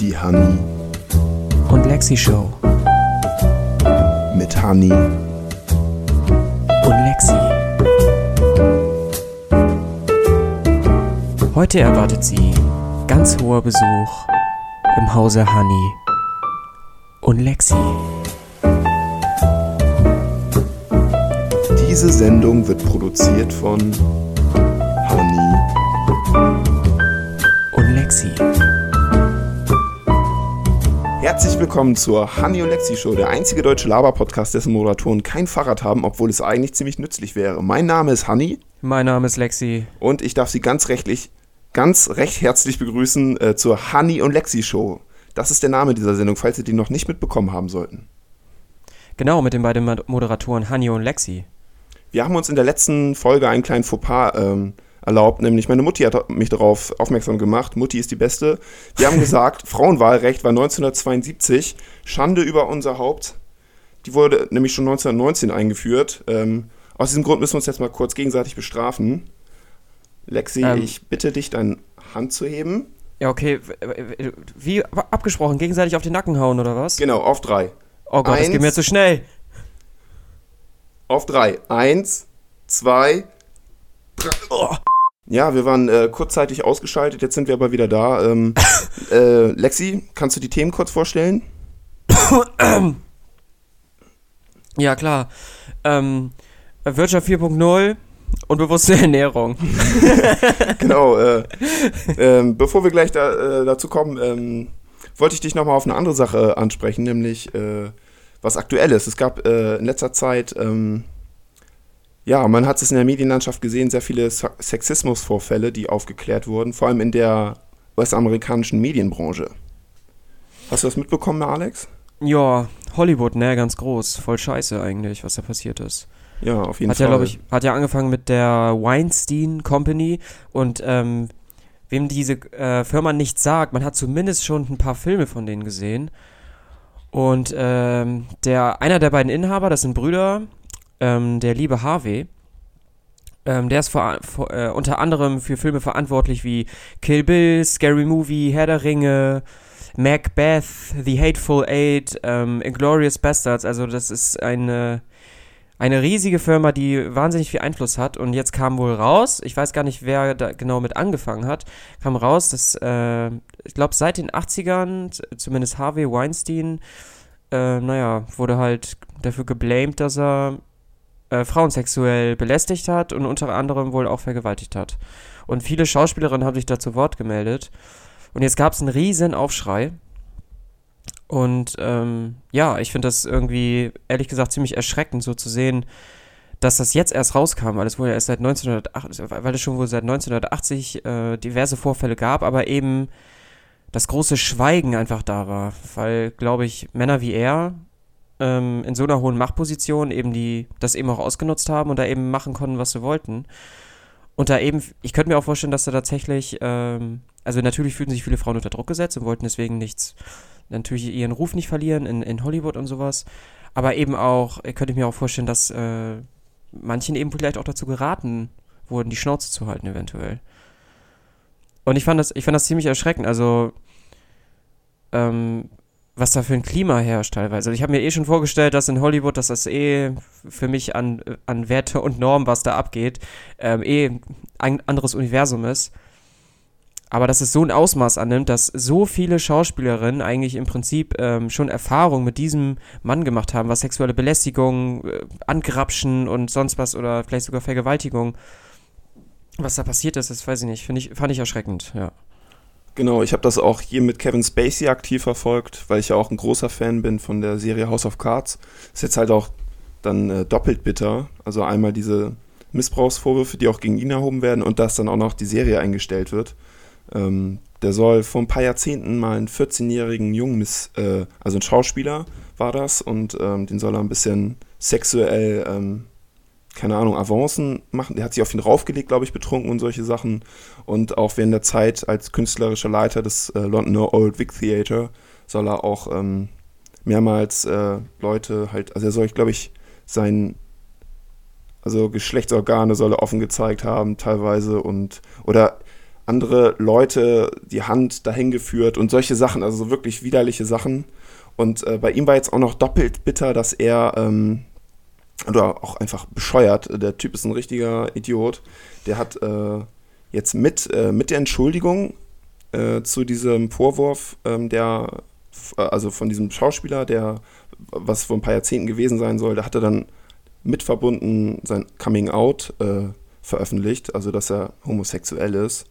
Die Honey und Lexi Show mit Honey und Lexi. Heute erwartet sie ganz hoher Besuch im Hause Honey und Lexi. Diese Sendung wird produziert von Honey und Lexi. Herzlich willkommen zur Honey und Lexi Show, der einzige deutsche Laber-Podcast, dessen Moderatoren kein Fahrrad haben, obwohl es eigentlich ziemlich nützlich wäre. Mein Name ist Honey Mein Name ist Lexi. und ich darf Sie ganz rechtlich, ganz recht herzlich begrüßen äh, zur Honey und Lexi Show. Das ist der Name dieser Sendung, falls Sie die noch nicht mitbekommen haben sollten. Genau, mit den beiden Mod- Moderatoren Honey und Lexi. Wir haben uns in der letzten Folge einen kleinen Fauxpas ähm, erlaubt, nämlich meine Mutti hat mich darauf aufmerksam gemacht. Mutti ist die Beste. Wir haben gesagt, Frauenwahlrecht war 1972, Schande über unser Haupt. Die wurde nämlich schon 1919 eingeführt. Ähm, aus diesem Grund müssen wir uns jetzt mal kurz gegenseitig bestrafen. Lexi, Ähm. ich bitte dich, deine Hand zu heben. Ja, okay. Wie ab- abgesprochen, gegenseitig auf den Nacken hauen oder was? Genau, auf drei. Oh Gott, das geht mir Eins. zu schnell. Auf drei. Eins, zwei. Oh. Ja, wir waren äh, kurzzeitig ausgeschaltet, jetzt sind wir aber wieder da. Ähm, äh, Lexi, kannst du die Themen kurz vorstellen? Ja, klar. Ähm, Wirtschaft 4.0 und bewusste Ernährung. Genau. Äh, ähm, bevor wir gleich da, äh, dazu kommen, ähm, wollte ich dich nochmal auf eine andere Sache ansprechen, nämlich äh, was Aktuelles. Es gab äh, in letzter Zeit, ähm, ja, man hat es in der Medienlandschaft gesehen, sehr viele Sexismusvorfälle, die aufgeklärt wurden, vor allem in der US-amerikanischen Medienbranche. Hast du das mitbekommen, Alex? Ja, Hollywood, ne, ganz groß. Voll scheiße eigentlich, was da passiert ist. Ja, auf jeden Hat Fall. ja, glaube ich, hat ja angefangen mit der Weinstein Company und ähm, wem diese äh, Firma nichts sagt, man hat zumindest schon ein paar Filme von denen gesehen. Und ähm, der, einer der beiden Inhaber, das sind Brüder, ähm, der liebe Harvey, ähm, der ist vor, vor, äh, unter anderem für Filme verantwortlich wie Kill Bill, Scary Movie, Herr der Ringe, Macbeth, The Hateful Eight, ähm, Inglourious Bastards. Also das ist eine, eine riesige Firma, die wahnsinnig viel Einfluss hat. Und jetzt kam wohl raus, ich weiß gar nicht, wer da genau mit angefangen hat, kam raus, dass, äh, ich glaube, seit den 80ern, z- zumindest Harvey Weinstein, äh, naja, wurde halt dafür geblamed, dass er äh, Frauen sexuell belästigt hat und unter anderem wohl auch vergewaltigt hat. Und viele Schauspielerinnen haben sich da zu Wort gemeldet. Und jetzt gab es einen riesen Aufschrei. Und ähm, ja, ich finde das irgendwie, ehrlich gesagt, ziemlich erschreckend, so zu sehen, dass das jetzt erst rauskam, weil es wohl erst seit 1980, weil es schon wohl seit 1980 äh, diverse Vorfälle gab, aber eben das große Schweigen einfach da war, weil, glaube ich, Männer wie er ähm, in so einer hohen Machtposition eben die das eben auch ausgenutzt haben und da eben machen konnten, was sie wollten. Und da eben, ich könnte mir auch vorstellen, dass da tatsächlich, ähm, also natürlich fühlten sich viele Frauen unter Druck gesetzt und wollten deswegen nichts, natürlich ihren Ruf nicht verlieren in, in Hollywood und sowas. Aber eben auch, könnte ich mir auch vorstellen, dass äh, manchen eben vielleicht auch dazu geraten wurden, die Schnauze zu halten, eventuell. Und ich fand das, ich fand das ziemlich erschreckend. Also, ähm, was da für ein Klima herrscht teilweise. Also ich habe mir eh schon vorgestellt, dass in Hollywood, dass das eh für mich an, an Werte und Normen, was da abgeht, ähm, eh ein anderes Universum ist. Aber dass es so ein Ausmaß annimmt, dass so viele Schauspielerinnen eigentlich im Prinzip ähm, schon Erfahrung mit diesem Mann gemacht haben, was sexuelle Belästigung, äh, Angrapschen und sonst was oder vielleicht sogar Vergewaltigung. Was da passiert ist, das weiß ich nicht. Finde ich, fand ich erschreckend, ja. Genau, ich habe das auch hier mit Kevin Spacey aktiv verfolgt, weil ich ja auch ein großer Fan bin von der Serie House of Cards. Ist jetzt halt auch dann äh, doppelt bitter. Also einmal diese Missbrauchsvorwürfe, die auch gegen ihn erhoben werden und dass dann auch noch die Serie eingestellt wird. Ähm, der soll vor ein paar Jahrzehnten mal einen 14-jährigen Jungen, miss, äh, also ein Schauspieler war das, und ähm, den soll er ein bisschen sexuell, ähm, keine Ahnung, Avancen machen. Der hat sich auf ihn raufgelegt, glaube ich, betrunken und solche Sachen. Und auch während der Zeit als künstlerischer Leiter des äh, Londoner Old Vic Theatre soll er auch ähm, mehrmals äh, Leute halt, also er soll, glaube ich, sein, also Geschlechtsorgane soll er offen gezeigt haben, teilweise und, oder andere Leute die Hand dahin geführt und solche Sachen, also so wirklich widerliche Sachen. Und äh, bei ihm war jetzt auch noch doppelt bitter, dass er, ähm, oder auch einfach bescheuert, der Typ ist ein richtiger Idiot, der hat äh, jetzt mit, äh, mit der Entschuldigung äh, zu diesem Vorwurf, ähm, der, also von diesem Schauspieler, der was vor ein paar Jahrzehnten gewesen sein soll, der hatte dann mit verbunden sein Coming Out äh, veröffentlicht, also dass er homosexuell ist.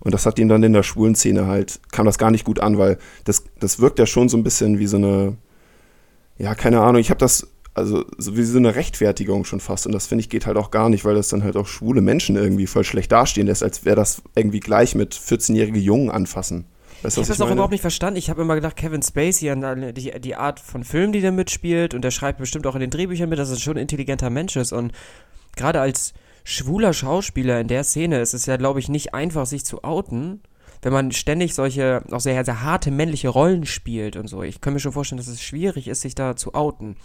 Und das hat ihm dann in der schwulen Szene halt, kam das gar nicht gut an, weil das, das wirkt ja schon so ein bisschen wie so eine, ja, keine Ahnung, ich habe das, also so wie so eine Rechtfertigung schon fast. Und das finde ich geht halt auch gar nicht, weil das dann halt auch schwule Menschen irgendwie voll schlecht dastehen lässt, als wäre das irgendwie gleich mit 14-jährige Jungen anfassen. Weißt ich habe das auch überhaupt nicht verstanden. Ich habe immer gedacht, Kevin Spacey, die, die Art von Film, die der mitspielt, und der schreibt bestimmt auch in den Drehbüchern mit, dass er schon ein intelligenter Mensch ist. Und gerade als schwuler Schauspieler in der Szene ist es ja, glaube ich, nicht einfach, sich zu outen, wenn man ständig solche, auch sehr, sehr harte männliche Rollen spielt und so. Ich kann mir schon vorstellen, dass es schwierig ist, sich da zu outen.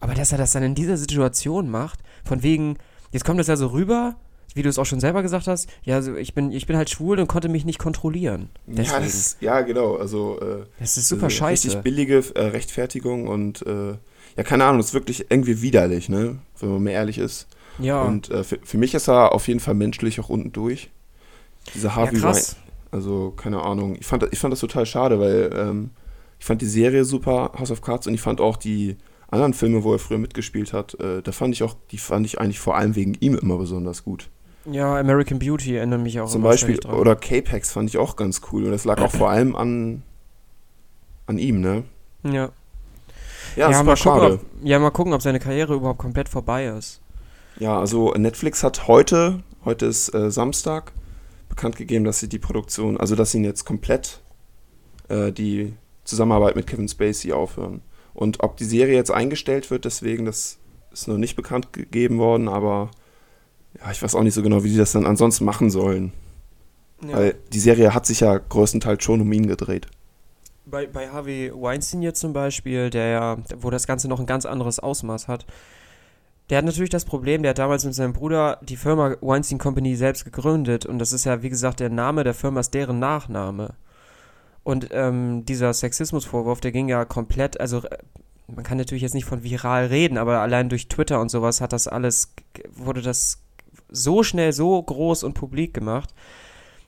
Aber dass er das dann in dieser Situation macht, von wegen, jetzt kommt das ja so rüber, wie du es auch schon selber gesagt hast, ja, also ich bin, ich bin halt schwul und konnte mich nicht kontrollieren. Ja, das, ja, genau. Also, äh, das ist super scheiße. Richtig billige äh, Rechtfertigung und äh, ja, keine Ahnung, das ist wirklich irgendwie widerlich, ne? Wenn man mir ehrlich ist. Ja. Und äh, für, für, mich ist er auf jeden Fall menschlich auch unten durch. Dieser Harvey ja, krass. Also, keine Ahnung. Ich fand, ich fand das total schade, weil ähm, ich fand die Serie super, House of Cards, und ich fand auch die anderen Filme, wo er früher mitgespielt hat, äh, da fand ich auch, die fand ich eigentlich vor allem wegen ihm immer besonders gut. Ja, American Beauty erinnert mich auch. Zum Beispiel, oder Capex fand ich auch ganz cool. Und das lag auch vor allem an, an ihm, ne? Ja. Ja, ja, mal gucken, ob, ja, mal gucken, ob seine Karriere überhaupt komplett vorbei ist. Ja, also Netflix hat heute, heute ist äh, Samstag, bekannt gegeben, dass sie die Produktion, also dass sie jetzt komplett äh, die Zusammenarbeit mit Kevin Spacey aufhören. Und ob die Serie jetzt eingestellt wird, deswegen, das ist noch nicht bekannt gegeben worden, aber ja, ich weiß auch nicht so genau, wie die das dann ansonsten machen sollen. Ja. Weil die Serie hat sich ja größtenteils schon um ihn gedreht. Bei, bei Harvey Weinstein jetzt zum Beispiel, der ja, wo das Ganze noch ein ganz anderes Ausmaß hat, der hat natürlich das Problem, der hat damals mit seinem Bruder die Firma Weinstein Company selbst gegründet und das ist ja, wie gesagt, der Name der Firma ist deren Nachname. Und ähm, dieser Sexismusvorwurf, der ging ja komplett, also äh, man kann natürlich jetzt nicht von viral reden, aber allein durch Twitter und sowas hat das alles, wurde das so schnell so groß und publik gemacht,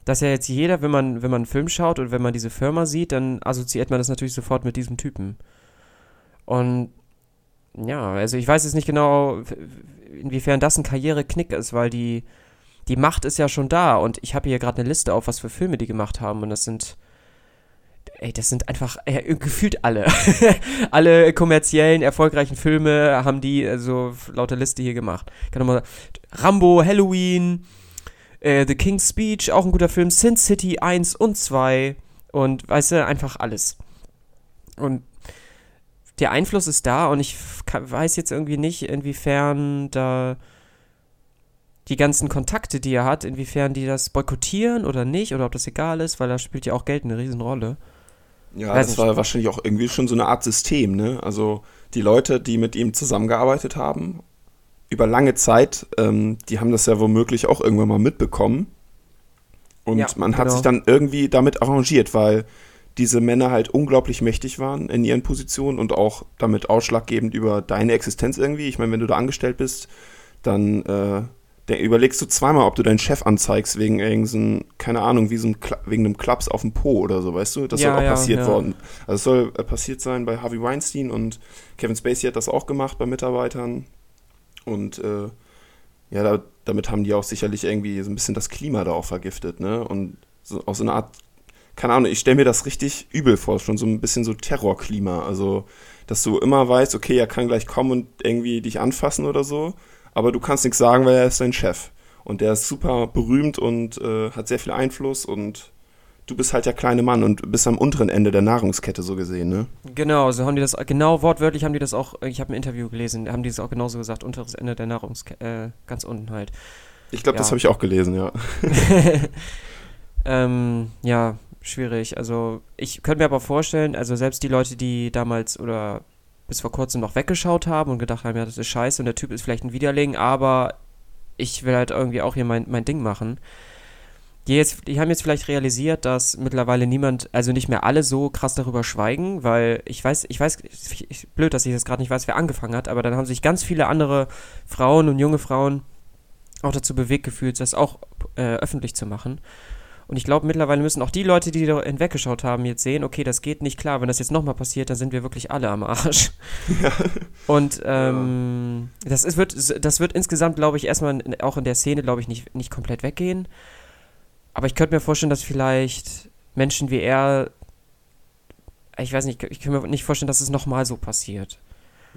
dass ja jetzt jeder, wenn man, wenn man einen Film schaut und wenn man diese Firma sieht, dann assoziiert man das natürlich sofort mit diesem Typen. Und ja, also ich weiß jetzt nicht genau, inwiefern das ein Karriereknick ist, weil die, die Macht ist ja schon da und ich habe hier gerade eine Liste auf, was für Filme die gemacht haben und das sind ey, das sind einfach äh, gefühlt alle. alle kommerziellen, erfolgreichen Filme haben die, also lauter Liste hier gemacht. Ich kann nochmal Rambo, Halloween, äh, The King's Speech, auch ein guter Film, Sin City 1 und 2 und weißt du, einfach alles. Und der Einfluss ist da und ich weiß jetzt irgendwie nicht, inwiefern da die ganzen Kontakte, die er hat, inwiefern die das boykottieren oder nicht, oder ob das egal ist, weil da spielt ja auch Geld eine Riesenrolle. Ja, Weiß das nicht. war wahrscheinlich auch irgendwie schon so eine Art System, ne? Also die Leute, die mit ihm zusammengearbeitet haben, über lange Zeit, ähm, die haben das ja womöglich auch irgendwann mal mitbekommen. Und ja, man hat genau. sich dann irgendwie damit arrangiert, weil diese Männer halt unglaublich mächtig waren in ihren Positionen und auch damit ausschlaggebend über deine Existenz irgendwie. Ich meine, wenn du da angestellt bist, dann äh, überlegst du zweimal, ob du deinen Chef anzeigst wegen irgendeinem, keine Ahnung, wie so ein wegen einem Klaps auf dem Po oder so, weißt du? Das ja, soll auch ja, passiert ja. worden. Also es soll äh, passiert sein bei Harvey Weinstein und Kevin Spacey hat das auch gemacht bei Mitarbeitern. Und äh, ja, da, damit haben die auch sicherlich irgendwie so ein bisschen das Klima da auch vergiftet, ne? Und so, auch so eine Art, keine Ahnung, ich stelle mir das richtig übel vor, schon so ein bisschen so Terrorklima. Also, dass du immer weißt, okay, er kann gleich kommen und irgendwie dich anfassen oder so aber du kannst nichts sagen, weil er ist dein Chef. Und der ist super berühmt und äh, hat sehr viel Einfluss und du bist halt der kleine Mann und bist am unteren Ende der Nahrungskette so gesehen, ne? Genau, so haben die das, genau wortwörtlich haben die das auch, ich habe ein Interview gelesen, haben die das auch genauso gesagt, unteres Ende der Nahrungskette, äh, ganz unten halt. Ich glaube, ja. das habe ich auch gelesen, ja. ähm, ja, schwierig. Also ich könnte mir aber vorstellen, also selbst die Leute, die damals oder bis vor kurzem noch weggeschaut haben und gedacht haben, ja, das ist scheiße und der Typ ist vielleicht ein Widerling, aber ich will halt irgendwie auch hier mein, mein Ding machen. die, jetzt, die haben jetzt vielleicht realisiert, dass mittlerweile niemand, also nicht mehr alle so krass darüber schweigen, weil ich weiß, ich weiß, ich, blöd, dass ich das gerade nicht weiß, wer angefangen hat, aber dann haben sich ganz viele andere Frauen und junge Frauen auch dazu bewegt gefühlt, das auch äh, öffentlich zu machen. Und ich glaube, mittlerweile müssen auch die Leute, die da hinweggeschaut haben, jetzt sehen, okay, das geht nicht klar. Wenn das jetzt nochmal passiert, dann sind wir wirklich alle am Arsch. Ja. Und ähm, ja. das, ist, wird, das wird insgesamt, glaube ich, erstmal auch in der Szene, glaube ich, nicht, nicht komplett weggehen. Aber ich könnte mir vorstellen, dass vielleicht Menschen wie er, ich weiß nicht, ich kann mir nicht vorstellen, dass es nochmal so passiert.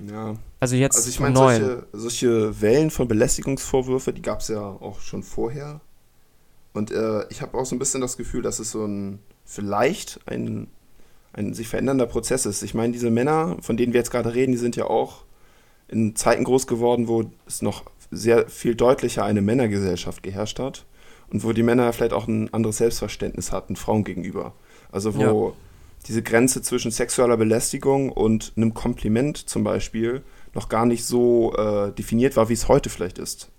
Ja. Also jetzt also ich meine, solche, solche Wellen von Belästigungsvorwürfe, die gab es ja auch schon vorher. Und äh, ich habe auch so ein bisschen das Gefühl, dass es so ein, vielleicht ein, ein sich verändernder Prozess ist. Ich meine, diese Männer, von denen wir jetzt gerade reden, die sind ja auch in Zeiten groß geworden, wo es noch sehr viel deutlicher eine Männergesellschaft geherrscht hat und wo die Männer vielleicht auch ein anderes Selbstverständnis hatten Frauen gegenüber. Also wo ja. diese Grenze zwischen sexueller Belästigung und einem Kompliment zum Beispiel noch gar nicht so äh, definiert war, wie es heute vielleicht ist.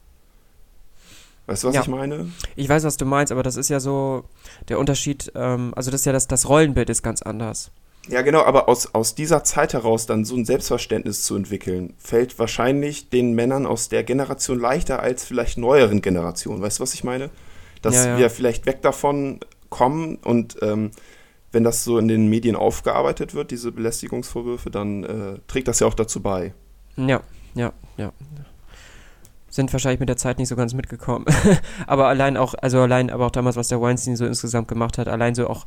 Weißt du, was ja. ich meine? Ich weiß, was du meinst, aber das ist ja so der Unterschied, ähm, also das ist ja das, das Rollenbild ist ganz anders. Ja, genau, aber aus, aus dieser Zeit heraus dann so ein Selbstverständnis zu entwickeln, fällt wahrscheinlich den Männern aus der Generation leichter als vielleicht neueren Generationen. Weißt du, was ich meine? Dass ja, ja. wir vielleicht weg davon kommen und ähm, wenn das so in den Medien aufgearbeitet wird, diese Belästigungsvorwürfe, dann äh, trägt das ja auch dazu bei. Ja, ja, ja sind wahrscheinlich mit der Zeit nicht so ganz mitgekommen. aber allein auch, also allein, aber auch damals, was der Weinstein so insgesamt gemacht hat, allein so auch,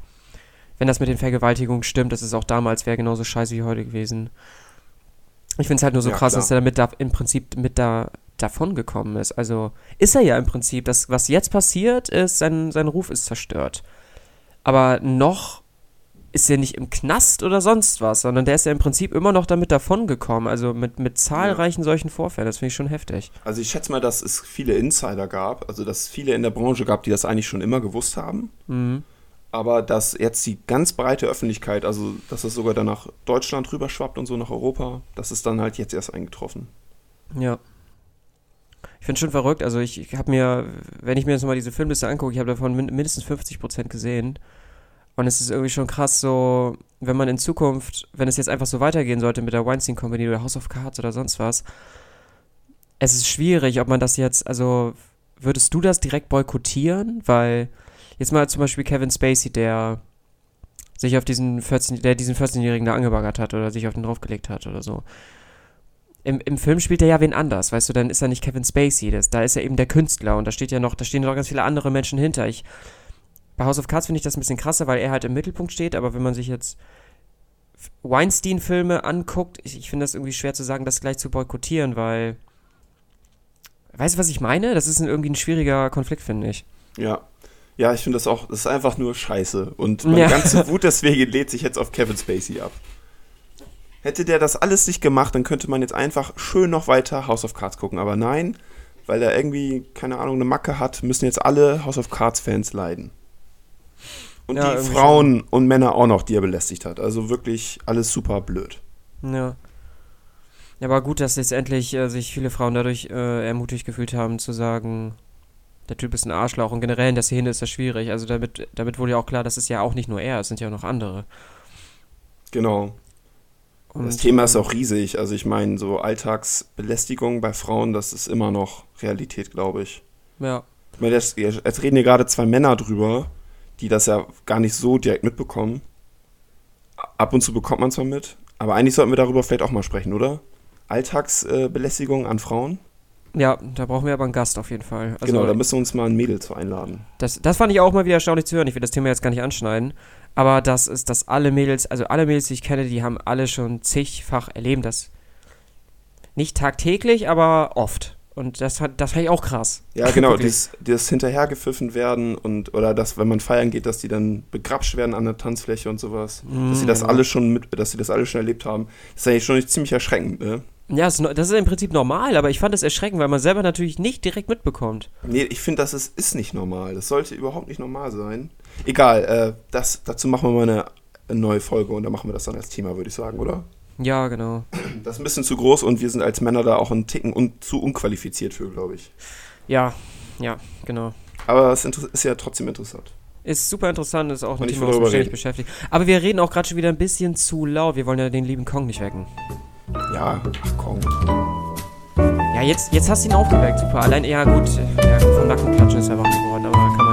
wenn das mit den Vergewaltigungen stimmt, das ist auch damals, wäre genauso scheiße wie heute gewesen. Ich finde es halt nur so ja, krass, klar. dass er damit da im Prinzip mit da davon gekommen ist. Also ist er ja im Prinzip, das, was jetzt passiert, ist, sein, sein Ruf ist zerstört. Aber noch ist er nicht im Knast oder sonst was, sondern der ist ja im Prinzip immer noch damit davongekommen. Also mit, mit zahlreichen ja. solchen Vorfällen. Das finde ich schon heftig. Also ich schätze mal, dass es viele Insider gab, also dass es viele in der Branche gab, die das eigentlich schon immer gewusst haben. Mhm. Aber dass jetzt die ganz breite Öffentlichkeit, also dass es sogar dann nach Deutschland rüberschwappt und so nach Europa, das ist dann halt jetzt erst eingetroffen. Ja. Ich finde es schon verrückt. Also ich, ich habe mir, wenn ich mir jetzt mal diese Filmliste angucke, ich habe davon mindestens 50 Prozent gesehen. Und es ist irgendwie schon krass, so, wenn man in Zukunft, wenn es jetzt einfach so weitergehen sollte mit der Weinstein Company oder House of Cards oder sonst was, es ist schwierig, ob man das jetzt, also würdest du das direkt boykottieren? Weil jetzt mal zum Beispiel Kevin Spacey, der sich auf diesen 14, der diesen 14-Jährigen da angebaggert hat oder sich auf den draufgelegt hat oder so. Im, Im Film spielt er ja wen anders, weißt du, dann ist er nicht Kevin Spacey, das, da ist er eben der Künstler und da steht ja noch, da stehen noch ganz viele andere Menschen hinter. Ich bei House of Cards finde ich das ein bisschen krasser, weil er halt im Mittelpunkt steht, aber wenn man sich jetzt Weinstein-Filme anguckt, ich, ich finde das irgendwie schwer zu sagen, das gleich zu boykottieren, weil. Weißt du, was ich meine? Das ist ein, irgendwie ein schwieriger Konflikt, finde ich. Ja. Ja, ich finde das auch, das ist einfach nur scheiße. Und meine ja. ganze Wut deswegen lädt sich jetzt auf Kevin Spacey ab. Hätte der das alles nicht gemacht, dann könnte man jetzt einfach schön noch weiter House of Cards gucken. Aber nein, weil er irgendwie, keine Ahnung, eine Macke hat, müssen jetzt alle House of Cards-Fans leiden. Und ja, die Frauen schon. und Männer auch noch, die er belästigt hat. Also wirklich alles super blöd. Ja. Ja, aber gut, dass letztendlich äh, sich viele Frauen dadurch äh, ermutigt gefühlt haben, zu sagen, der Typ ist ein Arschloch und generell in der Szene ist das schwierig. Also damit, damit wurde ja auch klar, dass es ja auch nicht nur er, es sind ja auch noch andere. Genau. Und das Thema ist auch riesig. Also ich meine, so Alltagsbelästigung bei Frauen, das ist immer noch Realität, glaube ich. Ja. Ich meine, jetzt, jetzt reden hier gerade zwei Männer drüber die das ja gar nicht so direkt mitbekommen. Ab und zu bekommt man zwar mit, aber eigentlich sollten wir darüber vielleicht auch mal sprechen, oder? Alltagsbelästigung äh, an Frauen? Ja, da brauchen wir aber einen Gast auf jeden Fall. Also, genau, da müssen wir uns mal ein Mädel zu einladen. Das, das fand ich auch mal wieder erstaunlich zu hören. Ich will das Thema jetzt gar nicht anschneiden. Aber das ist, dass alle Mädels, also alle Mädels, die ich kenne, die haben alle schon zigfach erleben das. Nicht tagtäglich, aber oft. Und das, hat, das fand ich auch krass. Ja, genau, das, das hinterhergepfiffen werden und oder dass, wenn man feiern geht, dass die dann begrapscht werden an der Tanzfläche und sowas. Mm, dass sie das ja. alle schon mit, dass sie das alle schon erlebt haben. Das ist eigentlich schon ziemlich erschreckend, ne? Ja, das ist im Prinzip normal, aber ich fand es erschreckend, weil man selber natürlich nicht direkt mitbekommt. Nee, ich finde, das ist, ist nicht normal. Das sollte überhaupt nicht normal sein. Egal, äh, das, dazu machen wir mal eine, eine neue Folge und dann machen wir das dann als Thema, würde ich sagen, oder? Ja, genau. Das ist ein bisschen zu groß und wir sind als Männer da auch einen Ticken un zu unqualifiziert für, glaube ich. Ja, ja, genau. Aber es ist ja trotzdem interessant. Ist super interessant, ist auch Und ein ich Thema, was mich ständig beschäftigt. Aber wir reden auch gerade schon wieder ein bisschen zu laut. Wir wollen ja den lieben Kong nicht wecken. Ja, ach komm. Ja, jetzt, jetzt hast du ihn aufgeweckt, super. Allein, ja gut, ja, vom Nackenklatschen ist er wach geworden, aber da kann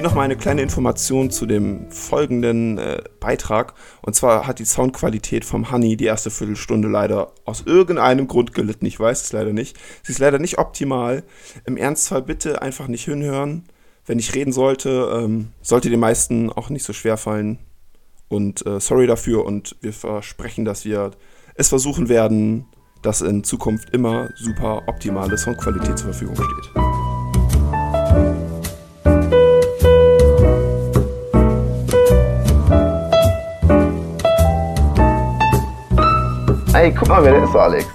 Hier nochmal eine kleine Information zu dem folgenden äh, Beitrag. Und zwar hat die Soundqualität vom Honey die erste Viertelstunde leider aus irgendeinem Grund gelitten. Ich weiß es leider nicht. Sie ist leider nicht optimal. Im Ernstfall bitte einfach nicht hinhören. Wenn ich reden sollte, ähm, sollte den meisten auch nicht so schwer fallen. Und äh, sorry dafür und wir versprechen, dass wir es versuchen werden, dass in Zukunft immer super optimale Soundqualität zur Verfügung steht. Ey, guck mal, wer der ist, so Alex.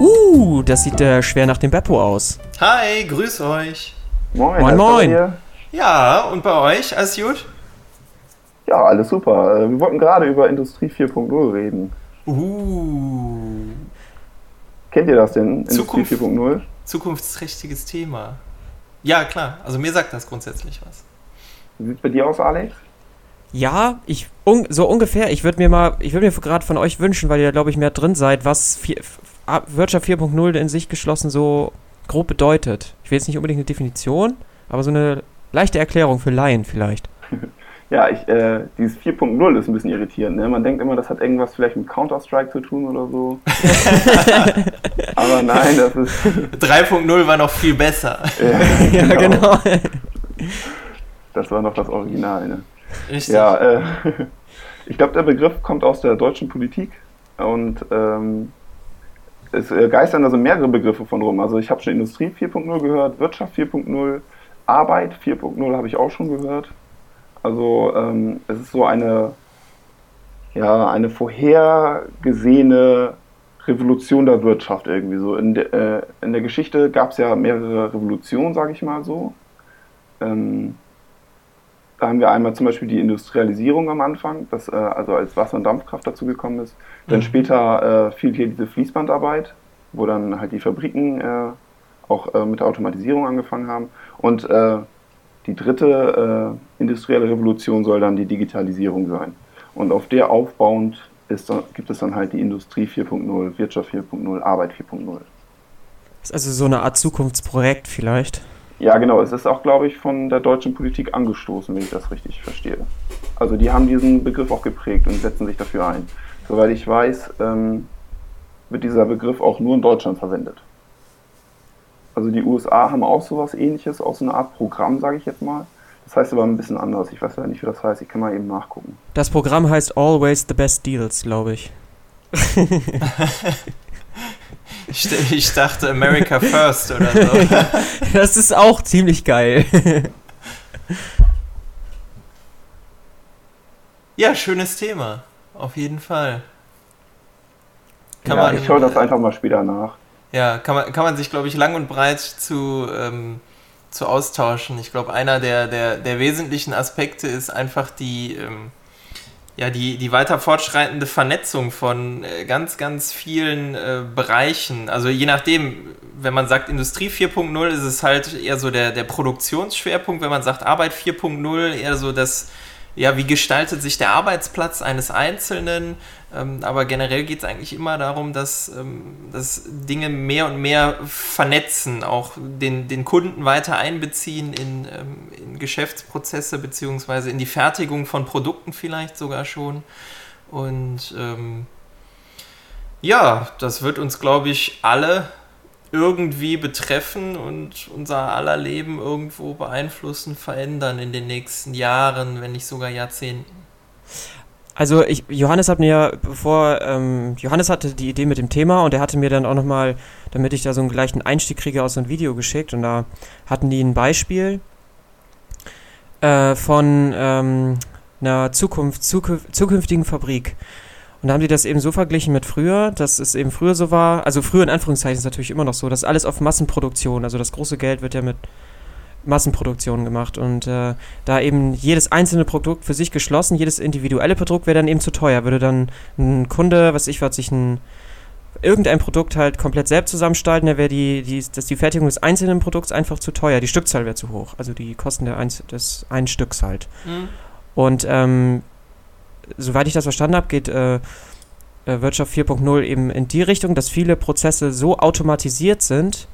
Uh, das sieht äh, schwer nach dem Beppo aus. Hi, grüß euch. Moin, Moin, moin. Ja, und bei euch? Alles gut? Ja, alles super. Äh, Wir wollten gerade über Industrie 4.0 reden. Uh, Kennt ihr das denn? Zukunft. Industrie 4.0? zukunftsträchtiges Thema. Ja, klar. Also mir sagt das grundsätzlich was. Wie sieht's bei dir aus, Alex? Ja, ich un so ungefähr. Ich würde mir mal, ich würde mir gerade von euch wünschen, weil ihr glaube ich mehr drin seid, was vier, Wirtschaft 4.0 in sich geschlossen so grob bedeutet. Ich will jetzt nicht unbedingt eine Definition, aber so eine leichte Erklärung für Laien vielleicht. Ja, ich, äh, dieses 4.0 ist ein bisschen irritierend. Ne? Man denkt immer, das hat irgendwas vielleicht mit Counter-Strike zu tun oder so. Aber nein, das ist. 3.0 war noch viel besser. ja, Ja, genau. Das war noch das Original. Ne? Richtig. Ja, äh, ich glaube, der Begriff kommt aus der deutschen Politik und ähm, es äh, geistern also mehrere Begriffe von rum. Also ich habe schon Industrie 4.0 gehört, Wirtschaft 4.0, Arbeit 4.0 habe ich auch schon gehört. Also ähm, es ist so eine, ja, eine vorhergesehene Revolution der Wirtschaft irgendwie so. In, de, äh, in der Geschichte gab es ja mehrere Revolutionen, sage ich mal so. Ähm, da haben wir einmal zum Beispiel die Industrialisierung am Anfang, das, äh, also als Wasser- und Dampfkraft dazu gekommen ist. Dann Mhm. später äh, fiel hier diese Fließbandarbeit, wo dann halt die Fabriken äh, auch äh, mit der Automatisierung angefangen haben. Und äh, die dritte äh, industrielle Revolution soll dann die Digitalisierung sein. Und auf der aufbauend ist, gibt es dann halt die Industrie 4.0, Wirtschaft 4.0, Arbeit 4.0. Ist also so eine Art Zukunftsprojekt vielleicht. Ja, genau. Es ist auch, glaube ich, von der deutschen Politik angestoßen, wenn ich das richtig verstehe. Also die haben diesen Begriff auch geprägt und setzen sich dafür ein. Soweit ich weiß, ähm, wird dieser Begriff auch nur in Deutschland verwendet. Also die USA haben auch sowas ähnliches, auch so eine Art Programm, sage ich jetzt mal. Das heißt aber ein bisschen anders. Ich weiß ja nicht, wie das heißt. Ich kann mal eben nachgucken. Das Programm heißt Always the Best Deals, glaube ich. Ich, ich dachte America First oder so. Das ist auch ziemlich geil. Ja, schönes Thema. Auf jeden Fall. Kann ja, man, ich schaue das einfach mal später nach. Ja, kann man, kann man sich, glaube ich, lang und breit zu, ähm, zu austauschen. Ich glaube, einer der, der, der wesentlichen Aspekte ist einfach die, ähm, ja, die, die weiter fortschreitende Vernetzung von äh, ganz, ganz vielen äh, Bereichen. Also je nachdem, wenn man sagt Industrie 4.0, ist es halt eher so der, der Produktionsschwerpunkt. Wenn man sagt Arbeit 4.0, eher so das, ja, wie gestaltet sich der Arbeitsplatz eines Einzelnen. Ähm, aber generell geht es eigentlich immer darum, dass, ähm, dass Dinge mehr und mehr vernetzen, auch den, den Kunden weiter einbeziehen in, ähm, in Geschäftsprozesse beziehungsweise in die Fertigung von Produkten vielleicht sogar schon. Und ähm, ja, das wird uns, glaube ich, alle irgendwie betreffen und unser aller Leben irgendwo beeinflussen, verändern in den nächsten Jahren, wenn nicht sogar Jahrzehnten. Also ich, Johannes hat mir, bevor, ähm, Johannes hatte die Idee mit dem Thema und er hatte mir dann auch nochmal, damit ich da so einen gleichen Einstieg kriege, aus so ein Video geschickt und da hatten die ein Beispiel äh, von ähm, einer Zukunft, zukünf zukünftigen Fabrik. Und da haben die das eben so verglichen mit früher, dass es eben früher so war, also früher in Anführungszeichen ist es natürlich immer noch so, dass alles auf Massenproduktion, also das große Geld wird ja mit Massenproduktion gemacht und äh, da eben jedes einzelne Produkt für sich geschlossen, jedes individuelle Produkt wäre dann eben zu teuer, würde dann ein Kunde, was ich, was sich ein irgendein Produkt halt komplett selbst zusammengestalten, da wäre die, die, das die Fertigung des einzelnen Produkts einfach zu teuer. Die Stückzahl wäre zu hoch. Also die Kosten der Einz des einen Stücks halt. Mhm. Und ähm, soweit ich das verstanden habe, geht äh, äh Wirtschaft 4.0 eben in die Richtung, dass viele Prozesse so automatisiert sind,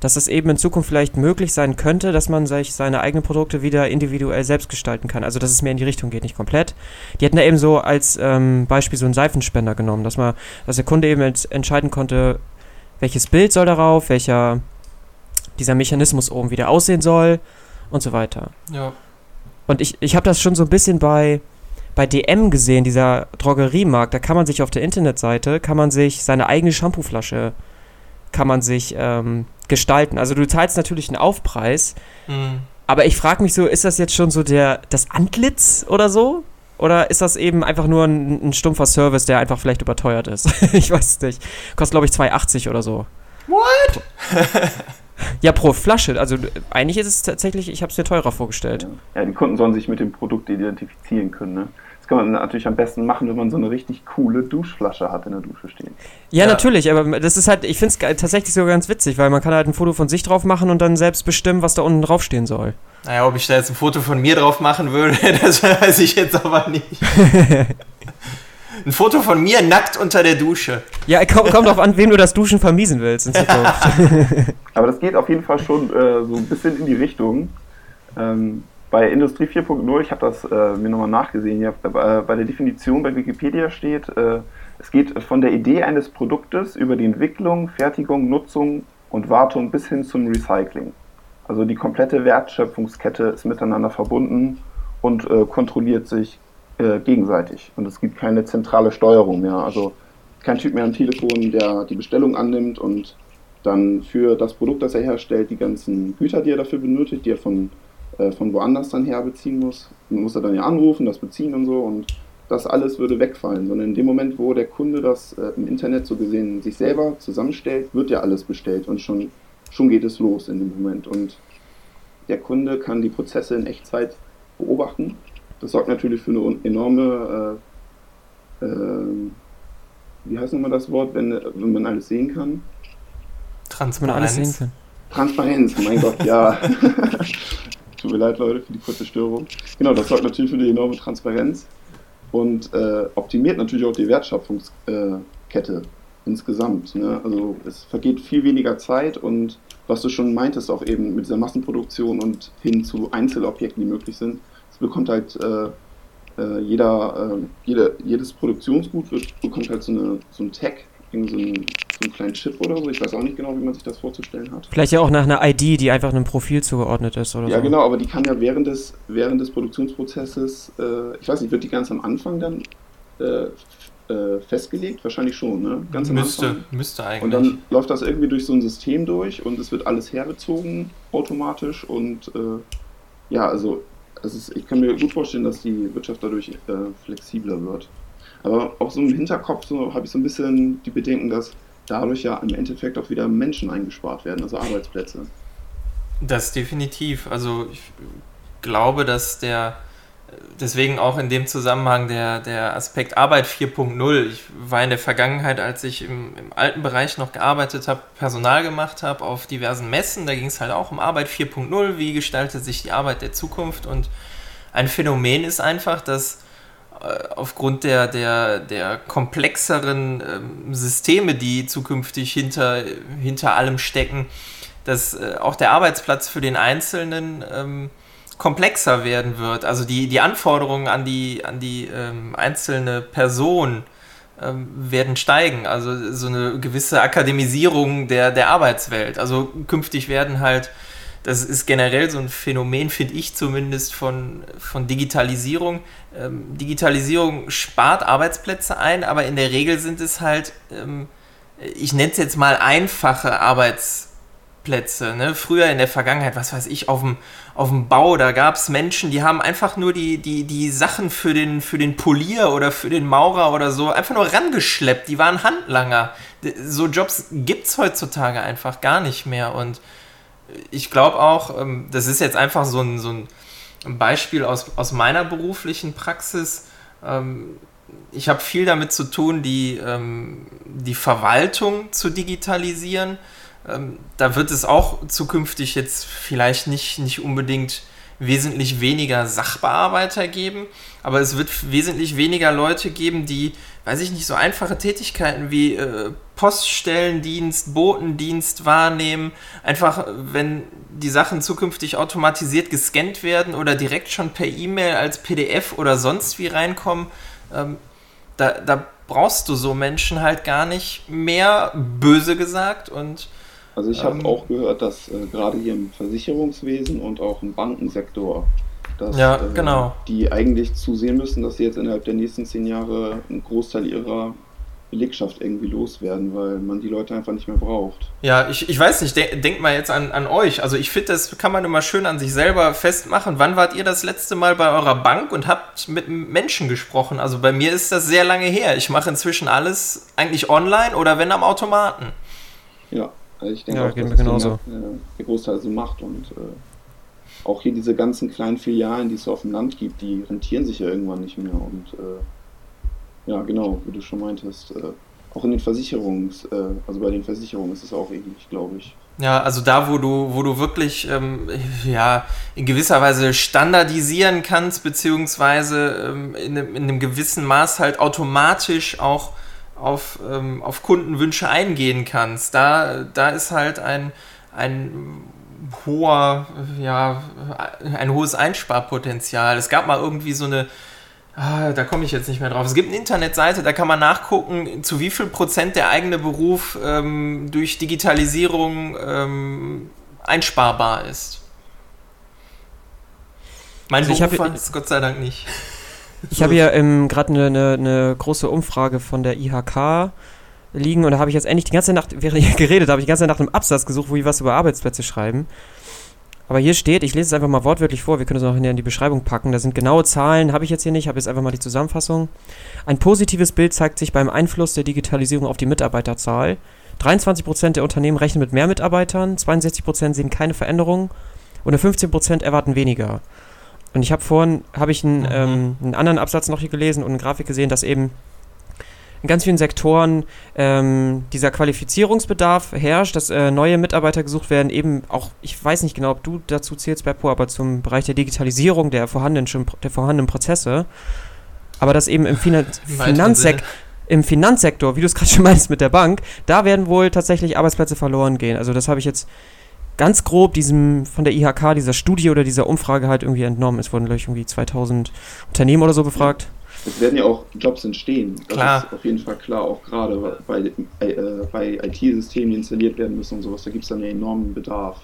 dass es eben in Zukunft vielleicht möglich sein könnte, dass man sich seine eigenen Produkte wieder individuell selbst gestalten kann. Also dass es mehr in die Richtung geht, nicht komplett. Die hätten da eben so als ähm, Beispiel so einen Seifenspender genommen, dass man, dass der Kunde eben entscheiden konnte, welches Bild soll darauf, welcher dieser Mechanismus oben wieder aussehen soll und so weiter. Ja. Und ich, ich habe das schon so ein bisschen bei, bei DM gesehen, dieser Drogeriemarkt. Da kann man sich auf der Internetseite, kann man sich seine eigene Shampooflasche, kann man sich ähm, gestalten. Also du zahlst natürlich einen Aufpreis, Mhm. aber ich frage mich so, ist das jetzt schon so der das Antlitz oder so? Oder ist das eben einfach nur ein, ein stumpfer Service, der einfach vielleicht überteuert ist? ich weiß es nicht. Kostet, glaube ich, 2,80 oder so. What? Ja, pro Flasche. Also eigentlich ist es tatsächlich, ich habe es mir teurer vorgestellt. Ja, die Kunden sollen sich mit dem Produkt identifizieren können. Ne? Das kann man natürlich am besten machen, wenn man so eine richtig coole Duschflasche hat in der Dusche stehen. Ja, Ja. natürlich, aber das ist halt, ich finde es tatsächlich sogar ganz witzig, weil man kann halt ein Foto von sich drauf machen und dann selbst bestimmen, was da unten draufstehen soll. Naja, ob ich da jetzt ein Foto von mir drauf machen würde, das weiß ich jetzt aber nicht. Ein Foto von mir nackt unter der Dusche. Ja, komm, kommt drauf an, wem du das Duschen vermiesen willst in Zukunft. Aber das geht auf jeden Fall schon äh, so ein bisschen in die Richtung. Ähm, bei Industrie 4.0, ich habe das äh, mir nochmal nachgesehen, ja, bei, bei der Definition bei Wikipedia steht, äh, es geht von der Idee eines Produktes über die Entwicklung, Fertigung, Nutzung und Wartung bis hin zum Recycling. Also die komplette Wertschöpfungskette ist miteinander verbunden und äh, kontrolliert sich äh, gegenseitig. Und es gibt keine zentrale Steuerung mehr. Also kein Typ mehr am Telefon, der die Bestellung annimmt und dann für das Produkt, das er herstellt, die ganzen Güter, die er dafür benötigt, die er von, äh, von woanders dann her beziehen muss, muss er dann ja anrufen, das beziehen und so und das alles würde wegfallen, sondern in dem Moment, wo der Kunde das äh, im Internet so gesehen sich selber zusammenstellt, wird ja alles bestellt und schon, schon geht es los in dem Moment und der Kunde kann die Prozesse in Echtzeit beobachten. Das sorgt natürlich für eine enorme, äh, äh, wie heißt nochmal das Wort, wenn, wenn man alles sehen kann? Dass man alles sehen Transparenz. kann. Transparenz, mein Gott, ja. Tut mir leid, Leute, für die kurze Störung. Genau, das sorgt natürlich für die enorme Transparenz und äh, optimiert natürlich auch die Wertschöpfungskette äh, Kette insgesamt. Ne? Also es vergeht viel weniger Zeit und was du schon meintest, auch eben mit dieser Massenproduktion und hin zu Einzelobjekten, die möglich sind, es bekommt halt äh, äh, jeder, äh, jede, jedes Produktionsgut wird, bekommt halt so, eine, so ein Tag, irgendwie so einen, so einen kleinen Chip oder so. Ich weiß auch nicht genau, wie man sich das vorzustellen hat. Vielleicht ja auch nach einer ID, die einfach einem Profil zugeordnet ist oder Ja, so. genau, aber die kann ja während des, während des Produktionsprozesses, äh, ich weiß nicht, wird die ganz am Anfang dann äh, äh, festgelegt? Wahrscheinlich schon, ne? Ganz am Müsste, Anfang. müsste eigentlich. Und dann läuft das irgendwie durch so ein System durch und es wird alles hergezogen automatisch und äh, ja, also ist, ich kann mir gut vorstellen, dass die Wirtschaft dadurch äh, flexibler wird. Aber auch so im Hinterkopf so, habe ich so ein bisschen die Bedenken, dass dadurch ja im Endeffekt auch wieder Menschen eingespart werden, also Arbeitsplätze. Das definitiv. Also ich glaube, dass der deswegen auch in dem Zusammenhang der, der Aspekt Arbeit 4.0. Ich war in der Vergangenheit, als ich im, im alten Bereich noch gearbeitet habe, Personal gemacht habe auf diversen Messen, da ging es halt auch um Arbeit 4.0, wie gestaltet sich die Arbeit der Zukunft? Und ein Phänomen ist einfach, dass äh, aufgrund der, der, der komplexeren ähm, Systeme, die zukünftig hinter, hinter allem stecken, dass äh, auch der Arbeitsplatz für den Einzelnen ähm, komplexer werden wird. Also die, die Anforderungen an die, an die ähm, einzelne Person ähm, werden steigen. Also so eine gewisse Akademisierung der, der Arbeitswelt. Also künftig werden halt, das ist generell so ein Phänomen, finde ich zumindest, von, von Digitalisierung. Ähm, Digitalisierung spart Arbeitsplätze ein, aber in der Regel sind es halt, ähm, ich nenne es jetzt mal einfache Arbeitsplätze. Ne? Früher in der Vergangenheit, was weiß ich, auf dem, auf dem Bau, da gab es Menschen, die haben einfach nur die, die, die Sachen für den, für den Polier oder für den Maurer oder so einfach nur rangeschleppt. Die waren Handlanger. So Jobs gibt es heutzutage einfach gar nicht mehr. Und ich glaube auch, ähm, das ist jetzt einfach so ein, so ein Beispiel aus, aus meiner beruflichen Praxis. Ähm, ich habe viel damit zu tun, die, ähm, die Verwaltung zu digitalisieren. Ähm, da wird es auch zukünftig jetzt vielleicht nicht, nicht unbedingt wesentlich weniger Sachbearbeiter geben, aber es wird wesentlich weniger Leute geben, die, weiß ich nicht, so einfache Tätigkeiten wie äh, Poststellendienst, Botendienst wahrnehmen. Einfach, wenn die Sachen zukünftig automatisiert gescannt werden oder direkt schon per E-Mail als PDF oder sonst wie reinkommen, ähm, da, da brauchst du so Menschen halt gar nicht mehr, böse gesagt. Und, also ich habe ähm, auch gehört, dass äh, gerade hier im Versicherungswesen und auch im Bankensektor, dass ja, äh, genau. die eigentlich zusehen müssen, dass sie jetzt innerhalb der nächsten zehn Jahre einen Großteil ihrer Belegschaft irgendwie loswerden, weil man die Leute einfach nicht mehr braucht. Ja, ich, ich weiß nicht, denk, denk mal jetzt an, an euch. Also ich finde, das kann man immer schön an sich selber festmachen. Wann wart ihr das letzte Mal bei eurer Bank und habt mit Menschen gesprochen? Also bei mir ist das sehr lange her. Ich mache inzwischen alles eigentlich online oder wenn am Automaten. Ja, also ich denke ja, auch, dass das genauso. Der, der Großteil so macht und äh, auch hier diese ganzen kleinen Filialen, die es auf dem Land gibt, die rentieren sich ja irgendwann nicht mehr und äh, ja, genau, wie du schon meintest. Äh, auch in den Versicherungs, äh, also bei den Versicherungen ist es auch ähnlich, glaube ich. Ja, also da, wo du, wo du wirklich ähm, ja, in gewisser Weise standardisieren kannst, beziehungsweise ähm, in, in, einem gewissen Maß halt automatisch auch auf, ähm, auf Kundenwünsche eingehen kannst. Da, da ist halt ein, ein hoher, ja, ein hohes Einsparpotenzial. Es gab mal irgendwie so eine Ah, da komme ich jetzt nicht mehr drauf. Es gibt eine Internetseite, da kann man nachgucken, zu wie viel Prozent der eigene Beruf ähm, durch Digitalisierung ähm, einsparbar ist. Mein also Beruf war es Gott sei Dank nicht. Ich habe ja ähm, gerade eine, eine, eine, große Umfrage von der IHK liegen und da habe ich jetzt endlich die ganze Nacht, während ich geredet habe, ich die ganze Nacht einen Absatz gesucht, wo die was über Arbeitsplätze schreiben. Aber hier steht, ich lese es einfach mal wortwörtlich vor, wir können es auch in die Beschreibung packen. Da sind genaue Zahlen, habe ich jetzt hier nicht, habe jetzt einfach mal die Zusammenfassung. Ein positives Bild zeigt sich beim Einfluss der Digitalisierung auf die Mitarbeiterzahl. 23% der Unternehmen rechnen mit mehr Mitarbeitern, 62% sehen keine Veränderung und 15% erwarten weniger. Und ich habe vorhin habe ich einen, mhm. ähm, einen anderen Absatz noch hier gelesen und eine Grafik gesehen, dass eben in ganz vielen Sektoren ähm, dieser Qualifizierungsbedarf herrscht, dass äh, neue Mitarbeiter gesucht werden, eben auch, ich weiß nicht genau, ob du dazu zählst, Beppo, aber zum Bereich der Digitalisierung der vorhandenen, der vorhandenen Prozesse. Aber dass eben im, Finan Finanzsek im Finanzsektor, wie du es gerade schon meinst mit der Bank, da werden wohl tatsächlich Arbeitsplätze verloren gehen. Also das habe ich jetzt ganz grob diesem von der IHK, dieser Studie oder dieser Umfrage halt irgendwie entnommen. Es wurden, glaube ich, irgendwie 2000 Unternehmen oder so befragt es werden ja auch Jobs entstehen. Das klar. ist auf jeden Fall klar, auch gerade bei, äh, bei IT-Systemen, die installiert werden müssen und sowas, da gibt es dann ja enormen Bedarf.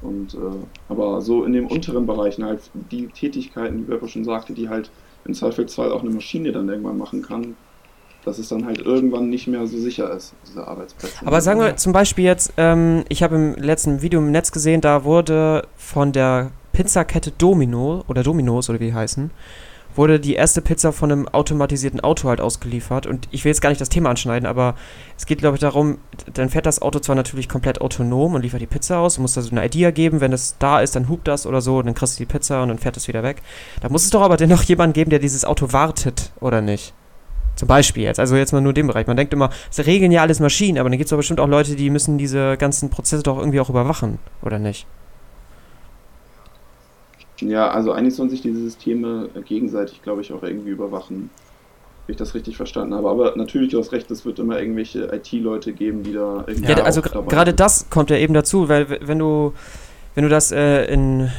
Und, äh, aber so in den unteren Bereichen halt die Tätigkeiten, wie Beppo schon sagte, die halt im Zweifelsfall auch eine Maschine dann irgendwann machen kann, dass es dann halt irgendwann nicht mehr so sicher ist, diese Arbeitsplätze. Aber sagen wir zum Beispiel jetzt, ähm, ich habe im letzten Video im Netz gesehen, da wurde von der Pizzakette Domino oder Dominos oder wie die heißen, wurde die erste Pizza von einem automatisierten Auto halt ausgeliefert. Und ich will jetzt gar nicht das Thema anschneiden, aber es geht, glaube ich, darum, dann fährt das Auto zwar natürlich komplett autonom und liefert die Pizza aus, du musst da so eine Idee geben, wenn es da ist, dann hupt das oder so, und dann kriegst du die Pizza und dann fährt es wieder weg. Da muss es doch aber dennoch jemanden geben, der dieses Auto wartet, oder nicht? Zum Beispiel jetzt, also jetzt mal nur den Bereich. Man denkt immer, es regeln ja alles Maschinen, aber dann gibt es doch bestimmt auch Leute, die müssen diese ganzen Prozesse doch irgendwie auch überwachen, oder nicht? Ja, also eigentlich sollen sich diese Systeme gegenseitig, glaube ich, auch irgendwie überwachen. Wenn ich das richtig verstanden habe. Aber natürlich, du hast recht, es wird immer irgendwelche IT-Leute geben, die da irgendwie. Ja, also gerade das kommt ja eben dazu, weil wenn du, wenn du das äh, in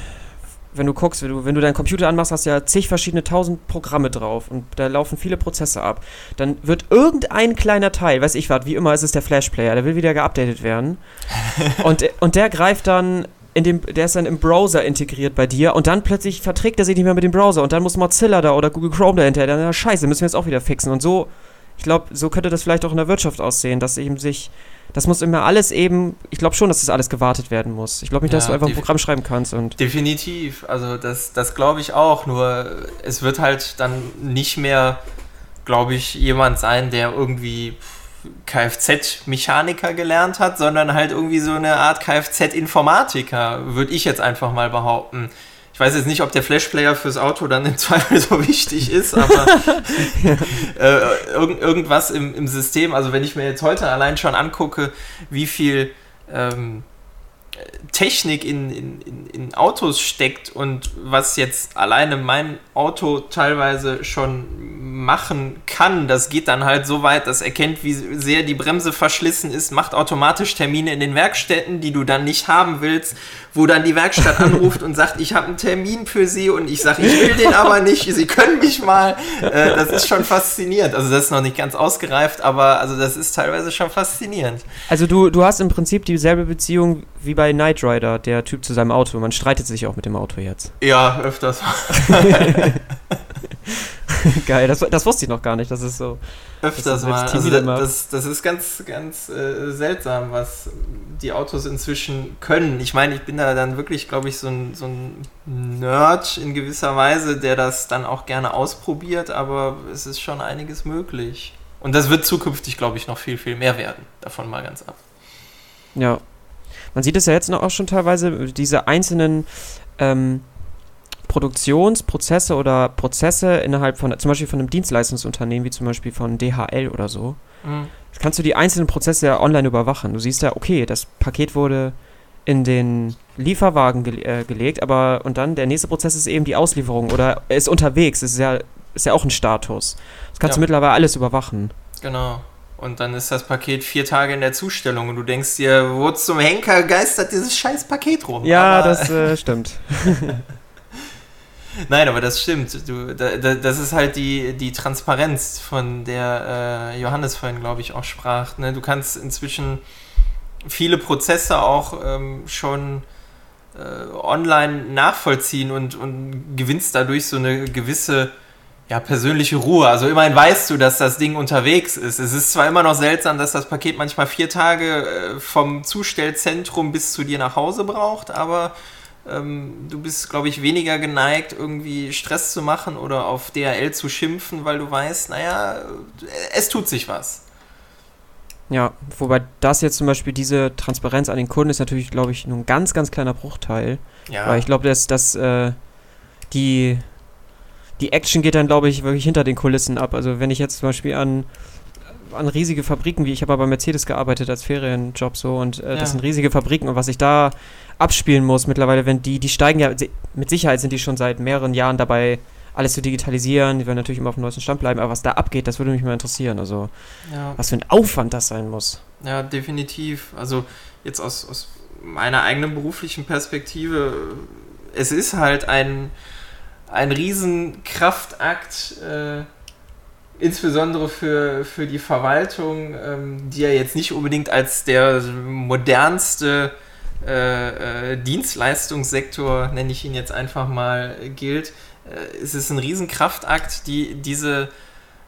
wenn du guckst, wenn du, wenn du deinen Computer anmachst, hast du ja zig verschiedene tausend Programme drauf und da laufen viele Prozesse ab. Dann wird irgendein kleiner Teil, weiß ich was, wie immer ist es der Flash-Player, der will wieder geupdatet werden. und, und der greift dann in dem, der ist dann im Browser integriert bei dir und dann plötzlich verträgt er sich nicht mehr mit dem Browser und dann muss Mozilla da oder Google Chrome dahinter. Dann, na, scheiße, müssen wir jetzt auch wieder fixen. Und so, ich glaube, so könnte das vielleicht auch in der Wirtschaft aussehen, dass eben sich, das muss immer alles eben, ich glaube schon, dass das alles gewartet werden muss. Ich glaube nicht, dass ja, du einfach ein Programm schreiben kannst. Und definitiv, also das, das glaube ich auch, nur es wird halt dann nicht mehr, glaube ich, jemand sein, der irgendwie Kfz-Mechaniker gelernt hat, sondern halt irgendwie so eine Art Kfz-Informatiker, würde ich jetzt einfach mal behaupten. Ich weiß jetzt nicht, ob der Flashplayer fürs Auto dann im Zweifel so wichtig ist, aber äh, irgend, irgendwas im, im System, also wenn ich mir jetzt heute allein schon angucke, wie viel ähm, Technik in, in, in, Autos steckt und was jetzt alleine mein Auto teilweise schon machen kann, das geht dann halt so weit, das erkennt, wie sehr die Bremse verschlissen ist, macht automatisch Termine in den Werkstätten, die du dann nicht haben willst, wo dann die Werkstatt anruft und sagt, ich habe einen Termin für Sie und ich sage, ich will den aber nicht, Sie können mich mal. Äh, das ist schon faszinierend. Also das ist noch nicht ganz ausgereift, aber also das ist teilweise schon faszinierend. Also du, du hast im Prinzip dieselbe Beziehung wie bei Knight Rider, der Typ zu seinem Auto. Man streitet sich auch mit dem Auto jetzt. Ja, öfters. Geil, das, das wusste ich noch gar nicht. Das ist so. Öfters mal. Also das, das, das, ist ganz, ganz äh, seltsam, was die Autos inzwischen können. Ich meine, ich bin da dann wirklich, glaube ich, so ein, so ein Nerd in gewisser Weise, der das dann auch gerne ausprobiert, aber es ist schon einiges möglich. Und das wird zukünftig, glaube ich, noch viel, viel mehr werden. Davon mal ganz ab. Ja. Man sieht es ja jetzt noch auch schon teilweise, diese einzelnen ähm, Produktionsprozesse oder Prozesse innerhalb von, zum Beispiel von einem Dienstleistungsunternehmen, wie zum Beispiel von DHL oder so, mhm. kannst du die einzelnen Prozesse ja online überwachen. Du siehst ja, okay, das Paket wurde in den Lieferwagen ge äh, gelegt, aber und dann der nächste Prozess ist eben die Auslieferung oder ist unterwegs, ist ja, ist ja auch ein Status. Das kannst ja. du mittlerweile alles überwachen. Genau. Und dann ist das Paket vier Tage in der Zustellung und du denkst dir, wo zum Henker geistert dieses scheiß Paket rum? Ja, aber das äh, stimmt. Nein, aber das stimmt. Du, da, da, das ist halt die, die Transparenz, von der äh, Johannes vorhin, glaube ich, auch sprach. Ne? Du kannst inzwischen viele Prozesse auch ähm, schon äh, online nachvollziehen und, und gewinnst dadurch so eine gewisse ja, persönliche Ruhe. Also immerhin weißt du, dass das Ding unterwegs ist. Es ist zwar immer noch seltsam, dass das Paket manchmal vier Tage äh, vom Zustellzentrum bis zu dir nach Hause braucht, aber ähm, du bist, glaube ich, weniger geneigt, irgendwie Stress zu machen oder auf DHL zu schimpfen, weil du weißt, naja, es tut sich was. Ja, wobei das jetzt zum Beispiel diese Transparenz an den Kunden ist natürlich, glaube ich, nur ein ganz, ganz kleiner Bruchteil. Ja. Weil ich glaube, dass, dass äh, die, die Action geht dann, glaube ich, wirklich hinter den Kulissen ab. Also wenn ich jetzt zum Beispiel an an riesige Fabriken, wie ich habe bei Mercedes gearbeitet als Ferienjob so und äh, ja. das sind riesige Fabriken und was ich da abspielen muss mittlerweile, wenn die, die steigen ja, mit Sicherheit sind die schon seit mehreren Jahren dabei, alles zu digitalisieren, die werden natürlich immer auf dem neuesten Stand bleiben, aber was da abgeht, das würde mich mal interessieren, also ja. was für ein Aufwand das sein muss. Ja, definitiv, also jetzt aus, aus meiner eigenen beruflichen Perspektive, es ist halt ein, ein Riesenkraftakt, äh, insbesondere für, für die Verwaltung, ähm, die ja jetzt nicht unbedingt als der modernste äh, äh, Dienstleistungssektor, nenne ich ihn jetzt einfach mal, gilt. Äh, es ist ein Riesenkraftakt, die diese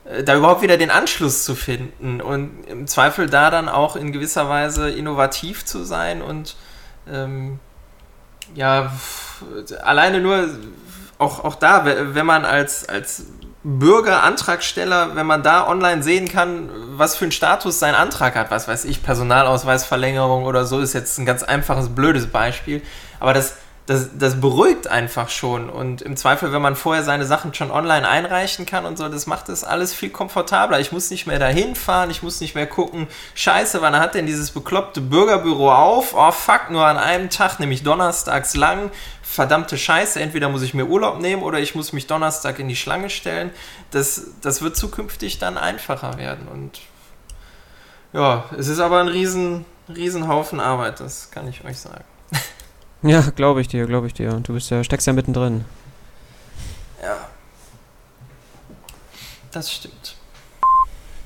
äh, da überhaupt wieder den Anschluss zu finden und im Zweifel da dann auch in gewisser Weise innovativ zu sein und ähm, ja, alleine nur auch, auch da, wenn man als, als Bürger, Antragsteller, wenn man da online sehen kann, was für einen Status sein Antrag hat, was weiß ich, Personalausweisverlängerung oder so, ist jetzt ein ganz einfaches, blödes Beispiel. Aber das, das, das beruhigt einfach schon. Und im Zweifel, wenn man vorher seine Sachen schon online einreichen kann und so, das macht das alles viel komfortabler. Ich muss nicht mehr dahin fahren, ich muss nicht mehr gucken, scheiße, wann hat denn dieses bekloppte Bürgerbüro auf? Oh fuck, nur an einem Tag, nämlich donnerstags lang verdammte Scheiße, entweder muss ich mir Urlaub nehmen oder ich muss mich Donnerstag in die Schlange stellen. Das, das wird zukünftig dann einfacher werden. Und ja, es ist aber ein riesen, riesen Haufen Arbeit, das kann ich euch sagen. Ja, glaube ich dir, glaube ich dir. Du bist ja, steckst ja mittendrin. Ja. Das stimmt.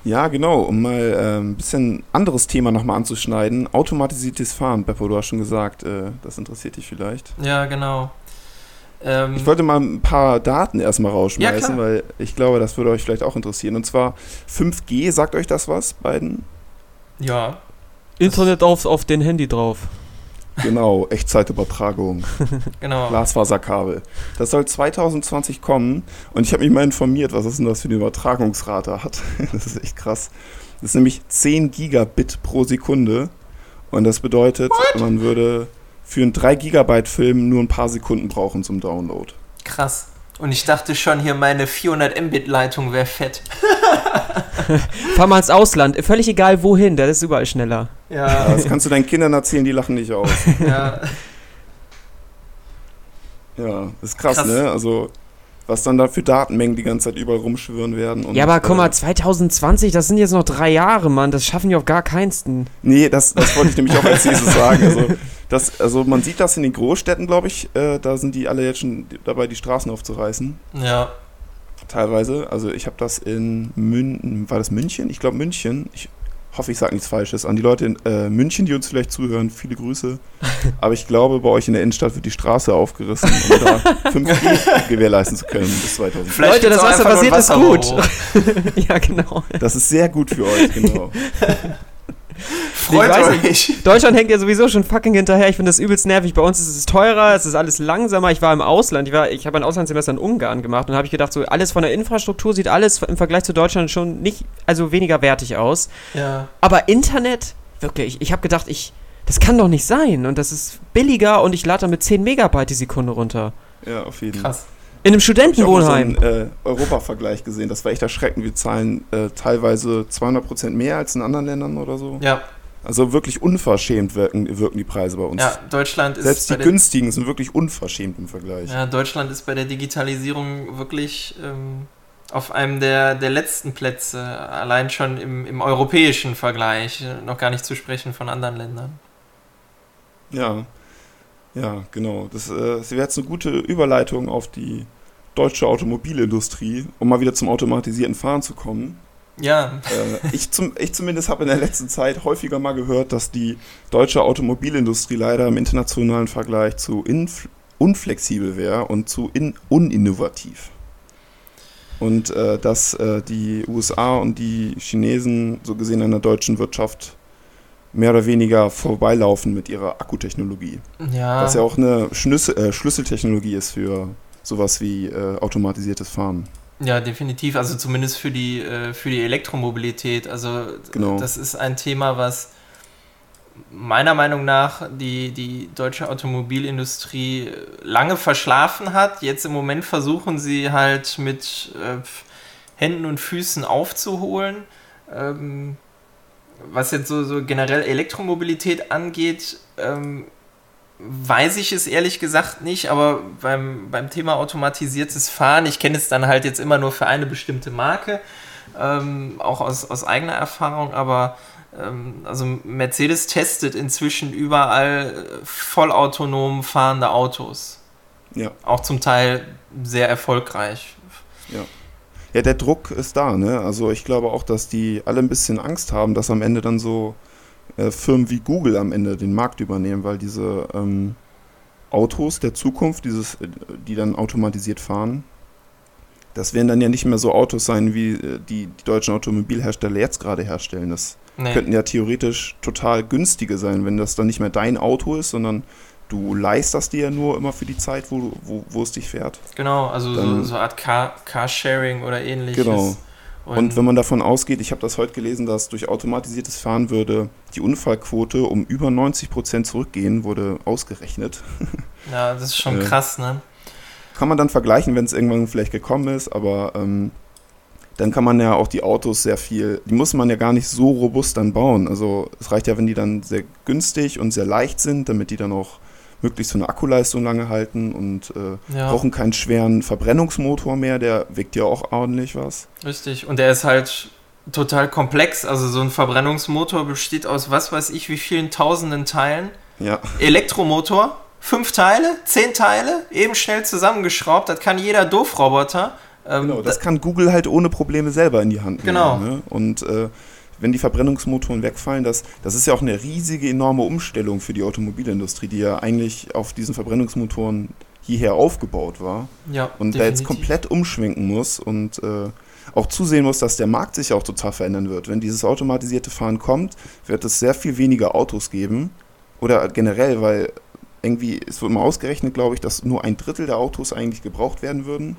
Ja, genau, um mal äh, ein bisschen anderes Thema nochmal anzuschneiden. Automatisiertes Fahren, Beppo, du hast schon gesagt, äh, das interessiert dich vielleicht. Ja, genau. Ähm, ich wollte mal ein paar Daten erstmal rausschmeißen, ja, weil ich glaube, das würde euch vielleicht auch interessieren. Und zwar 5G, sagt euch das was, beiden? Ja. Internet auf, auf den Handy drauf. Genau, Echtzeitübertragung. genau. Glasfaserkabel. Das soll 2020 kommen und ich habe mich mal informiert, was ist denn das für eine Übertragungsrate hat. Das ist echt krass. Das ist nämlich 10 Gigabit pro Sekunde und das bedeutet, What? man würde für einen 3 Gigabyte Film nur ein paar Sekunden brauchen zum Download. Krass. Und ich dachte schon, hier meine 400 Mbit Leitung wäre fett. Fahr mal ins Ausland, völlig egal wohin, das ist überall schneller. Ja, Ja, das kannst du deinen Kindern erzählen, die lachen nicht aus. ja. Ja, das ist krass, Krass. ne? Also, was dann da für Datenmengen die ganze Zeit überall rumschwirren werden. Und, ja, aber guck äh, mal, 2020, das sind jetzt noch drei Jahre, Mann, das schaffen die auf gar keinsten. Nee, das, das wollte ich nämlich auch als nächstes sagen. Also, das, also man sieht das in den Großstädten, glaube ich. Äh, da sind die alle jetzt schon dabei, die Straßen aufzureißen. ja. Teilweise. Also ich habe das in München, war das München? Ich glaube München. Ich hoffe, ich sage nichts Falsches. An die Leute in äh, München, die uns vielleicht zuhören, viele Grüße. Aber ich glaube, bei euch in der Innenstadt wird die Straße aufgerissen, um da 5G gewährleisten zu können bis 2000. Vielleicht Leute, das, auch was da einfach nur passiert, ist gut. ja, genau. Das ist sehr gut für euch, genau. Freut Ich euch. Deutschland hängt ja sowieso schon fucking hinterher. Ich finde das übelst nervig. Bei uns ist es teurer, es ist alles langsamer. Ich war im Ausland. Ich, war- ich habe ein Auslandssemester in Ungarn gemacht und habe ich gedacht, so alles von der Infrastruktur sieht alles im Vergleich zu Deutschland schon nicht, also weniger wertig aus. Ja. Aber Internet, wirklich, ich habe gedacht, ich, das kann doch nicht sein. Und das ist billiger und ich lade damit 10 Megabyte die Sekunde runter. Ja, auf jeden Fall. Krass. In einem Ich habe so Studentenwohnheim. einen äh, Europa-Vergleich gesehen. Das war echt erschreckend. Wir zahlen äh, teilweise 200% mehr als in anderen Ländern oder so. Ja, Also wirklich unverschämt wirken, wirken die Preise bei uns. ja, Deutschland ist Selbst die günstigen sind wirklich unverschämt im Vergleich. ja, Deutschland ist bei der Digitalisierung wirklich ähm, auf einem der, der letzten Plätze, allein schon im, im europäischen Vergleich, äh, noch gar nicht zu sprechen von anderen Ländern. Ja, ja, genau. Das, äh, das wäre jetzt eine gute Überleitung auf die deutsche Automobilindustrie, um mal wieder zum automatisierten Fahren zu kommen. Ja, Äh, ich, zum, ich zumindest habe in der letzten Zeit häufiger mal gehört, dass die deutsche Automobilindustrie leider im internationalen Vergleich zu inf unflexibel wäre und zu in uninnovativ. Und äh, dass äh, die USA und die Chinesen so gesehen an der deutschen Wirtschaft mehr oder weniger vorbeilaufen mit ihrer Akkutechnologie. ja. Was ja auch eine Schlüssel, äh, Schlüsseltechnologie ist für sowas wie äh, automatisiertes Fahren. Ja, definitiv. Also zumindest für die, äh, für die Elektromobilität. Also Genau. das ist ein Thema, was meiner Meinung nach die, die deutsche Automobilindustrie lange verschlafen hat. Jetzt im Moment versuchen sie halt mit äh, Händen und Füßen aufzuholen. Ähm, was jetzt so, so generell Elektromobilität angeht, ähm, weiß ich es ehrlich gesagt nicht, aber beim, beim Thema automatisiertes Fahren, ich kenne es dann halt jetzt immer nur für eine bestimmte Marke, ähm, auch aus, aus eigener Erfahrung, aber ähm, also Mercedes testet inzwischen überall äh, vollautonom fahrende Autos. Ja. Auch zum Teil sehr erfolgreich. Ja, der Druck ist da, ne? Also ich glaube auch, dass die alle ein bisschen Angst haben, dass am Ende dann so äh, Firmen wie Google am Ende den Markt übernehmen, weil diese ähm, Autos der Zukunft, dieses, äh, die dann automatisiert fahren, das werden dann ja nicht mehr so Autos sein, wie äh, die, die deutschen Automobilhersteller jetzt gerade herstellen. Das Nee. könnten ja theoretisch total günstige sein, wenn das dann nicht mehr dein Auto ist, sondern du leihst das dir ja nur immer für die Zeit, wo, du- wo, wo es dich fährt. Genau, also so, Dann- so eine Art Car Carsharing oder ähnliches. Genau. Und, wenn man davon ausgeht, ich habe das heute gelesen, dass durch automatisiertes Fahren würde die Unfallquote um über 90 Prozent zurückgehen, wurde ausgerechnet. ja, das ist schon Äh, krass, ne? Kann man dann vergleichen, wenn es irgendwann vielleicht gekommen ist, aber ähm, dann kann man ja auch die Autos sehr viel, die muss man ja gar nicht so robust dann bauen. Also es reicht ja, wenn die dann sehr günstig und sehr leicht sind, damit die dann auch möglichst so eine Akkuleistung lange halten und äh, Ja. brauchen keinen schweren Verbrennungsmotor mehr, der wiegt ja auch ordentlich was. Richtig. Und der ist halt total komplex. Also so ein Verbrennungsmotor besteht aus was weiß ich wie vielen tausenden Teilen. Ja, Elektromotor, fünf Teile, zehn Teile, eben schnell zusammengeschraubt. Das kann jeder Doofroboter. Ähm, Genau, das kann Google halt ohne Probleme selber in die Hand nehmen. Genau. Ne? Und äh, wenn die Verbrennungsmotoren wegfallen, das, das ist ja auch eine riesige, enorme Umstellung für die Automobilindustrie, die ja eigentlich auf diesen Verbrennungsmotoren hierher aufgebaut war ja, und da jetzt definitiv. komplett umschwenken muss und äh, auch zusehen muss, dass der Markt sich auch total verändern wird. Wenn dieses automatisierte Fahren kommt, wird es sehr viel weniger Autos geben oder generell, weil irgendwie, es wird mal ausgerechnet, glaube ich, dass nur ein Drittel der Autos eigentlich gebraucht werden würden,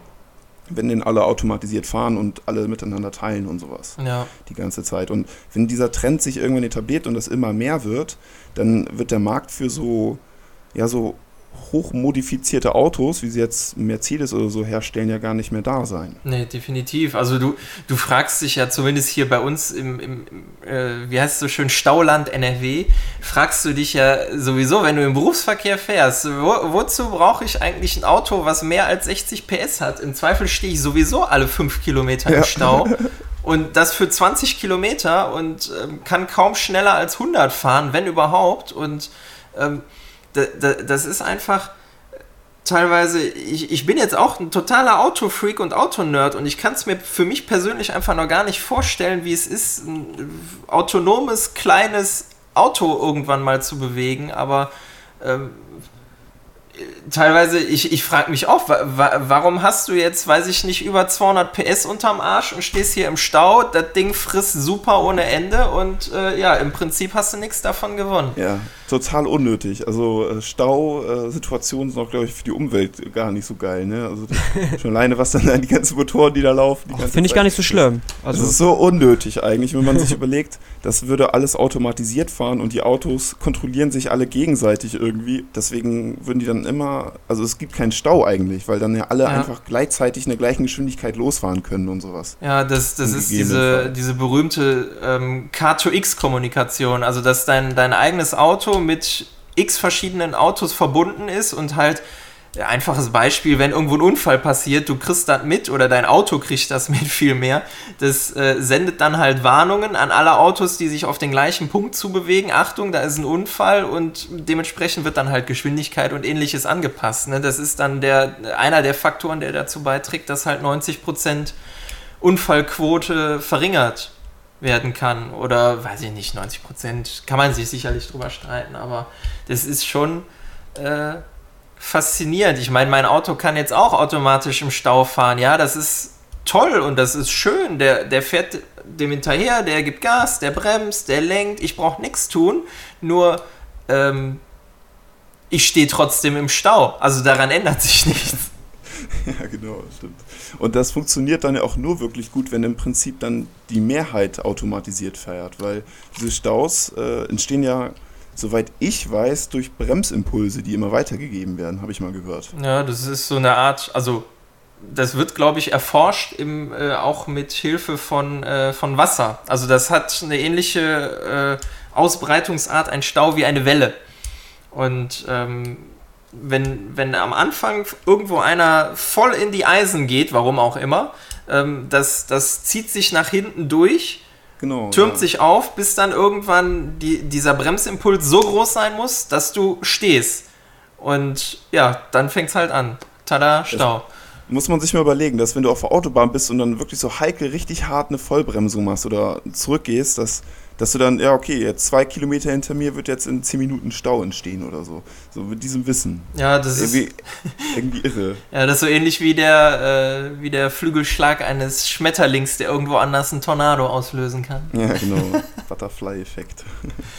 wenn denn alle automatisiert fahren und alle miteinander teilen und sowas Ja, die ganze Zeit. Und wenn dieser Trend sich irgendwann etabliert und das immer mehr wird, dann wird der Markt für so ja so hochmodifizierte Autos, wie sie jetzt Mercedes oder so herstellen, ja gar nicht mehr da sein. Nee, definitiv. Also du, du fragst dich ja zumindest hier bei uns im, im äh, wie heißt es so schön, Stauland NRW, fragst du dich ja sowieso, wenn du im Berufsverkehr fährst, wo, wozu brauche ich eigentlich ein Auto, was mehr als 60 PS hat? Im Zweifel stehe ich sowieso alle fünf Kilometer im ja. Stau. Und das für 20 Kilometer und ähm, kann kaum schneller als 100 fahren, wenn überhaupt. Und ähm, das ist einfach teilweise, ich, ich bin jetzt auch ein totaler Autofreak und Autonerd und ich kann es mir für mich persönlich einfach noch gar nicht vorstellen, wie es ist, ein autonomes, kleines Auto irgendwann mal zu bewegen, aber ähm, teilweise, ich, ich frage mich auch, wa warum hast du jetzt, weiß ich nicht, über 200 PS unterm Arsch und stehst hier im Stau, das Ding frisst super ohne Ende und äh, ja, im Prinzip hast du nichts davon gewonnen. Ja, total unnötig. Also äh, Stausituationen sind auch, glaube ich, für die Umwelt gar nicht so geil. Ne? Also schon alleine, was dann die ganzen Motoren, die da laufen. Finde ich gar nicht so schlimm. Also das ist so unnötig eigentlich, wenn man sich überlegt, das würde alles automatisiert fahren und die Autos kontrollieren sich alle gegenseitig irgendwie. Deswegen würden die dann immer, also es gibt keinen Stau eigentlich, weil dann ja alle ja. einfach gleichzeitig in der gleichen Geschwindigkeit losfahren können und sowas. Ja, das, das ist diese, diese berühmte ähm, K2X-Kommunikation, also dass dein, dein eigenes Auto mit x verschiedenen Autos verbunden ist und halt einfaches Beispiel, wenn irgendwo ein Unfall passiert, du kriegst das mit oder dein Auto kriegt das mit viel mehr. Das äh, sendet dann halt Warnungen an alle Autos, die sich auf den gleichen Punkt zu bewegen. Achtung, da ist ein Unfall und dementsprechend wird dann halt Geschwindigkeit und ähnliches angepasst. Ne? Das ist dann der, einer der Faktoren, der dazu beiträgt, dass halt 90% Unfallquote verringert werden kann. Oder weiß ich nicht, 90% kann man sich sicherlich drüber streiten, aber das ist schon. Äh, faszinierend. Ich meine, mein Auto kann jetzt auch automatisch im Stau fahren. Ja, das ist toll und das ist schön. Der, der fährt dem hinterher, der gibt Gas, der bremst, der lenkt. Ich brauche nichts tun. Nur ähm, ich stehe trotzdem im Stau. Also daran ändert sich nichts. Ja, genau, stimmt. Und das funktioniert dann ja auch nur wirklich gut, wenn im Prinzip dann die Mehrheit automatisiert fährt, weil diese Staus äh, entstehen ja soweit ich weiß, durch Bremsimpulse, die immer weitergegeben werden, habe ich mal gehört. Ja, das ist so eine Art, also das wird, glaube ich, erforscht, im, äh, auch mit Hilfe von, äh, von Wasser. Also das hat eine ähnliche äh, Ausbreitungsart, ein Stau wie eine Welle. Und ähm, wenn, wenn am Anfang irgendwo einer voll in die Eisen geht, warum auch immer, ähm, das, das zieht sich nach hinten durch Genau, türmt ja. sich auf, bis dann irgendwann die, dieser Bremsimpuls so groß sein muss, dass du stehst. Und ja, dann fängt es halt an. Tada, Stau. Das muss man sich mal überlegen, dass wenn du auf der Autobahn bist und dann wirklich so heikel richtig hart eine Vollbremsung machst oder zurückgehst, dass dass du dann, ja, okay, jetzt zwei Kilometer hinter mir wird jetzt in zehn Minuten Stau entstehen oder so. So mit diesem Wissen. Ja, das irgendwie, ist. irgendwie irre. Ja, das ist so ähnlich wie der, äh, wie der Flügelschlag eines Schmetterlings, der irgendwo anders einen Tornado auslösen kann. Ja, genau. Butterfly-Effekt.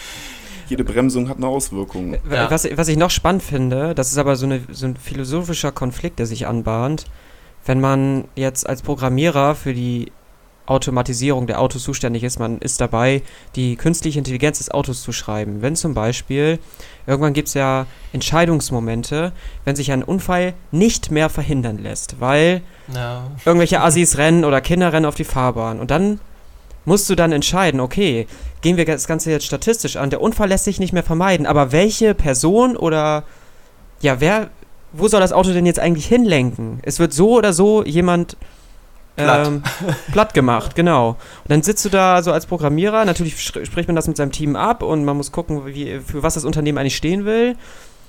Jede Bremsung hat eine Auswirkung. Ja. Was, was ich noch spannend finde, das ist aber so, eine, so ein philosophischer Konflikt, der sich anbahnt. Wenn man jetzt als Programmierer für die Automatisierung der Autos zuständig ist. Man ist dabei, die künstliche Intelligenz des Autos zu schreiben. Wenn zum Beispiel, irgendwann gibt es ja Entscheidungsmomente, wenn sich ein Unfall nicht mehr verhindern lässt, weil no. irgendwelche Assis rennen oder Kinder rennen auf die Fahrbahn. Und dann musst du dann entscheiden, okay, gehen wir das Ganze jetzt statistisch an, der Unfall lässt sich nicht mehr vermeiden, aber welche Person oder ja, wer, wo soll das Auto denn jetzt eigentlich hinlenken? Es wird so oder so jemand Platt. Ähm, platt gemacht, genau. Und dann sitzt du da so als Programmierer, natürlich spricht man das mit seinem Team ab und man muss gucken, wie, für was das Unternehmen eigentlich stehen will.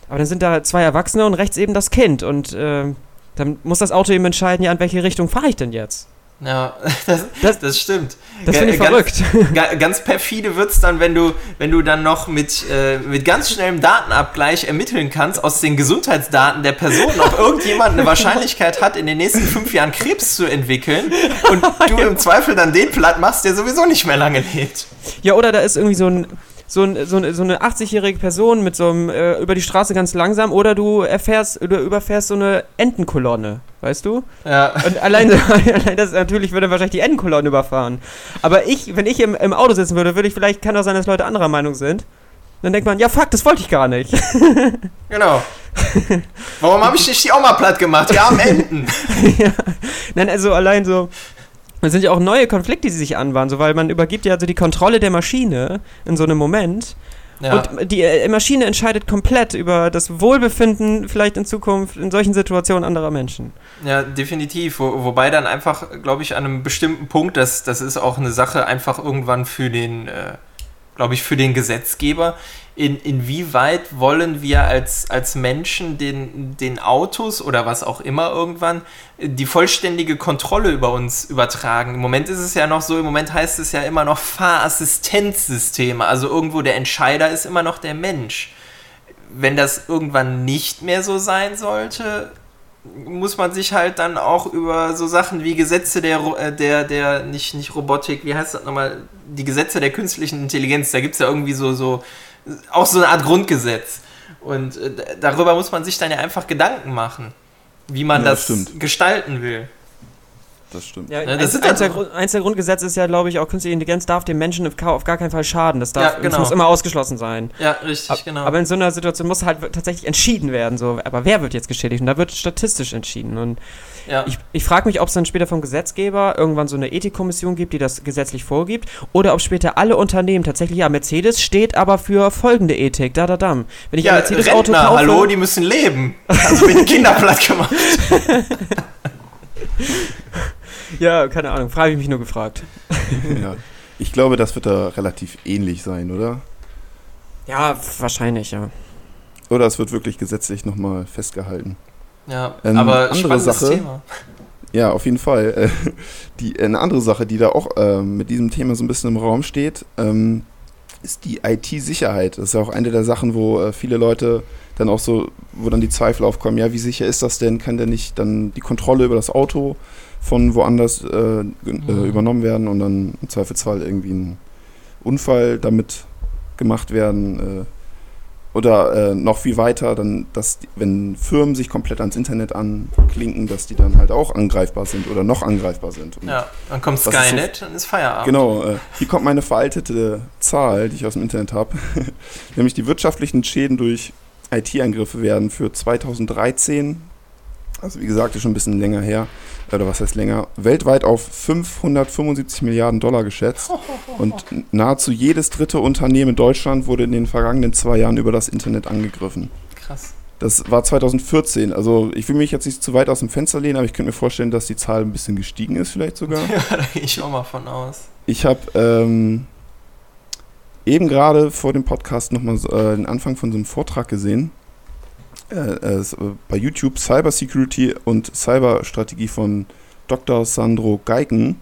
Aber dann sind da zwei Erwachsene und rechts eben das Kind und äh, dann muss das Auto eben entscheiden, ja, in welche Richtung fahre ich denn jetzt? Ja, das, das, das stimmt. Das finde ich ganz, verrückt. Ganz perfide wird es dann, wenn du, wenn du dann noch mit, äh, mit ganz schnellem Datenabgleich ermitteln kannst aus den Gesundheitsdaten der Person, ob irgendjemand eine Wahrscheinlichkeit hat, in den nächsten fünf Jahren Krebs zu entwickeln und du im Zweifel dann den platt machst, der sowieso nicht mehr lange lebt. Ja, oder da ist irgendwie so ein so, ein, so, eine, so eine 80-jährige Person mit so einem äh, über die Straße ganz langsam oder du erfährst oder überfährst so eine Entenkolonne, weißt du? Ja. Und allein, allein das natürlich würde wahrscheinlich die Entenkolonne überfahren. Aber ich, wenn ich im, im Auto sitzen würde, würde ich vielleicht, kann auch sein, dass Leute anderer Meinung sind. Dann denkt man, ja fuck, das wollte ich gar nicht. Genau. Warum habe ich nicht die Oma platt gemacht? Wir haben Enten. ja. Nein, also allein so. Es sind ja auch neue Konflikte, die sich anbahnen, so, weil man übergibt ja also die Kontrolle der Maschine in so einem Moment. Ja. Und die äh, Maschine entscheidet komplett über das Wohlbefinden vielleicht in Zukunft in solchen Situationen anderer Menschen. Ja, definitiv. Wo, wobei dann einfach, glaube ich, an einem bestimmten Punkt, das, das ist auch eine Sache einfach irgendwann für den, äh, glaube ich, für den Gesetzgeber, in, inwieweit wollen wir als, als Menschen den, den Autos oder was auch immer irgendwann die vollständige Kontrolle über uns übertragen. Im Moment ist es ja noch so, im Moment heißt es ja immer noch Fahrassistenzsysteme, also irgendwo der Entscheider ist immer noch der Mensch. Wenn das irgendwann nicht mehr so sein sollte, muss man sich halt dann auch über so Sachen wie Gesetze der, äh, der, der nicht, nicht Robotik, wie heißt das nochmal, die Gesetze der künstlichen Intelligenz, da gibt es ja irgendwie so, so, auch so eine Art Grundgesetz. Und äh, darüber muss man sich dann ja einfach Gedanken machen, wie man Ja, das stimmt. gestalten will. Das stimmt. Ja, Ja, das eins, eins, der, Grund- eins der Grundgesetze ist ja, glaube ich, auch künstliche Intelligenz darf dem Menschen auf gar keinen Fall schaden. Das, darf, Ja, genau. das muss immer ausgeschlossen sein. Ja, richtig, Ab- genau. Aber in so einer Situation muss halt tatsächlich entschieden werden. So. Aber wer wird jetzt geschädigt? Und da wird statistisch entschieden. Und ja. ich, ich frage mich, ob es dann später vom Gesetzgeber irgendwann so eine Ethikkommission gibt, die das gesetzlich vorgibt, oder ob später alle Unternehmen tatsächlich, ja, Mercedes steht aber für folgende Ethik, da, da, dam. Wenn ich ja, ein Mercedes-Auto Rentner, kaufe, hallo, die müssen leben. Also bin die Kinder platt gemacht. ja, keine Ahnung, frage ich mich nur gefragt. ja. Ich glaube, das wird da relativ ähnlich sein, oder? Ja, wahrscheinlich, ja. Oder es wird wirklich gesetzlich nochmal festgehalten. Ja, Ähm, aber andere spannendes Sache. Thema. Ja, auf jeden Fall. Äh, Die, eine andere Sache, die da auch ähm, mit diesem Thema so ein bisschen im Raum steht, ähm, ist die IT-Sicherheit. Das ist ja auch eine der Sachen, wo äh, viele Leute dann auch so, wo dann die Zweifel aufkommen, ja, wie sicher ist das denn? Kann der nicht dann die Kontrolle über das Auto von woanders äh, äh, Mhm. übernommen werden und dann im Zweifelsfall irgendwie ein Unfall damit gemacht werden? Äh, oder äh, noch viel weiter, dann, dass die, wenn Firmen sich komplett ans Internet anklinken, dass die dann halt auch angreifbar sind oder noch angreifbar sind. Und Ja, dann kommt ist so- Skynet, dann ist Feierabend. Genau, hier kommt meine veraltete Zahl, die ich aus dem Internet habe. Nämlich die wirtschaftlichen Schäden durch IT-Angriffe werden für 2013, also wie gesagt, ist schon ein bisschen länger her, oder was heißt länger, weltweit auf 575 Milliarden Dollar geschätzt. Und nahezu jedes dritte Unternehmen in Deutschland wurde in den vergangenen zwei Jahren über das Internet angegriffen. Krass. Das war 2014. Also ich will mich jetzt nicht zu weit aus dem Fenster lehnen, aber ich könnte mir vorstellen, dass die Zahl ein bisschen gestiegen ist, vielleicht sogar. Ja, da gehe ich auch mal von aus. Ich habe ähm, eben gerade vor dem Podcast nochmal so, äh, den Anfang von so einem Vortrag gesehen. Äh, äh, äh, bei YouTube Cyber Security und Cyberstrategie von Dr. Sandro Geigen.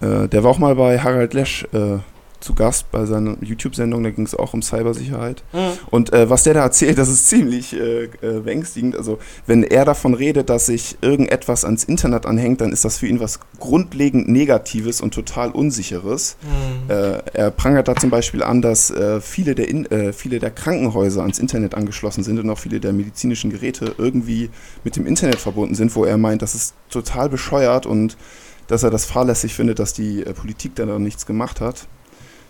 Äh, der war auch mal bei Harald Lesch äh, zu Gast bei seiner YouTube-Sendung, da ging es auch um Cybersicherheit. Und äh, was der da erzählt, das ist ziemlich äh, äh, beängstigend. Also, wenn er davon redet, dass sich irgendetwas ans Internet anhängt, dann ist das für ihn was grundlegend Negatives und total Unsicheres. Hm. Äh, er prangert da zum Beispiel an, dass äh, viele, der In viele der Krankenhäuser ans Internet angeschlossen sind und auch viele der medizinischen Geräte irgendwie mit dem Internet verbunden sind, wo er meint, das ist total bescheuert und dass er das fahrlässig findet, dass die Politik da noch nichts gemacht hat.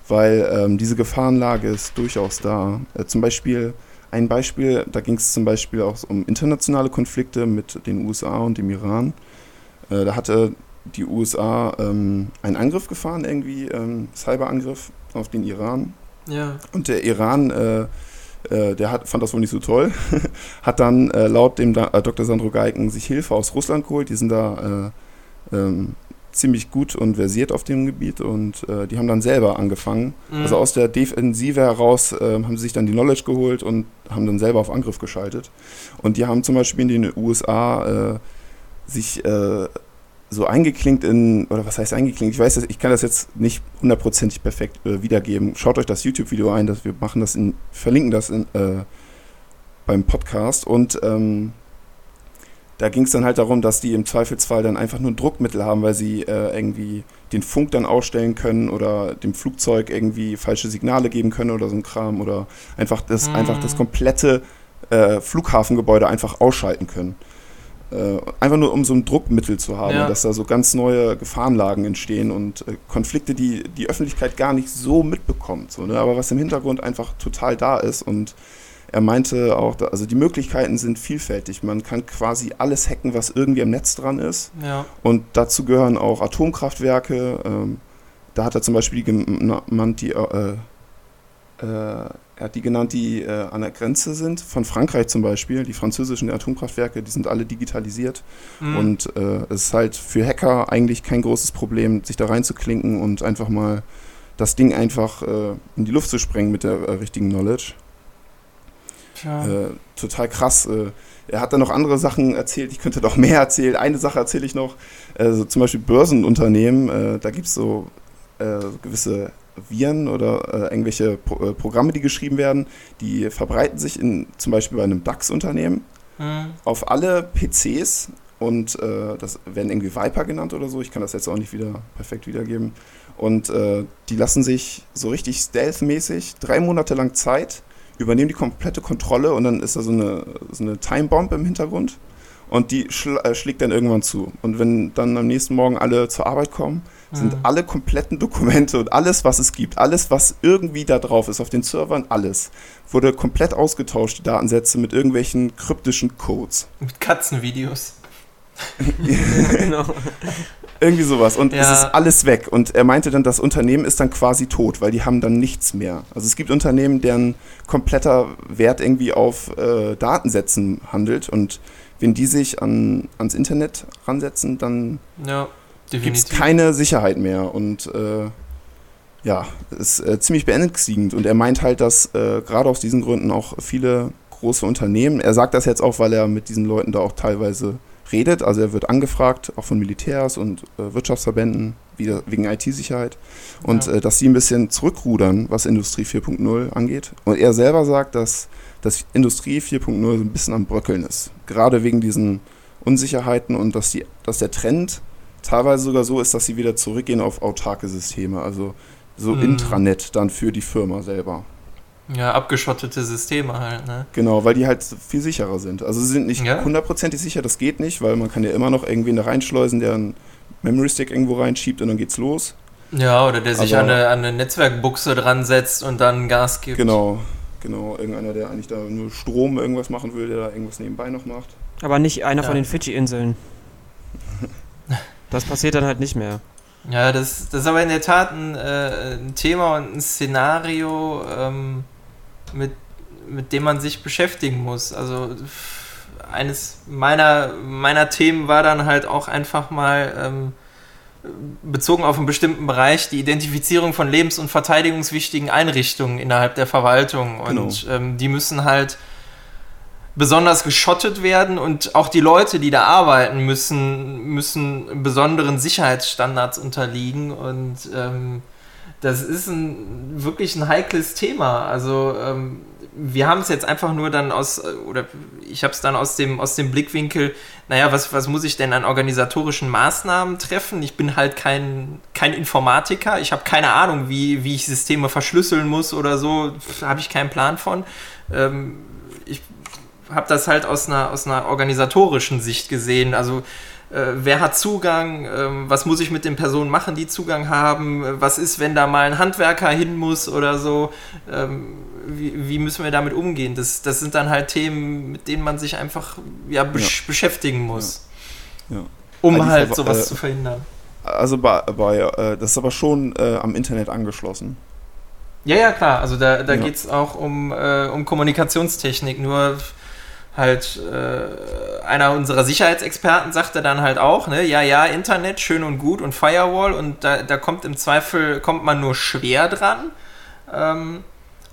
Weil ähm, diese Gefahrenlage ist durchaus da. Äh, zum Beispiel, ein Beispiel, da ging es zum Beispiel auch um internationale Konflikte mit den USA und dem Iran. Äh, da hatte die USA ähm, einen Angriff gefahren, irgendwie, ähm, Cyberangriff auf den Iran. Ja. Und der Iran, äh, äh, der hat, fand das wohl nicht so toll, hat dann äh, laut dem da, äh, Dr. Sandro Geigen sich Hilfe aus Russland geholt. Die sind da äh, ähm, ziemlich gut und versiert auf dem Gebiet und äh, die haben dann selber angefangen. Mhm. Also aus der Defensive heraus äh, haben sie sich dann die Knowledge geholt und haben dann selber auf Angriff geschaltet. Und die haben zum Beispiel in den USA äh, sich äh, so eingeklinkt in, oder was heißt eingeklinkt? Ich weiß, ich kann das jetzt nicht hundertprozentig perfekt äh, wiedergeben. Schaut euch das YouTube-Video ein, dass wir machen das in, verlinken das in, äh, beim Podcast und ähm, da ging es dann halt darum, dass die im Zweifelsfall dann einfach nur Druckmittel haben, weil sie äh, irgendwie den Funk dann ausstellen können oder dem Flugzeug irgendwie falsche Signale geben können oder so ein Kram oder einfach das, Mhm. einfach das komplette äh, Flughafengebäude einfach ausschalten können. äh, einfach nur um so ein Druckmittel zu haben, Ja. dass da so ganz neue Gefahrenlagen entstehen und äh, Konflikte, die die Öffentlichkeit gar nicht so mitbekommt, so, ne? aber was im Hintergrund einfach total da ist und er meinte auch, also die Möglichkeiten sind vielfältig. Man kann quasi alles hacken, was irgendwie am Netz dran ist. Ja. Und dazu gehören auch Atomkraftwerke. Ähm, da hat er zum Beispiel die genannt, die, äh, äh, er hat die genannt, die äh, an der Grenze sind, von Frankreich zum Beispiel. Die französischen Atomkraftwerke, die sind alle digitalisiert. Mhm. Und äh, es ist halt für Hacker eigentlich kein großes Problem, sich da reinzuklinken und einfach mal das Ding einfach äh, in die Luft zu sprengen mit der äh, richtigen Knowledge. Äh, total krass. Äh, er hat dann noch andere Sachen erzählt, ich könnte noch mehr erzählen. Eine Sache erzähle ich noch, also zum Beispiel Börsenunternehmen, äh, da gibt es so gewisse Viren oder äh, irgendwelche Pro äh, Programme, die geschrieben werden, die verbreiten sich in, zum Beispiel bei einem DAX-Unternehmen Mhm. auf alle PCs und äh, das werden irgendwie Viper genannt oder so. Ich kann das jetzt auch nicht wieder perfekt wiedergeben. Und die lassen sich so richtig stealth-mäßig drei Monate lang Zeit, übernehmen die komplette Kontrolle und dann ist da so eine, so eine Timebomb im Hintergrund und die schl äh, schlägt dann irgendwann zu. Und wenn dann am nächsten Morgen alle zur Arbeit kommen, sind Mhm. alle kompletten Dokumente und alles, was es gibt, alles, was irgendwie da drauf ist, auf den Servern, alles, wurde komplett ausgetauscht, die Datensätze mit irgendwelchen kryptischen Codes. Mit Katzenvideos. genau. Irgendwie sowas. Und es Ja. ist alles weg. Und er meinte dann, das Unternehmen ist dann quasi tot, weil die haben dann nichts mehr. Also es gibt Unternehmen, deren kompletter Wert irgendwie auf äh, Datensätzen handelt. Und wenn die sich an, ans Internet ransetzen, dann Ja, gibt es keine Sicherheit mehr. Und äh, ja, ist äh, ziemlich beängstigend. Und er meint halt, dass äh, gerade aus diesen Gründen auch viele große Unternehmen, er sagt das jetzt auch, weil er mit diesen Leuten da auch teilweise redet. Also er wird angefragt, auch von Militärs und äh, Wirtschaftsverbänden, wieder wegen IT-Sicherheit. Und Ja. äh, dass sie ein bisschen zurückrudern, was Industrie 4.0 angeht. Und er selber sagt, dass, dass Industrie 4.0 so ein bisschen am Bröckeln ist. Gerade wegen diesen Unsicherheiten und dass, die, dass der Trend teilweise sogar so ist, dass sie wieder zurückgehen auf autarke Systeme, also so Mhm. Intranet dann für die Firma selber. Ja, abgeschottete Systeme halt, ne? Genau, weil die halt viel sicherer sind. Also sie sind nicht Ja. hundertprozentig sicher, das geht nicht, weil man kann ja immer noch irgendwen da reinschleusen, der einen Memory Stick irgendwo reinschiebt und dann geht's los. Ja, oder der sich Aber- an eine, an eine Netzwerkbuchse dran setzt und dann Gas gibt. Genau, genau. Irgendeiner, der eigentlich da nur Strom irgendwas machen will, der da irgendwas nebenbei noch macht. Aber nicht einer Ja. von den Fidschi-Inseln. Das passiert dann halt nicht mehr. Ja, das, das ist aber in der Tat ein, äh, ein Thema und ein Szenario, ähm, mit, mit dem man sich beschäftigen muss. Also eines meiner, meiner Themen war dann halt auch einfach mal ähm, bezogen auf einen bestimmten Bereich die Identifizierung von lebens- und verteidigungswichtigen Einrichtungen innerhalb der Verwaltung. Und ähm, die müssen halt besonders geschottet werden und auch die Leute, die da arbeiten, müssen, müssen besonderen Sicherheitsstandards unterliegen und ähm, das ist ein, wirklich ein heikles Thema. Also ähm, wir haben es jetzt einfach nur dann aus, äh, oder ich habe es dann aus dem, aus dem Blickwinkel, naja, was, was muss ich denn an organisatorischen Maßnahmen treffen? Ich bin halt kein, kein Informatiker, ich habe keine Ahnung, wie, wie ich Systeme verschlüsseln muss oder so, habe ich keinen Plan von. Ähm, ich habe das halt aus einer, aus einer organisatorischen Sicht gesehen. Also wer hat Zugang? Ähm, was muss ich mit den Personen machen, die Zugang haben? Äh, Was ist, wenn da mal ein Handwerker hin muss oder so? Ähm, wie, wie müssen wir damit umgehen? Das, das sind dann halt Themen, mit denen man sich einfach ja, besch beschäftigen muss. Ja. Um Also die halt sowas äh, zu verhindern. Also bei, bei äh, das ist aber schon äh, am Internet angeschlossen. Ja, ja, klar. Also da, da Ja. geht es auch um, äh, um Kommunikationstechnik. Nur halt äh, einer unserer Sicherheitsexperten sagte dann halt auch, ne, ja, ja, Internet, schön und gut und Firewall und da, da kommt im Zweifel, kommt man nur schwer dran. Ähm,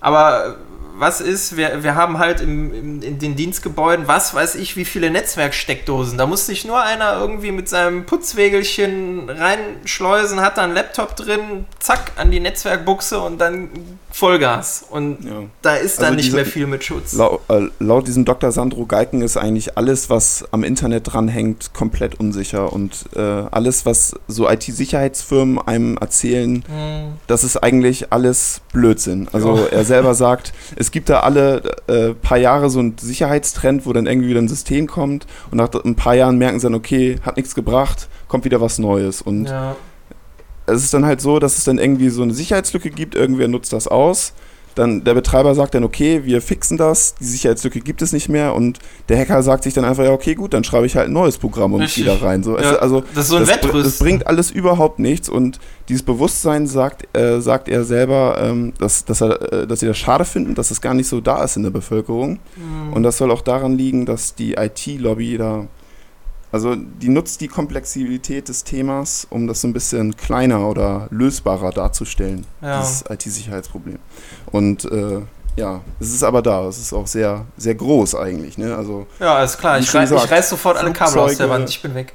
aber was ist, wir, wir haben halt im, im, in den Dienstgebäuden, was weiß ich, wie viele Netzwerksteckdosen. Da muss sich nur einer irgendwie mit seinem Putzwägelchen reinschleusen, hat da einen Laptop drin, zack, an die Netzwerkbuchse und dann Vollgas. Und Ja. da ist dann Also nicht diese- mehr viel mit Schutz. Lau äh, laut diesem Dr. Sandro Geiken ist eigentlich alles, was am Internet dranhängt, komplett unsicher. Und äh, alles, was so IT-Sicherheitsfirmen einem erzählen, Hm. das ist eigentlich alles Blödsinn. Also Ja. er selber sagt, es es gibt da alle äh, paar Jahre so einen Sicherheitstrend, wo dann irgendwie wieder ein System kommt und nach ein paar Jahren merken sie dann, okay, hat nichts gebracht, kommt wieder was Neues. Und Ja. es ist dann halt so, dass es dann irgendwie so eine Sicherheitslücke gibt, irgendwer nutzt das aus. Dann der Betreiber sagt dann, okay, wir fixen das, die Sicherheitslücke gibt es nicht mehr und der Hacker sagt sich dann einfach, ja, okay, gut, dann schreibe ich halt ein neues Programm und gehe da rein. So, Ja, also das ist so ein das, br- das bringt alles überhaupt nichts und dieses Bewusstsein sagt, äh, sagt er selber, ähm, dass, dass, er, äh, dass sie das schade finden, dass es gar nicht so da ist in der Bevölkerung. Mhm. Und das soll auch daran liegen, dass die IT-Lobby da, also die nutzt die Komplexität des Themas, um das so ein bisschen kleiner oder lösbarer darzustellen, Ja. dieses IT-Sicherheitsproblem. Und äh, ja, es ist aber da, es ist auch sehr, sehr groß eigentlich. Ne? Also ja, alles klar. Ich, rei ich gesagt, reiß sofort alle Kabel aus der Wand. Ich bin weg.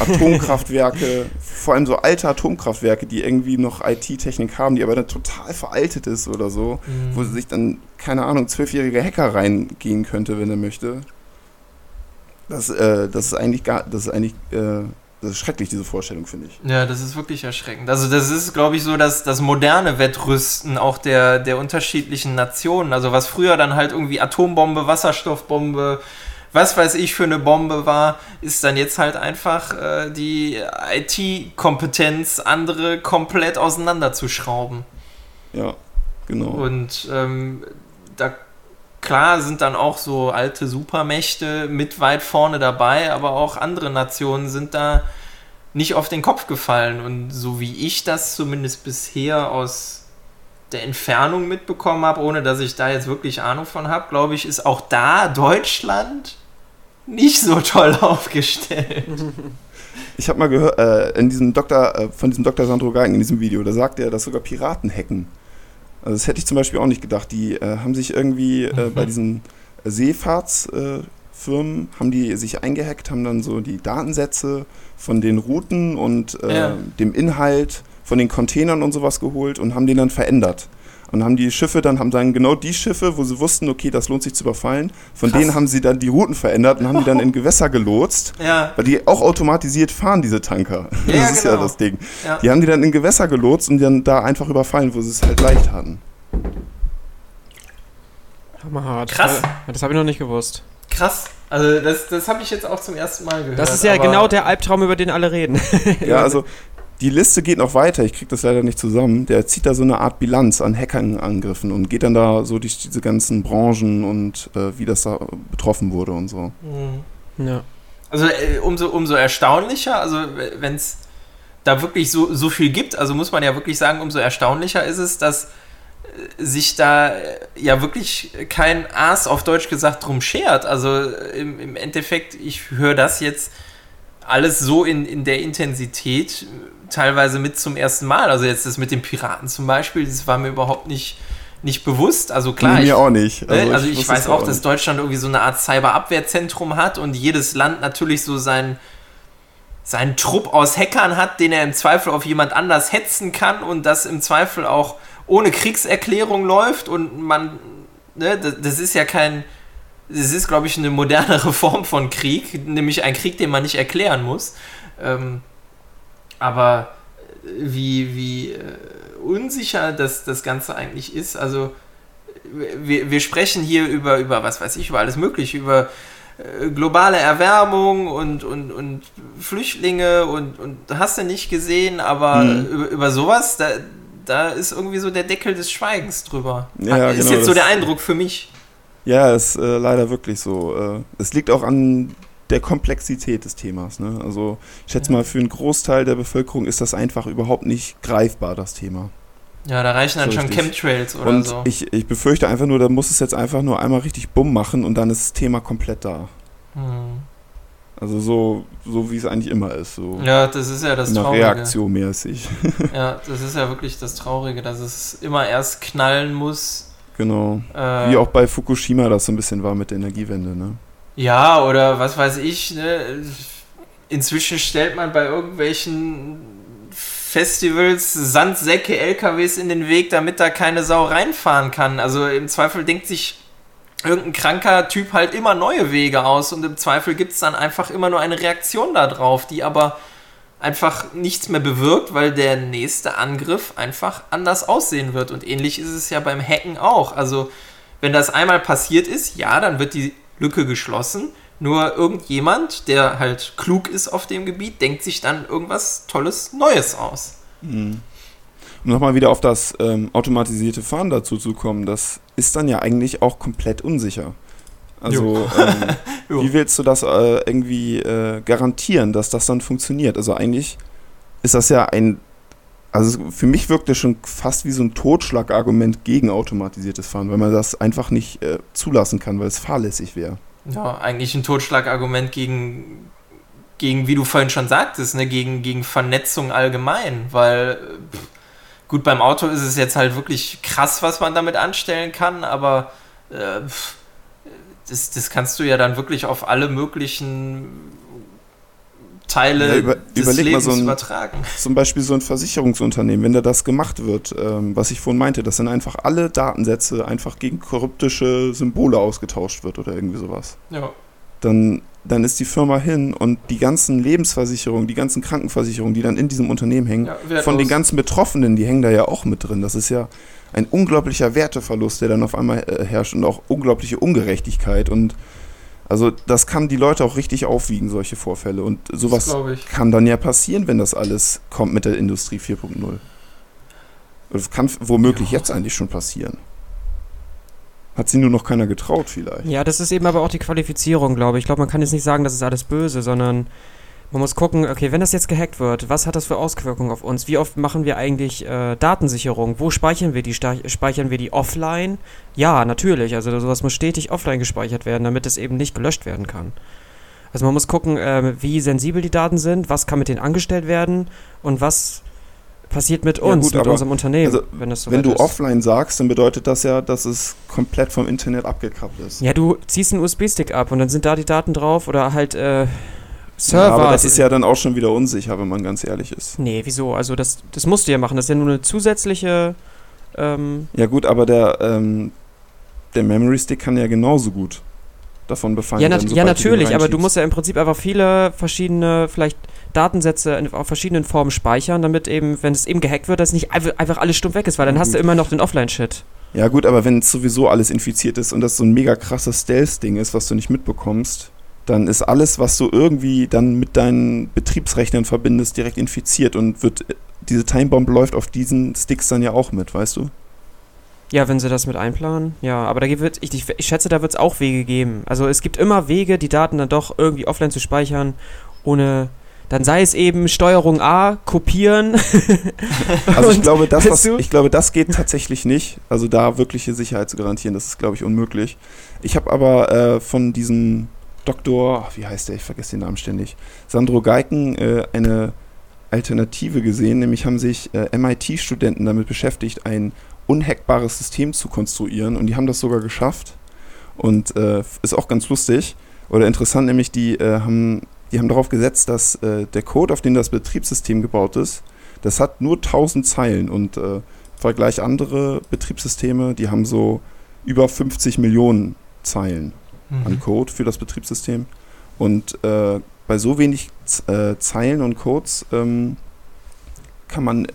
Atomkraftwerke, vor allem so alte Atomkraftwerke, die irgendwie noch IT-Technik haben, die aber dann total veraltet ist oder so, wo Mhm. sich dann, keine Ahnung, zwölfjähriger Hacker reingehen könnte, wenn er möchte. Das, äh, das ist eigentlich gar, das ist eigentlich, äh, das ist schrecklich, diese Vorstellung, finde ich. Ja, das ist wirklich erschreckend. Also das ist, glaube ich, so dass das moderne Wettrüsten auch der, der unterschiedlichen Nationen. Also was früher dann halt irgendwie Atombombe, Wasserstoffbombe, was weiß ich für eine Bombe war, ist dann jetzt halt einfach äh, die IT-Kompetenz, andere komplett auseinanderzuschrauben. Ja, genau. Und ähm, da klar sind dann auch so alte Supermächte mit weit vorne dabei, aber auch andere Nationen sind da nicht auf den Kopf gefallen. Und so wie ich das zumindest bisher aus der Entfernung mitbekommen habe, ohne dass ich da jetzt wirklich Ahnung von habe, glaube ich, ist auch da Deutschland nicht so toll aufgestellt. Ich habe mal gehört, äh, in diesem Doktor, äh, von diesem Dr. Sandro Geigen in diesem Video, da sagt er, dass sogar Piraten hacken. Also das hätte ich zum Beispiel auch nicht gedacht. Die äh, haben sich irgendwie äh, Mhm. bei diesen Seefahrtsfirmen, äh, haben die sich eingehackt, haben dann so die Datensätze von den Routen und äh, Ja. dem Inhalt von den Containern und sowas geholt und haben den dann verändert. Und haben die Schiffe dann, haben dann genau die Schiffe, wo sie wussten, okay, das lohnt sich zu überfallen, von Krass. denen haben sie dann die Routen verändert und haben die dann in Gewässer gelotst. Ja, Weil die auch automatisiert fahren, diese Tanker. Ja, das ist ja genau. das Ding. ja. Die haben die dann in Gewässer gelotst und dann da einfach überfallen, wo sie es halt leicht hatten. Hammerhart. Krass. Das, habe ich noch nicht gewusst. krass. Also das, das habe ich jetzt auch zum ersten Mal gehört. Das ist ja genau der Albtraum, über den alle reden. Ja, also die Liste geht noch weiter. Ich krieg das leider nicht zusammen. Der zieht da so eine Art Bilanz an Hackerangriffen und geht dann da so durch diese ganzen Branchen und äh, wie das da betroffen wurde und so. Mhm. Ja. Also äh, umso, umso erstaunlicher, also wenn es da wirklich so, so viel gibt, also muss man ja wirklich sagen, umso erstaunlicher ist es, dass äh, sich da äh, ja wirklich kein Aas auf Deutsch gesagt drum schert. Also äh, im, im Endeffekt, ich höre das jetzt alles so in, in der Intensität teilweise mit zum ersten Mal. Also jetzt das mit den Piraten zum Beispiel, das war mir überhaupt nicht, nicht bewusst. Also klar, Nee, ich, mir auch nicht. also, also ich, wusste weiß es auch, dass. Deutschland irgendwie so eine Art Cyberabwehrzentrum hat und jedes Land natürlich so sein, seinen Trupp aus Hackern hat, den er im Zweifel auf jemand anders hetzen kann und das im Zweifel auch ohne Kriegserklärung läuft und man, ne, das, das ist ja kein, das ist, glaube ich, eine modernere Form von Krieg, nämlich ein Krieg, den man nicht erklären muss. Ähm, aber äh, wie, wie äh, unsicher das, das Ganze eigentlich ist, also wir, wir sprechen hier über, über, was weiß ich, über alles Mögliche, über äh, globale Erwärmung und, und, und Flüchtlinge und, und hast du nicht gesehen, aber Mhm. über, über sowas, da, da ist irgendwie so der Deckel des Schweigens drüber. Ja, ist genau, jetzt so der Eindruck für mich. Ja, ist äh, leider wirklich so. Äh, es liegt auch an der Komplexität des Themas. Ne? Also ich schätze Ja. mal, für einen Großteil der Bevölkerung ist das einfach überhaupt nicht greifbar, das Thema. Ja, da reichen dann So schon richtig. Chemtrails oder und so. ich, ich befürchte einfach nur, da muss es jetzt einfach nur einmal richtig bumm machen und dann ist das Thema komplett da. Hm. Also so, so wie es eigentlich immer ist. So Ja, das ist ja das Traurige. Reaktion mäßig. Ja, das ist ja wirklich das Traurige, dass es immer erst knallen muss. genau. Äh, Wie auch bei Fukushima das so ein bisschen war mit der Energiewende. Ne? Ja, oder was weiß ich, ne? Inzwischen stellt man bei irgendwelchen Festivals Sandsäcke, LKWs in den Weg, damit da keine Sau reinfahren kann. Also im Zweifel denkt sich irgendein kranker Typ halt immer neue Wege aus und im Zweifel gibt es dann einfach immer nur eine Reaktion darauf, die aber einfach nichts mehr bewirkt, weil der nächste Angriff einfach anders aussehen wird. Und ähnlich ist es ja beim Hacken auch. Also wenn das einmal passiert ist, ja, dann wird die Lücke geschlossen. Nur irgendjemand, der halt klug ist auf dem Gebiet, denkt sich dann irgendwas Tolles Neues aus. Mhm. Um nochmal wieder auf das ähm, automatisierte Fahren dazu zu kommen, das ist dann ja eigentlich auch komplett unsicher. Also, ähm, wie willst du das äh, irgendwie äh, garantieren, dass das dann funktioniert? Also, eigentlich ist das ja ein. Also, für mich wirkt das schon fast wie so ein Totschlagargument gegen automatisiertes Fahren, weil man das einfach nicht äh, zulassen kann, weil es fahrlässig wäre. Ja, eigentlich ein Totschlagargument gegen, gegen, wie du vorhin schon sagtest, ne, gegen, gegen Vernetzung allgemein, weil. Pff, gut, beim Auto ist es jetzt halt wirklich krass, was man damit anstellen kann, aber. Äh, das, das kannst du ja dann wirklich auf alle möglichen Teile ja, über, des Lebens so ein, übertragen. Zum Beispiel so ein Versicherungsunternehmen, wenn da das gemacht wird, ähm, was ich vorhin meinte, dass dann einfach alle Datensätze einfach gegen korruptische Symbole ausgetauscht wird oder irgendwie sowas. Ja. Dann, dann ist die Firma hin und die ganzen Lebensversicherungen, die ganzen Krankenversicherungen, die dann in diesem Unternehmen hängen, ja, von den ganzen Betroffenen, die hängen da ja auch mit drin. Das ist ja, ein unglaublicher Werteverlust, der dann auf einmal äh, herrscht und auch unglaubliche Ungerechtigkeit und also das kann die Leute auch richtig aufwiegen, solche Vorfälle. Und sowas kann dann ja passieren, wenn das alles kommt mit der Industrie 4.0. Das kann womöglich ja. jetzt eigentlich schon passieren. Hat sie nur noch keiner getraut vielleicht. Ja, das ist eben aber auch die Qualifizierung, glaube ich. Ich glaube, man kann jetzt nicht sagen, das ist alles böse, sondern man muss gucken, okay, wenn das jetzt gehackt wird, was hat das für Auswirkungen auf uns? Wie oft machen wir eigentlich äh, Datensicherung? Wo speichern wir die? Speichern wir die offline? Ja, natürlich. Also sowas muss stetig offline gespeichert werden, damit es eben nicht gelöscht werden kann. Also man muss gucken, äh, wie sensibel die Daten sind, was kann mit denen angestellt werden und was passiert mit uns, ja, gut, mit unserem Unternehmen, also, wenn das so Wenn du ist. offline sagst, dann bedeutet das ja, dass es komplett vom Internet abgekappt ist. Ja, du ziehst einen USB-Stick ab und dann sind da die Daten drauf oder halt äh, Server. Ja, aber das ist ja dann auch schon wieder unsicher, wenn man ganz ehrlich ist. Nee, wieso? Also das, das musst du ja machen. Das ist ja nur eine zusätzliche. Ähm ja gut, aber der, ähm, der Memory Stick kann ja genauso gut davon befallen ja, werden. Ja, natürlich, aber du musst ja im Prinzip einfach viele verschiedene, vielleicht Datensätze in, auf verschiedenen Formen speichern, damit eben, wenn es eben gehackt wird, dass nicht einfach alles stumpf weg ist, weil dann ja, hast du immer noch den Offline-Shit. Ja gut, aber wenn sowieso alles infiziert ist und das so ein mega krasses Stealth-Ding ist, was du nicht mitbekommst, dann ist alles, was du irgendwie dann mit deinen Betriebsrechnern verbindest, direkt infiziert und wird diese Timebomb läuft auf diesen Sticks dann ja auch mit, weißt du? Ja, wenn sie das mit einplanen. Ja, aber da wird, ich, ich schätze, da wird es auch Wege geben. Also es gibt immer Wege, die Daten dann doch irgendwie offline zu speichern, ohne dann sei es eben Steuerung A, kopieren. also ich glaube, das, was, ich glaube, das geht tatsächlich nicht. Also da wirkliche Sicherheit zu garantieren, das ist, glaube ich, unmöglich. Ich habe aber äh, von diesem Doktor, wie heißt der, ich vergesse den Namen ständig, Sandro Geiken äh, eine Alternative gesehen, nämlich haben sich äh, MIT-Studenten damit beschäftigt, ein unhackbares System zu konstruieren. Und die haben das sogar geschafft. Und äh, ist auch ganz lustig oder interessant, nämlich die äh, haben die haben darauf gesetzt, dass äh, der Code, auf den das Betriebssystem gebaut ist, das hat nur 1000 Zeilen. Und äh, Vergleich andere Betriebssysteme, die haben so über 50 Millionen Zeilen mhm. an Code für das Betriebssystem. Und äh, bei so wenig äh, Zeilen und Codes ähm, kann man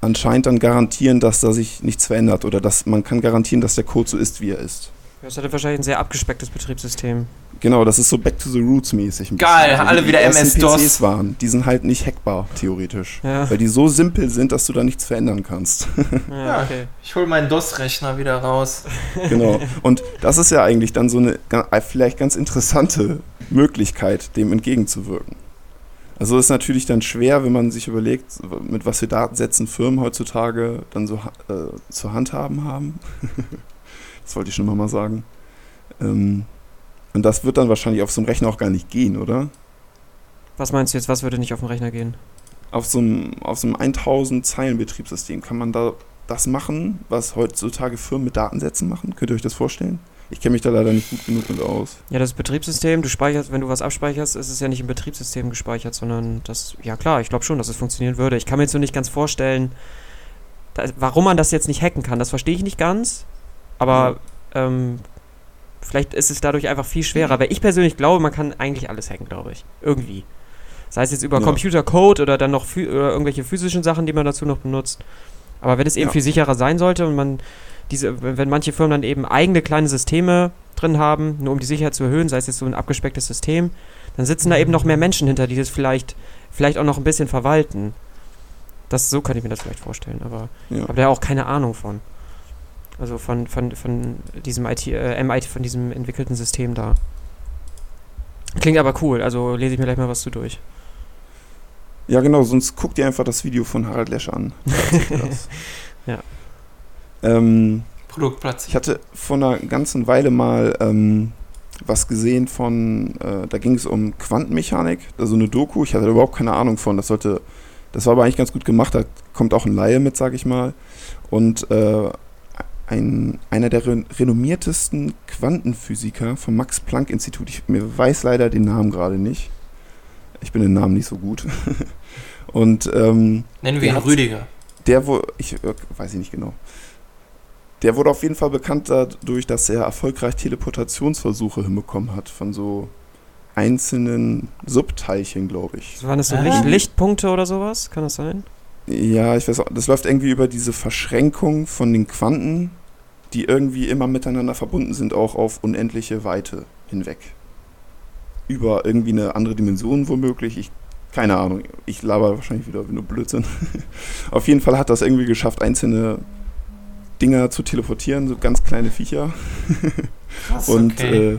anscheinend dann garantieren, dass da sich nichts verändert oder dass man kann garantieren, dass der Code so ist, wie er ist. Das hat wahrscheinlich ein sehr abgespecktes Betriebssystem. Genau, das ist so Back to the Roots mäßig. Geil, also alle wieder MS-DOS. PCs waren, die sind halt nicht hackbar, theoretisch. Ja. Weil die so simpel sind, dass du da nichts verändern kannst. Ja, okay. Ich hole meinen DOS-Rechner wieder raus. Genau. Und das ist ja eigentlich dann so eine äh, vielleicht ganz interessante Möglichkeit, dem entgegenzuwirken. Also ist natürlich dann schwer, wenn man sich überlegt, mit was für Datensätzen Firmen heutzutage dann so äh, zur Handhaben haben. das wollte ich schon mal sagen. Ähm, und das wird dann wahrscheinlich auf so einem Rechner auch gar nicht gehen, oder? Was meinst du jetzt, was würde nicht auf dem Rechner gehen? Auf so einem, auf so einem 1000 Zeilen Betriebssystem kann man da das machen, was heutzutage Firmen mit Datensätzen machen? Könnt ihr euch das vorstellen? Ich kenne mich da leider nicht gut genug mit aus. Ja, das Betriebssystem, du speicherst, wenn du was abspeicherst, ist es ja nicht im Betriebssystem gespeichert, sondern das, ja klar, ich glaube schon, dass es funktionieren würde. Ich kann mir jetzt nur nicht ganz vorstellen, da, warum man das jetzt nicht hacken kann. Das verstehe ich nicht ganz, aber ähm, Vielleicht ist es dadurch einfach viel schwerer, weil ich persönlich glaube, man kann eigentlich alles hacken, glaube ich. Irgendwie. Sei es jetzt über ja. Computercode oder dann noch oder irgendwelche physischen Sachen, die man dazu noch benutzt. Aber wenn es eben ja. viel sicherer sein sollte und man diese, wenn manche Firmen dann eben eigene kleine Systeme drin haben, nur um die Sicherheit zu erhöhen, sei es jetzt so ein abgespecktes System, dann sitzen da eben noch mehr Menschen hinter, die das vielleicht, vielleicht auch noch ein bisschen verwalten. Das, so kann ich mir das vielleicht vorstellen, aber ich Ja. habe da auch keine Ahnung von. Also von, von, von diesem IT, äh, MIT, von diesem entwickelten System da. Klingt aber cool, also lese ich mir gleich mal was zu durch. Ja, genau, sonst guck dir einfach das Video von Harald Lesch an. Ja. Ähm, Produktplatz. ich hatte vor einer ganzen Weile mal ähm, was gesehen von, äh, da ging es um Quantenmechanik, also eine Doku, ich hatte da überhaupt keine Ahnung von, das sollte, das war aber eigentlich ganz gut gemacht, da kommt auch ein Laie mit, sag ich mal. Und äh, ein, einer der ren renommiertesten Quantenphysiker vom Max-Planck-Institut, ich mir weiß leider den Namen gerade nicht. Ich bin den Namen nicht so gut. Und ähm, Nennen wir ihn hat's- Rüdiger. der wo ich äh, weiß ich nicht genau. Der wurde auf jeden Fall bekannt dadurch, dass er erfolgreich Teleportationsversuche hinbekommen hat von so einzelnen Subteilchen, glaube ich. Waren das so Ah. Licht, Lichtpunkte oder sowas? Kann das sein? Ja, ich weiß auch, das läuft irgendwie über diese Verschränkung von den Quanten, die irgendwie immer miteinander verbunden sind, auch auf unendliche Weite hinweg. Über irgendwie eine andere Dimension womöglich. Ich, keine Ahnung, ich laber wahrscheinlich wieder nur Blödsinn. auf jeden Fall hat das irgendwie geschafft, einzelne Dinger zu teleportieren, so ganz kleine Viecher. Krass, Und okay. äh,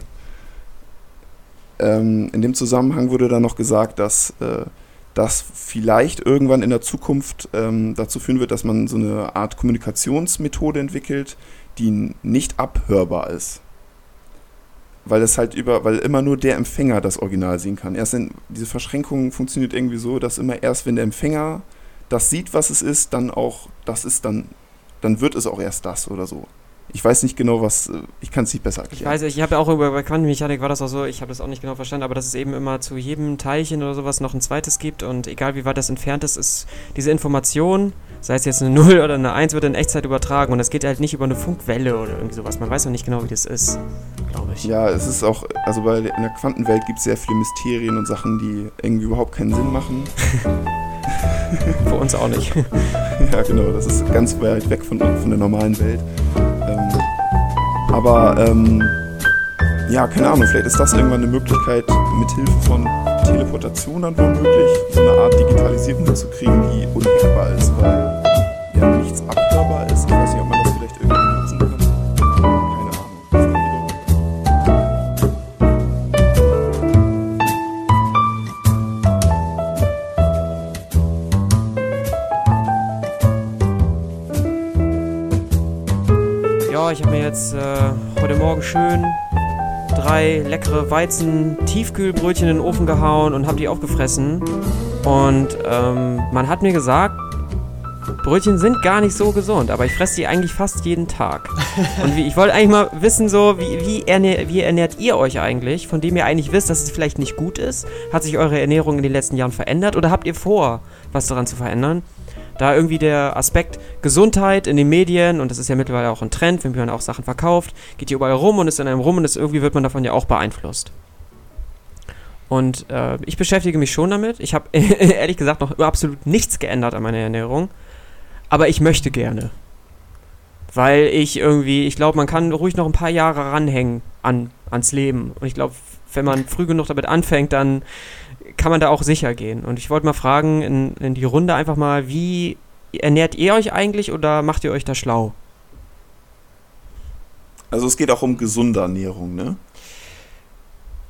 ähm, in dem Zusammenhang wurde dann noch gesagt, dass äh, das vielleicht irgendwann in der Zukunft ähm, dazu führen wird, dass man so eine Art Kommunikationsmethode entwickelt, die nicht abhörbar ist. Weil es halt über, weil immer nur der Empfänger das Original sehen kann. Erst in, diese Verschränkung funktioniert irgendwie so, dass immer erst, wenn der Empfänger das sieht, was es ist, dann auch, das ist dann, dann wird es auch erst das oder so. Ich weiß nicht genau, was, äh, ich kann es nicht besser erklären. Ich weiß, ich habe ja auch über bei Quantenmechanik war das auch so, ich habe das auch nicht genau verstanden, aber dass es eben immer zu jedem Teilchen oder sowas noch ein zweites gibt und egal wie weit das entfernt ist, ist diese Information, sei es jetzt eine 0 oder eine 1, wird in Echtzeit übertragen und das geht halt nicht über eine Funkwelle oder irgendwie sowas. Man weiß noch nicht genau, wie das ist, glaube ich. Ja, es ist auch, also bei, in der Quantenwelt gibt es sehr viele Mysterien und Sachen, die irgendwie überhaupt keinen Sinn machen. Für uns auch nicht. ja, genau, das ist ganz weit weg von, von der normalen Welt. Aber, ähm, ja, keine Ahnung, vielleicht ist das irgendwann eine Möglichkeit, mit Hilfe von Teleportation dann womöglich so eine Art Digitalisierung hinzukriegen, die unhackbar ist, weil ja nichts abhörbar ist. Ich habe mir jetzt äh, heute Morgen schön drei leckere Weizen-Tiefkühlbrötchen in den Ofen gehauen und habe die aufgefressen. Und ähm, man hat mir gesagt, Brötchen sind gar nicht so gesund, aber ich fresse die eigentlich fast jeden Tag. Und wie, ich wollte eigentlich mal wissen, so, wie, wie, ernähr, wie ernährt ihr euch eigentlich, von dem ihr eigentlich wisst, dass es vielleicht nicht gut ist? Hat sich eure Ernährung in den letzten Jahren verändert oder habt ihr vor, was daran zu verändern? Da irgendwie der Aspekt Gesundheit in den Medien, und das ist ja mittlerweile auch ein Trend, wenn man auch Sachen verkauft, geht hier überall rum und ist in einem rum und ist, irgendwie wird man davon ja auch beeinflusst. Und äh, ich beschäftige mich schon damit. Ich habe ehrlich gesagt noch absolut nichts geändert an meiner Ernährung. Aber ich möchte gerne. Weil ich irgendwie, ich glaube, man kann ruhig noch ein paar Jahre ranhängen an, ans Leben. Und ich glaube, wenn man früh genug damit anfängt, dann kann man da auch sicher gehen. Und ich wollte mal fragen in, in die Runde einfach mal, wie ernährt ihr euch eigentlich oder macht ihr euch da schlau? Also es geht auch um gesunde Ernährung, ne?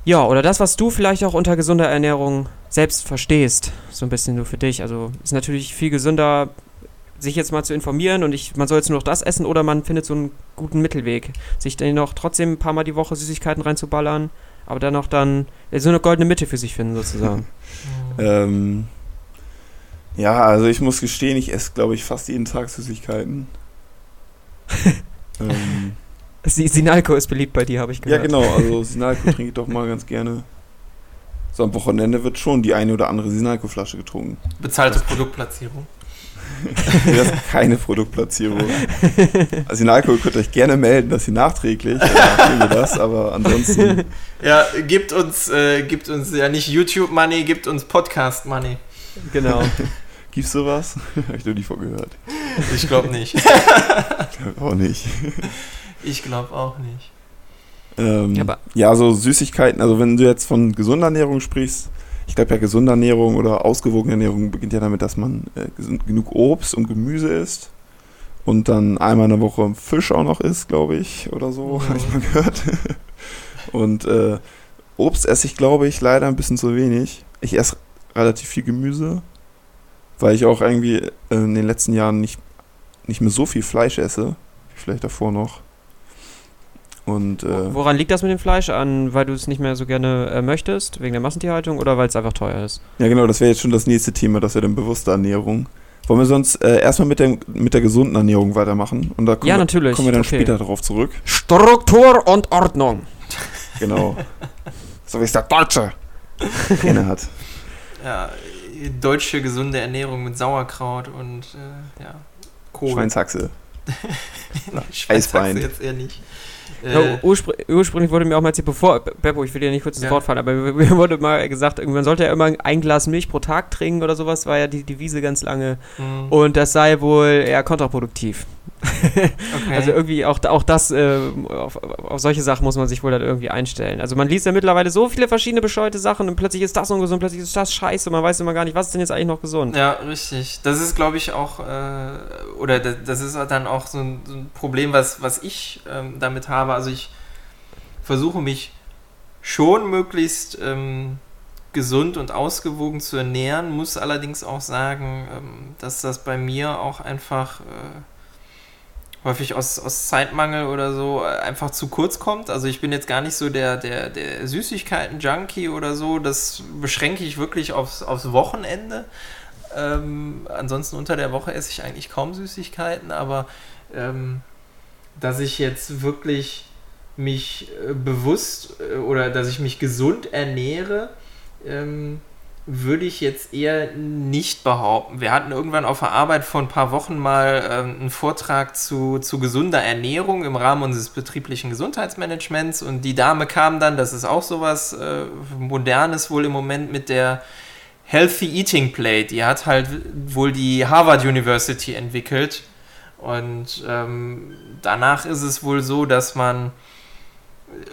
Ja, oder das, was du vielleicht auch unter gesunder Ernährung selbst verstehst, so ein bisschen nur für dich. Also ist natürlich viel gesünder, sich jetzt mal zu informieren und ich, man soll jetzt nur noch das essen oder man findet so einen guten Mittelweg, sich dann noch trotzdem ein paar Mal die Woche Süßigkeiten reinzuballern, aber dann noch dann so eine goldene Mitte für sich finden sozusagen. Ähm, ja, also ich muss gestehen, ich esse, glaube ich, fast jeden Tag Süßigkeiten. ähm, Sinalco ist beliebt bei dir, habe ich ja, gehört. genau, also Sinalco trinke ich doch mal ganz gerne. So am Wochenende wird schon die eine oder andere Sinalco-Flasche getrunken. Bezahlte Produktplatzierung. Das ist keine Produktplatzierung. Also Sinalco könnt ihr euch gerne melden, dass sie nachträglich, äh, wir das, aber ansonsten, Ja, gibt uns, äh, gibt uns ja nicht YouTube-Money, gibt uns Podcast-Money. Genau. gibt's sowas? Habe ich noch nie von gehört. Ich glaube nicht. auch nicht. Ich glaube auch nicht. Ähm, Ja, aber- ja, so Süßigkeiten, also wenn du jetzt von gesunder Ernährung sprichst, ich glaube ja gesunde Ernährung oder ausgewogene Ernährung beginnt ja damit, dass man äh, genug Obst und Gemüse isst und dann einmal in der Woche Fisch auch noch isst, glaube ich, oder so, Mhm. habe ich mal gehört. und äh, Obst esse ich, glaube ich, leider ein bisschen zu wenig. Ich esse relativ viel Gemüse, weil ich auch irgendwie äh, in den letzten Jahren nicht, nicht mehr so viel Fleisch esse, wie vielleicht davor noch. Und äh, Woran liegt das mit dem Fleisch? An, weil du es nicht mehr so gerne äh, möchtest, wegen der Massentierhaltung oder weil es einfach teuer ist? Ja, genau, das wäre jetzt schon das nächste Thema, das wäre dann bewusste Ernährung. Wollen wir sonst äh, erstmal mit der, mit der gesunden Ernährung weitermachen? Und da kommen, Ja, wir, natürlich. kommen wir dann Okay. später darauf zurück. Struktur und Ordnung. Genau. so wie es der Deutsche gerne hat. Ja, deutsche gesunde Ernährung mit Sauerkraut und äh, ja, Kohl. Schweinshaxe. Schweinshaxe Eisbein. jetzt eher nicht. Äh, urspr ursprünglich wurde mir auch mal erzählt, bevor, Beppo, ich will dir nicht kurz ins Ja. Wort fallen, aber mir, wurde mal gesagt, man sollte ja immer ein Glas Milch pro Tag trinken oder sowas, war ja die Devise ganz lange. mh, Und das sei wohl eher kontraproduktiv. Okay. Also irgendwie auch, auch das, äh, auf, auf solche Sachen muss man sich wohl dann irgendwie einstellen. Also man liest ja mittlerweile so viele verschiedene bescheuerte Sachen und plötzlich ist das ungesund, plötzlich ist das scheiße, man weiß immer gar nicht, was ist denn jetzt eigentlich noch gesund. Ja, richtig. Das ist, glaube ich, auch, äh, oder das, das ist dann auch so ein, so ein Problem, was, was ich ähm, damit habe. Also ich versuche mich schon möglichst ähm, gesund und ausgewogen zu ernähren, muss allerdings auch sagen, ähm, dass das bei mir auch einfach äh, häufig aus, aus Zeitmangel oder so äh, einfach zu kurz kommt. Also ich bin jetzt gar nicht so der, der, der Süßigkeiten-Junkie oder so. Das beschränke ich wirklich aufs, aufs Wochenende. Ähm, ansonsten unter der Woche esse ich eigentlich kaum Süßigkeiten, aber ähm, dass ich jetzt wirklich mich äh, bewusst äh, oder dass ich mich gesund ernähre, ähm, würde ich jetzt eher nicht behaupten. Wir hatten irgendwann auf der Arbeit vor ein paar Wochen mal ähm, einen Vortrag zu, zu gesunder Ernährung im Rahmen unseres betrieblichen Gesundheitsmanagements und die Dame kam dann, das ist auch sowas äh, Modernes wohl im Moment mit der Healthy Eating Plate. Die hat halt wohl die Harvard University entwickelt und ähm, danach ist es wohl so, dass man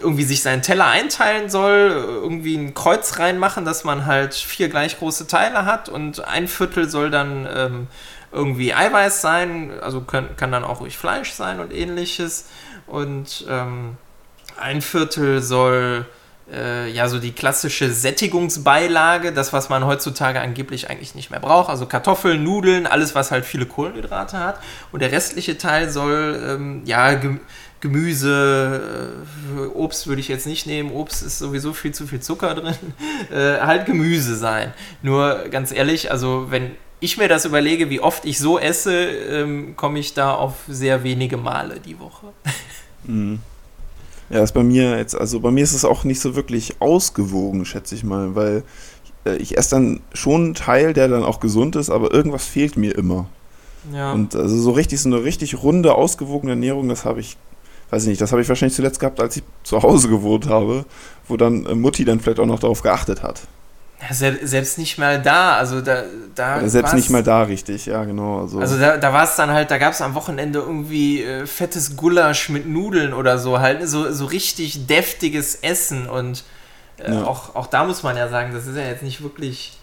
irgendwie sich seinen Teller einteilen soll, irgendwie ein Kreuz reinmachen, dass man halt vier gleich große Teile hat und ein Viertel soll dann ähm, irgendwie Eiweiß sein, also können, kann dann auch ruhig Fleisch sein und ähnliches. Und ähm, ein Viertel soll äh, ja so die klassische Sättigungsbeilage, das was man heutzutage angeblich eigentlich nicht mehr braucht, also Kartoffeln, Nudeln, alles was halt viele Kohlenhydrate hat. Und der restliche Teil soll ähm, ja Gemüse, äh, Obst würde ich jetzt nicht nehmen, Obst ist sowieso viel zu viel Zucker drin, äh, halt Gemüse sein. Nur ganz ehrlich, also wenn ich mir das überlege, wie oft ich so esse, ähm, komme ich da auf sehr wenige Male die Woche. Mhm. Ja, ist bei mir jetzt, also bei mir ist es auch nicht so wirklich ausgewogen, schätze ich mal, weil äh, ich esse dann schon einen Teil, der dann auch gesund ist, aber irgendwas fehlt mir immer. Ja. Und also so richtig, so eine richtig runde, ausgewogene Ernährung, das habe ich, weiß ich nicht, das habe ich wahrscheinlich zuletzt gehabt, als ich zu Hause gewohnt habe, wo dann äh, Mutti dann vielleicht auch noch darauf geachtet hat. Ja, selbst nicht mal da, also da, da selbst nicht mal da richtig, ja genau. Also, Also da, da war es dann halt, da gab es am Wochenende irgendwie äh, fettes Gulasch mit Nudeln oder so, halt so, so richtig deftiges Essen und äh, Ja. auch, auch da muss man ja sagen, das ist ja jetzt nicht wirklich,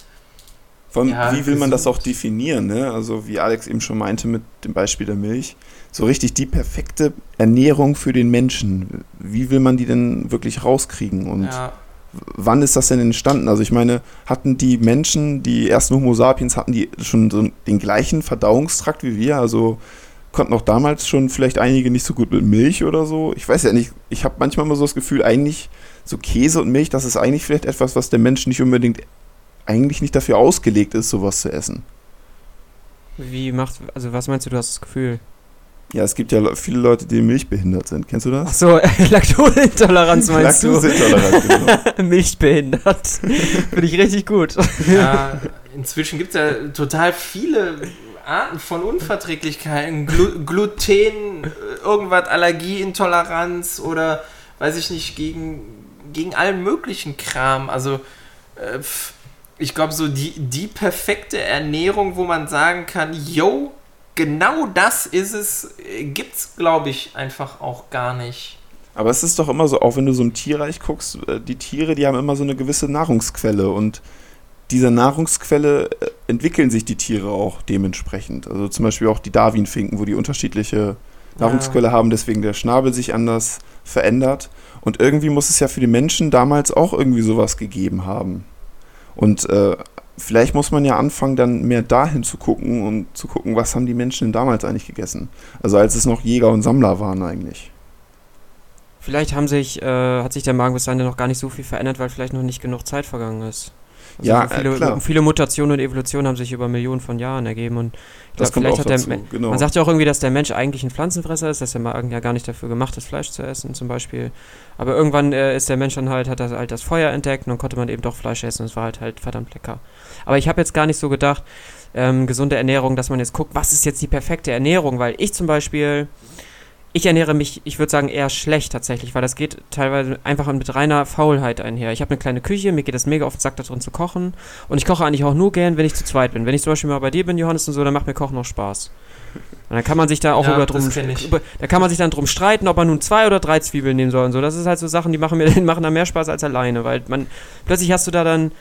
Vor allem, wie will man das auch definieren, ne? Also wie Alex eben schon meinte mit dem Beispiel der Milch, so richtig die perfekte Ernährung für den Menschen. Wie will man die denn wirklich rauskriegen und ja, wann ist das denn entstanden? Also ich meine, hatten die Menschen, die ersten Homo sapiens, hatten die schon so den gleichen Verdauungstrakt wie wir? Also konnten auch damals schon vielleicht einige nicht so gut mit Milch oder so? Ich weiß ja nicht, ich habe manchmal mal so das Gefühl, eigentlich so Käse und Milch, das ist eigentlich vielleicht etwas, was der Mensch nicht unbedingt eigentlich nicht dafür ausgelegt ist, sowas zu essen. Wie macht, also was meinst du, du hast das Gefühl? Ja, es gibt ja le- viele Leute, die milchbehindert sind. Kennst du das? Achso, Laktoseintoleranz meinst du? Laktoseintolerant, genau. Milchbehindert. Finde ich richtig gut. ja, inzwischen gibt es ja total viele Arten von Unverträglichkeiten, Glu Gluten, irgendwas, Allergieintoleranz oder weiß ich nicht, gegen, gegen allen möglichen Kram. Also äh, ich glaube, so die, die perfekte Ernährung, wo man sagen kann, yo, genau das ist es, gibt es, glaube ich, einfach auch gar nicht. Aber es ist doch immer so, auch wenn du so im Tierreich guckst, äh, die Tiere, die haben immer so eine gewisse Nahrungsquelle und dieser Nahrungsquelle äh, entwickeln sich die Tiere auch dementsprechend. Also zum Beispiel auch die Darwin-Finken, wo die unterschiedliche Nahrungsquelle ja. haben, deswegen der Schnabel sich anders verändert. Und irgendwie muss es ja für die Menschen damals auch irgendwie sowas gegeben haben. Und äh, vielleicht muss man ja anfangen, dann mehr dahin zu gucken und zu gucken, was haben die Menschen denn damals eigentlich gegessen. Also als es noch Jäger und Sammler waren eigentlich. Vielleicht haben sich, äh, hat sich der Magen bis dahin noch gar nicht so viel verändert, weil vielleicht noch nicht genug Zeit vergangen ist. Also ja, so viele, äh, viele, Mutationen und Evolutionen haben sich über Millionen von Jahren ergeben und ich das glaub, vielleicht hat dazu, der, genau. man sagt ja auch irgendwie, dass der Mensch eigentlich ein Pflanzenfresser ist, dass der Magen ja gar nicht dafür gemacht ist, Fleisch zu essen zum Beispiel. Aber irgendwann äh, ist der Mensch dann halt, hat das, halt das Feuer entdeckt und dann konnte man eben doch Fleisch essen und es war halt halt verdammt lecker. Aber ich habe jetzt gar nicht so gedacht, ähm, gesunde Ernährung, dass man jetzt guckt, was ist jetzt die perfekte Ernährung, weil ich zum Beispiel ich ernähre mich, ich würde sagen, eher schlecht tatsächlich, weil das geht teilweise einfach mit reiner Faulheit einher. Ich habe eine kleine Küche, mir geht es mega auf den Sack, da drin zu kochen. Und ich koche eigentlich auch nur gern, wenn ich zu zweit bin. Wenn ich zum Beispiel mal bei dir bin, Johannes, und so, dann macht mir Kochen noch Spaß. Und dann kann man sich da auch Ja, über das drum, über, da kann man sich dann drum streiten, ob man nun zwei oder drei Zwiebeln nehmen soll und so. Das ist halt so Sachen, die machen mir machen da mehr Spaß als alleine, weil man plötzlich hast du da dann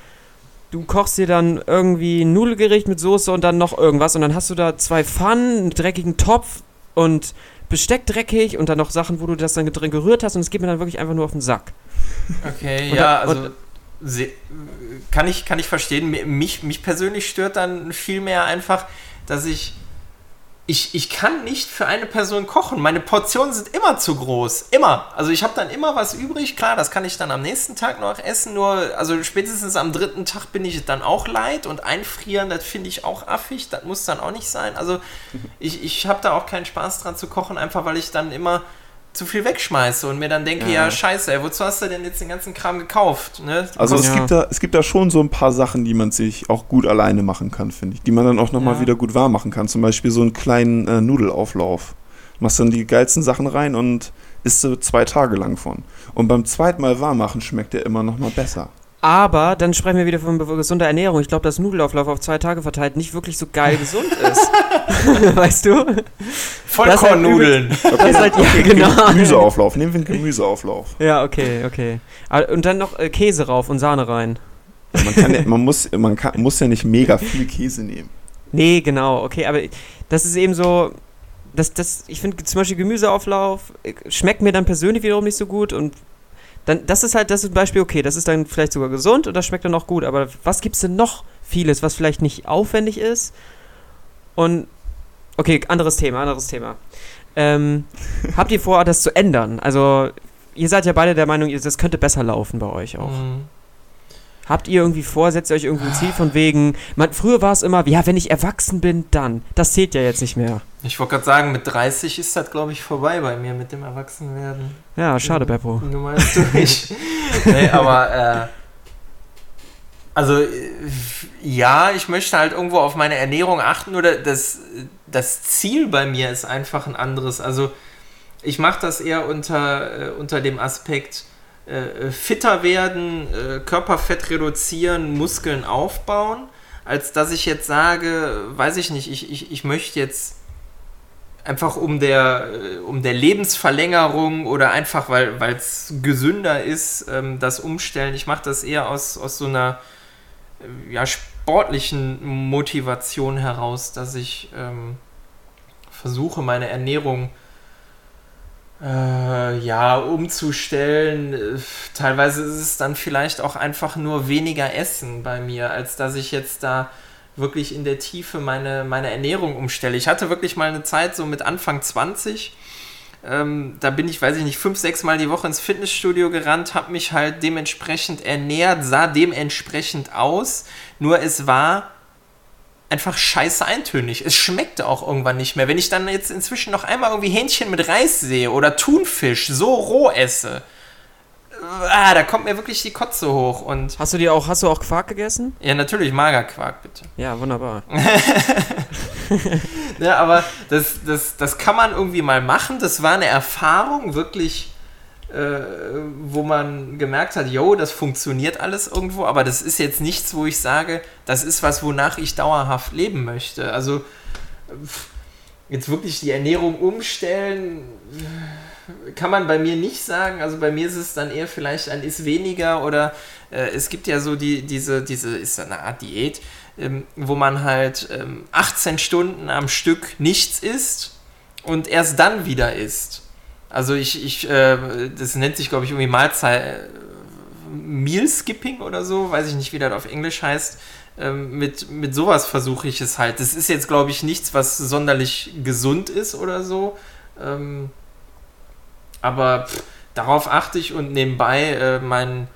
du kochst dir dann irgendwie ein Nudelgericht mit Soße und dann noch irgendwas und dann hast du da zwei Pfannen, einen dreckigen Topf und Besteck dreckig und dann noch Sachen, wo du das dann drin gerührt hast und es geht mir dann wirklich einfach nur auf den Sack. Okay, Und ja, da- also kann ich, kann ich verstehen. Mi- Mich, mich persönlich stört dann viel mehr einfach, dass ich, ich. Ich kann nicht für eine Person kochen. Meine Portionen sind immer zu groß. Immer. Also ich habe dann immer was übrig. Klar, das kann ich dann am nächsten Tag noch essen. Nur, also spätestens am dritten Tag bin ich dann auch leid. Und einfrieren, das finde ich auch affig. Das muss dann auch nicht sein. Also ich, ich habe da auch keinen Spaß dran zu kochen, einfach weil ich dann immer zu viel wegschmeiße und mir dann denke, ja, Ja. scheiße, ey, wozu hast du denn jetzt den ganzen Kram gekauft? Ne? Also es, Ja. gibt da, es gibt da schon so ein paar Sachen, die man sich auch gut alleine machen kann, finde ich. Die man dann auch nochmal Ja. wieder gut warm machen kann. Zum Beispiel so einen kleinen äh, Nudelauflauf. Machst dann die geilsten Sachen rein und isst du zwei Tage lang von. Und beim zweiten Mal warm machen schmeckt der immer nochmal besser. Aber dann sprechen wir wieder von gesunder Ernährung. Ich glaube, dass Nudelauflauf auf zwei Tage verteilt nicht wirklich so geil gesund ist. weißt du? Vollkornnudeln. Das ist halt, ja, genau. Gemüseauflauf. Nehmen wir einen Gemüseauflauf. Ja, okay, okay. Ah, Und dann noch äh, Käse rauf und Sahne rein. Man, kann ja, man, muss, man kann, muss ja nicht mega viel Käse nehmen. Nee, genau, okay, aber das ist eben so, das, das, ich finde zum Beispiel Gemüseauflauf äh, schmeckt mir dann persönlich wiederum nicht so gut und dann, das ist halt, das ist ein Beispiel, okay, das ist dann vielleicht sogar gesund und das schmeckt dann auch gut, aber was gibt's denn noch vieles, was vielleicht nicht aufwendig ist und, okay, anderes Thema, anderes Thema. Ähm, habt ihr vor, das zu ändern? Also, ihr seid ja beide der Meinung, das könnte besser laufen bei euch auch. Mhm. Habt ihr irgendwie vor, setzt ihr euch irgendwie ein Ziel von wegen, man, früher war es immer, ja, wenn ich erwachsen bin, dann. Das zählt ja jetzt nicht mehr. Ich wollte gerade sagen, mit 30 ist das, glaube ich, vorbei bei mir mit dem Erwachsenwerden. Ja, schade, Beppo. Du meinst du nicht? nee, aber äh, also äh, ja, ich möchte halt irgendwo auf meine Ernährung achten oder das, das Ziel bei mir ist einfach ein anderes. Also ich mache das eher unter, äh, unter dem Aspekt äh, fitter werden, äh, Körperfett reduzieren, Muskeln aufbauen, als dass ich jetzt sage, weiß ich nicht, ich, ich, ich möchte jetzt einfach um der, äh, um der Lebensverlängerung oder einfach, weil es gesünder ist, ähm, das umstellen. Ich mache das eher aus, aus so einer äh, ja, sportlichen Motivation heraus, dass ich ähm, versuche, meine Ernährung äh, ja, umzustellen. Äh, Teilweise ist es dann vielleicht auch einfach nur weniger Essen bei mir, als dass ich jetzt da wirklich in der Tiefe meine, meine Ernährung umstelle. Ich hatte wirklich mal eine Zeit, so mit Anfang 20, ähm, da bin ich, weiß ich nicht, fünf, sechs Mal die Woche ins Fitnessstudio gerannt, habe mich halt dementsprechend ernährt, sah dementsprechend aus, nur es war einfach scheiße eintönig. Es schmeckte auch irgendwann nicht mehr. Wenn ich dann jetzt inzwischen noch einmal irgendwie Hähnchen mit Reis sehe oder Thunfisch so roh esse, ah, da kommt mir wirklich die Kotze hoch und Hast du dir auch, hast du auch Quark gegessen? ja, natürlich Magerquark, bitte. Ja, wunderbar. Ja, aber das, das, das kann man irgendwie mal machen. Das war eine Erfahrung, wirklich, äh, wo man gemerkt hat, yo, das funktioniert alles irgendwo, aber das ist jetzt nichts, wo ich sage, das ist was, wonach ich dauerhaft leben möchte. Also, jetzt wirklich die Ernährung umstellen, kann man bei mir nicht sagen. Also bei mir ist es dann eher vielleicht ein ist weniger oder äh, es gibt ja so die, diese, diese, ist eine Art Diät, ähm, wo man halt ähm, 18 Stunden am Stück nichts isst und erst dann wieder isst. Also ich, ich äh, das nennt sich, glaube ich, irgendwie Mahlzeit, Meal Skipping oder so, weiß ich nicht, wie das auf Englisch heißt. Ähm, mit, mit sowas versuche ich es halt. Das ist jetzt, glaube ich, nichts, was sonderlich gesund ist oder so. Ähm, aber pff, darauf achte ich und nebenbei äh, mein,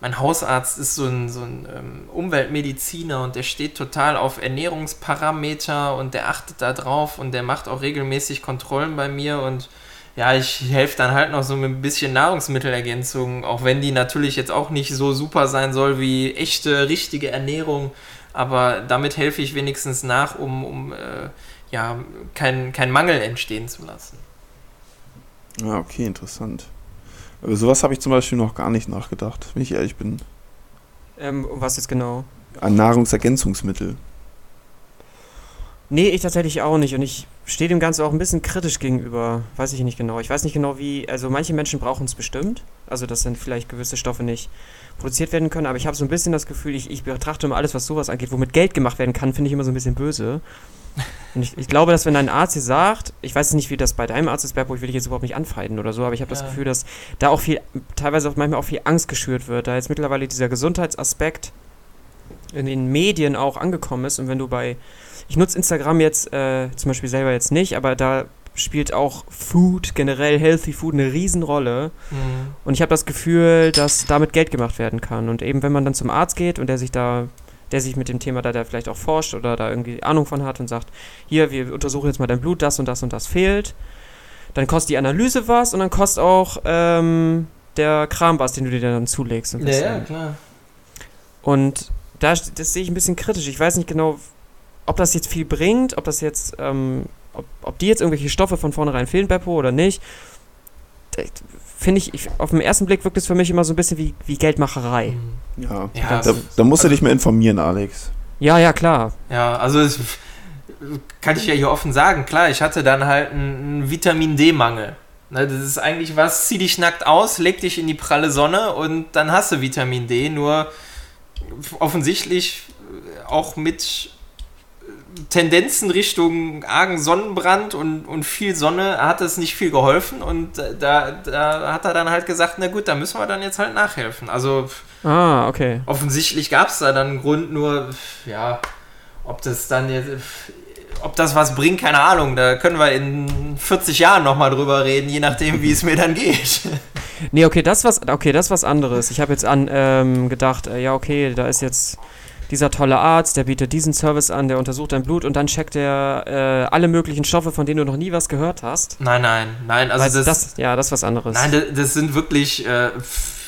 mein Hausarzt ist so ein, so ein ähm, Umweltmediziner und der steht total auf Ernährungsparameter und der achtet da drauf und der macht auch regelmäßig Kontrollen bei mir und ja, ich helfe dann halt noch so mit ein bisschen Nahrungsmittelergänzung, auch wenn die natürlich jetzt auch nicht so super sein soll wie echte, richtige Ernährung. Aber damit helfe ich wenigstens nach, um, um äh, ja, keinen kein Mangel entstehen zu lassen. Ja, ah, okay, interessant. Über sowas habe ich zum Beispiel noch gar nicht nachgedacht, wenn ich ehrlich bin. Ähm, was jetzt genau? An Nahrungsergänzungsmittel. Nee, ich tatsächlich auch nicht. Und ich stehe dem Ganzen auch ein bisschen kritisch gegenüber. Weiß ich nicht genau. Ich weiß nicht genau, wie. Also, manche Menschen brauchen es bestimmt. Also, dass dann vielleicht gewisse Stoffe nicht produziert werden können. Aber ich habe so ein bisschen das Gefühl, ich, ich betrachte immer alles, was sowas angeht, womit Geld gemacht werden kann, finde ich immer so ein bisschen böse. Und ich, ich, glaube, dass wenn ein Arzt dir sagt, ich weiß nicht, wie das bei deinem Arzt ist, Berbo, ich will dich jetzt überhaupt nicht anfeinden oder so, aber ich habe ja. das Gefühl, dass da auch viel, teilweise auch manchmal auch viel Angst geschürt wird, da jetzt mittlerweile dieser Gesundheitsaspekt in den Medien auch angekommen ist und wenn du bei ich nutze Instagram jetzt äh, zum Beispiel selber jetzt nicht, aber da spielt auch Food, generell Healthy Food, eine Riesenrolle. Mhm. Und ich habe das Gefühl, dass damit Geld gemacht werden kann. Und eben, wenn man dann zum Arzt geht und der sich da, der sich mit dem Thema da, der vielleicht auch forscht oder da irgendwie Ahnung von hat und sagt, hier, wir untersuchen jetzt mal dein Blut, das und das und das fehlt, dann kostet die Analyse was und dann kostet auch ähm, der Kram was, den du dir dann zulegst. ja, ja, klar. Und da, das sehe ich ein bisschen kritisch. Ich weiß nicht genau, ob das jetzt viel bringt, ob das jetzt, ähm, ob, ob die jetzt irgendwelche Stoffe von vornherein fehlen, Beppo, oder nicht, finde ich, ich, auf den ersten Blick wirkt es für mich immer so ein bisschen wie, wie Geldmacherei. Mhm. Ja, ja da, da, musst du dich mal informieren, Alex. Ja, ja, klar. Ja, also es, kann ich ja hier offen sagen, klar, ich hatte dann halt einen Vitamin D-Mangel. Ne, das ist eigentlich was, zieh dich nackt aus, leg dich in die pralle Sonne und dann hast du Vitamin D, nur offensichtlich auch mit Tendenzen Richtung argen Sonnenbrand und, und viel Sonne hat es nicht viel geholfen und da, da hat er dann halt gesagt, na gut, da müssen wir dann jetzt halt nachhelfen. Also ah, okay. offensichtlich gab es da dann einen Grund, nur ja, ob das dann jetzt, ob das was bringt, keine Ahnung. Da können wir in 40 Jahren nochmal drüber reden, je nachdem, wie es mir dann geht. Nee, okay, das was, okay, das was anderes. Ich habe jetzt an ähm, gedacht, äh, ja, okay, da ist jetzt dieser tolle Arzt, der bietet diesen Service an, der untersucht dein Blut und dann checkt er äh, alle möglichen Stoffe, von denen du noch nie was gehört hast. Nein, nein, nein. Also das, das, ja, das ist was anderes. Nein, das, das sind wirklich äh,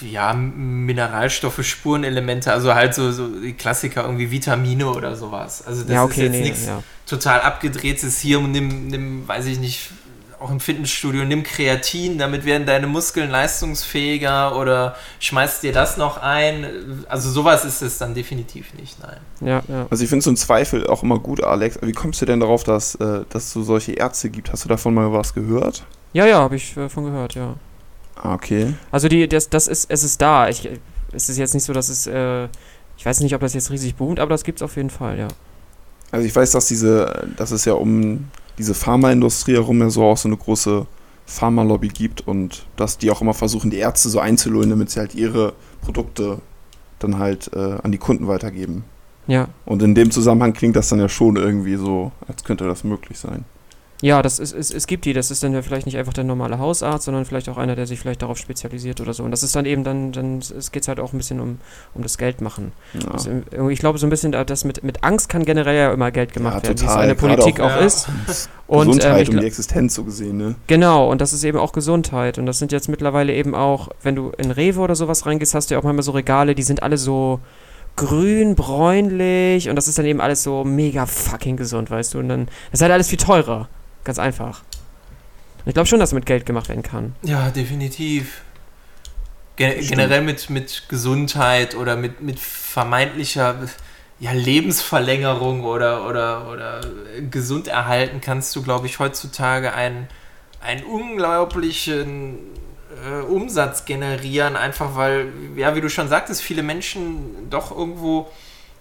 ja, Mineralstoffe, Spurenelemente, also halt so, so die Klassiker, irgendwie Vitamine oder sowas. Also das ja, okay, ist jetzt nee, nichts ja. total abgedrehtes hier und nimm, nimm, weiß ich nicht, auch im Fitnessstudio, nimm Kreatin, damit werden deine Muskeln leistungsfähiger oder schmeißt dir das noch ein. Also sowas ist es dann definitiv nicht, nein. Ja, ja. Also ich finde so einen Zweifel auch immer gut, Alex. Wie kommst du denn darauf, dass, äh, dass es so solche Ärzte gibt? Hast du davon mal was gehört? Ja, ja, habe ich davon äh, gehört, ja. Ah, okay. Also die, das, das ist, es ist da. Ich, es ist jetzt nicht so, dass es, äh, ich weiß nicht, ob das jetzt riesig boomt, aber das gibt es auf jeden Fall, ja. Also ich weiß, dass diese, dass es ja um diese Pharmaindustrie herum ja so auch so eine große Pharmalobby gibt und dass die auch immer versuchen, die Ärzte so einzulullen, damit sie halt ihre Produkte dann halt äh, an die Kunden weitergeben. Ja. Und in dem Zusammenhang klingt das dann ja schon irgendwie so, als könnte das möglich sein. Ja, das ist, es, es gibt die. Das ist dann ja vielleicht nicht einfach der normale Hausarzt, sondern vielleicht auch einer, der sich vielleicht darauf spezialisiert oder so. Und das ist dann eben dann, dann es geht halt auch ein bisschen um, um das Geldmachen. Ja. Also, ich glaube so ein bisschen, das mit, mit Angst kann generell ja immer Geld gemacht ja, werden, wie es eine Politik auch, auch ja. ist. Und, Gesundheit ähm, um die Existenz so gesehen, ne? Genau, und das ist eben auch Gesundheit. Und das sind jetzt mittlerweile eben auch, wenn du in Rewe oder sowas reingehst, hast du ja auch manchmal so Regale, die sind alle so grün, bräunlich und das ist dann eben alles so mega fucking gesund, weißt du? Und dann das ist halt alles viel teurer. Ganz einfach. Ich glaube schon, dass mit Geld gemacht werden kann. Ja, definitiv. Gen generell mit, mit Gesundheit oder mit, mit vermeintlicher. ja, Lebensverlängerung oder, oder, oder gesund erhalten, kannst du, glaube ich, heutzutage einen, einen unglaublichen äh, Umsatz generieren, einfach weil, ja, wie du schon sagtest, viele Menschen doch irgendwo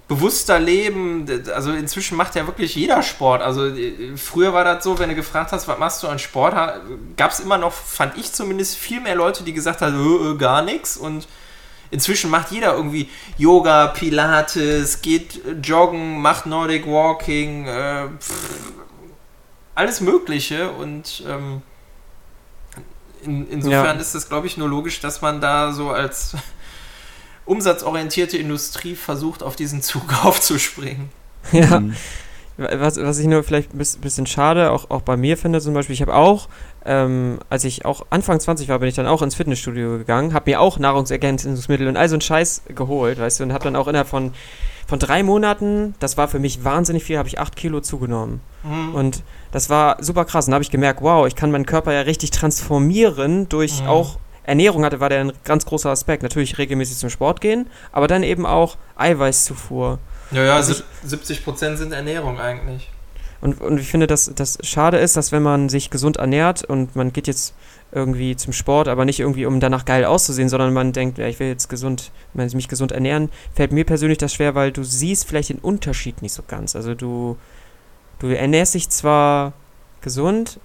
bewusster leben. Also inzwischen macht ja wirklich jeder Sport. Also äh, früher war das so, wenn du gefragt hast, was machst du an Sport, gab es immer noch, fand ich zumindest, viel mehr Leute, die gesagt haben, äh, äh, gar nichts. Und inzwischen macht jeder irgendwie Yoga, Pilates, geht joggen, macht Nordic Walking, äh, pff, alles Mögliche. Und ähm, in, insofern ja. ist es, glaube ich, nur logisch, dass man da so als umsatzorientierte Industrie versucht, auf diesen Zug aufzuspringen. Ja. Mhm. Was, was ich nur vielleicht ein bisschen schade auch, auch bei mir finde, zum Beispiel, ich habe auch, ähm, als ich auch Anfang 20 war, bin ich dann auch ins Fitnessstudio gegangen, habe mir auch Nahrungsergänzungsmittel und all so einen Scheiß geholt, weißt du, und habe dann auch innerhalb von, von drei Monaten, das war für mich wahnsinnig viel, habe ich acht Kilo zugenommen. Mhm. Und das war super krass. Und da habe ich gemerkt, wow, ich kann meinen Körper ja richtig transformieren durch mhm. auch Ernährung hatte, war der ein ganz großer Aspekt. Natürlich regelmäßig zum Sport gehen, aber dann eben auch Eiweißzufuhr. Ja, ja, also 70 Prozent sind Ernährung eigentlich. Und, und ich finde, dass das schade ist, dass wenn man sich gesund ernährt und man geht jetzt irgendwie zum Sport, aber nicht irgendwie, um danach geil auszusehen, sondern man denkt, ja, ich will jetzt gesund, mich gesund ernähren, fällt mir persönlich das schwer, weil du siehst vielleicht den Unterschied nicht so ganz. Also du, du ernährst dich zwar gesund,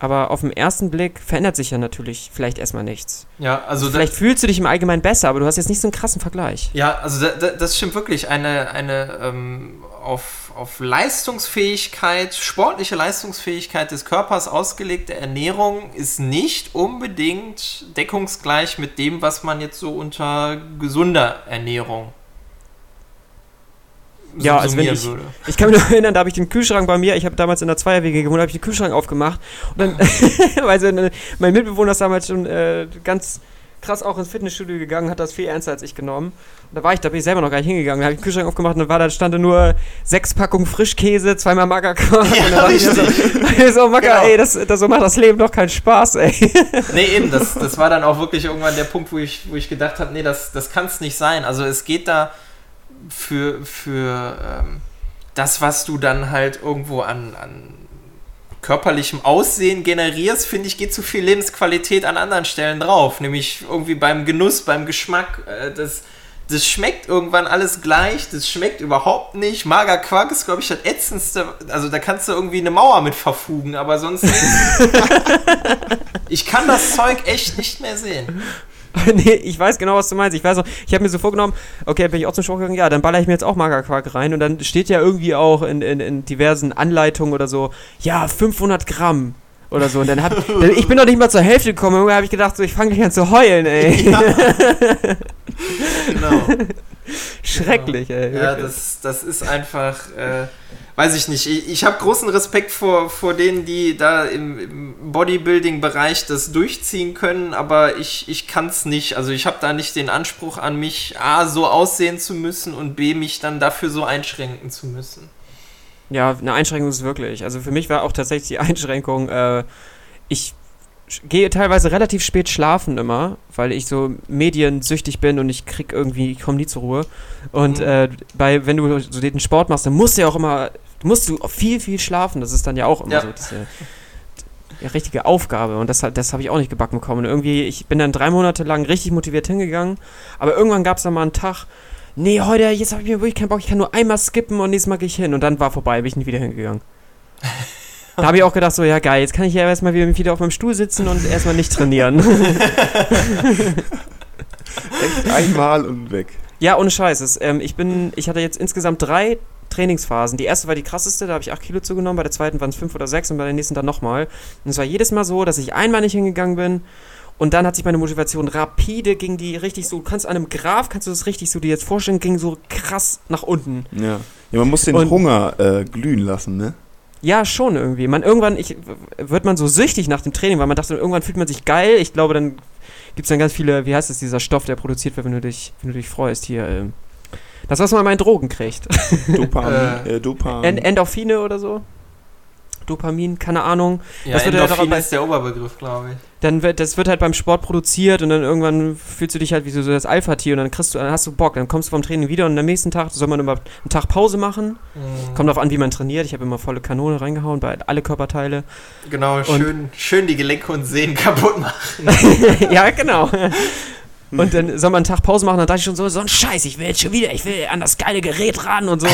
aber auf den ersten Blick verändert sich ja natürlich vielleicht erstmal nichts. Ja, also. vielleicht fühlst du dich im Allgemeinen besser, aber du hast jetzt nicht so einen krassen Vergleich. Ja, also da, da, das stimmt wirklich. Eine, eine ähm, auf, auf Leistungsfähigkeit, sportliche Leistungsfähigkeit des Körpers ausgelegte Ernährung ist nicht unbedingt deckungsgleich mit dem, was man jetzt so unter gesunder Ernährung ja, also wenn ich, würde. ich kann mich noch erinnern, da habe ich den Kühlschrank bei mir, ich habe damals in der Zweierwege gewohnt, habe ich den Kühlschrank aufgemacht und dann, weil so, mein Mitbewohner ist damals schon äh, ganz krass auch ins Fitnessstudio gegangen, hat das viel ernster als ich genommen. Und da war ich, da bin ich selber noch gar nicht hingegangen. Da habe ich den Kühlschrank aufgemacht und dann war da stand nur sechs Packungen Frischkäse, zweimal Magerkorn. Ja, und dann war ich so, so Macker, genau. ey, das, das, so macht das Leben doch keinen Spaß, ey. Nee, eben, das, das war dann auch wirklich irgendwann der Punkt, wo ich, wo ich gedacht habe, nee, das, das kann es nicht sein. Also es geht da für, für ähm, das, was du dann halt irgendwo an, an körperlichem Aussehen generierst, finde ich, geht zu viel Lebensqualität an anderen Stellen drauf. Nämlich irgendwie beim Genuss, beim Geschmack. Äh, das, das schmeckt irgendwann alles gleich, das schmeckt überhaupt nicht. Magerquark ist, glaube ich, das ätzendste. Also da kannst du irgendwie eine Mauer mit verfugen, aber sonst. ich kann das Zeug echt nicht mehr sehen. nee, ich weiß genau, was du meinst. Ich weiß auch, ich habe mir so vorgenommen, okay, bin ich auch zum Sport gegangen, ja, dann baller ich mir jetzt auch Magerquark rein und dann steht ja irgendwie auch in, in, in diversen Anleitungen oder so, ja, 500 Gramm oder so. Und dann hab ich bin noch nicht mal zur Hälfte gekommen, und habe ich gedacht, so, ich fange gleich an zu heulen, ey. Ja. genau. Schrecklich, genau. ey. Ja, das, das ist einfach. Äh, weiß ich nicht, ich, ich habe großen Respekt vor, vor denen, die da im, im Bodybuilding-Bereich das durchziehen können, aber ich, ich kann es nicht. Also ich habe da nicht den Anspruch an mich, A, so aussehen zu müssen und B, mich dann dafür so einschränken zu müssen. Ja, eine Einschränkung ist wirklich. Also für mich war auch tatsächlich die Einschränkung, äh, ich gehe teilweise relativ spät schlafen immer, weil ich so mediensüchtig bin und ich krieg irgendwie, ich komme nie zur Ruhe. Und mhm. äh, bei, wenn du so den Sport machst, dann musst du ja auch immer musst du viel, viel schlafen. Das ist dann ja auch immer ja. so diese ja, richtige Aufgabe. Und das, das habe ich auch nicht gebacken bekommen. Und irgendwie, ich bin dann drei Monate lang richtig motiviert hingegangen. Aber irgendwann gab es dann mal einen Tag, nee, heute, jetzt habe ich mir wirklich keinen Bock, ich kann nur einmal skippen und nächstes Mal gehe ich hin. Und dann war vorbei, bin ich nicht wieder hingegangen. Da habe ich auch gedacht, so, ja geil, jetzt kann ich ja erstmal wieder, auf meinem Stuhl sitzen und erstmal nicht trainieren. Echt einmal und weg. Ja, ohne Scheiß. Es, ähm, ich bin, ich hatte jetzt insgesamt drei Trainingsphasen. Die erste war die krasseste, da habe ich 8 Kilo zugenommen, bei der zweiten waren es 5 oder 6 und bei der nächsten dann nochmal. Und es war jedes Mal so, dass ich einmal nicht hingegangen bin und dann hat sich meine Motivation rapide, ging die richtig so, du kannst an einem Graph, kannst du das richtig so dir jetzt vorstellen, ging so krass nach unten. Ja, ja man muss den und, Hunger äh, glühen lassen, ne? Ja, schon irgendwie. Man irgendwann ich, wird man so süchtig nach dem Training, weil man dachte, irgendwann fühlt man sich geil. Ich glaube, dann gibt es dann ganz viele, wie heißt das, dieser Stoff, der produziert wird, wenn du dich, wenn du dich freust hier. Äh, das, was man in Drogen kriegt. Dopamin, äh, Dopamin. End Endorphine oder so? Dopamin, keine Ahnung. Ja, Das wird ja Endorphin dabei- ist der Oberbegriff, glaube ich. Dann wird, das wird halt beim Sport produziert und dann irgendwann fühlst du dich halt wie so das Alpha-Tier und dann kriegst du, dann hast du Bock, dann kommst du vom Training wieder und am nächsten Tag soll man immer einen Tag Pause machen. Mhm. Kommt darauf an, wie man trainiert. Ich habe immer volle Kanone reingehauen bei alle Körperteile. Genau, schön, schön die Gelenke und Sehnen kaputt machen. ja, genau. Und dann soll man einen Tag Pause machen, dann dachte ich schon so, so ein Scheiß, ich will jetzt schon wieder, ich will an das geile Gerät ran und so.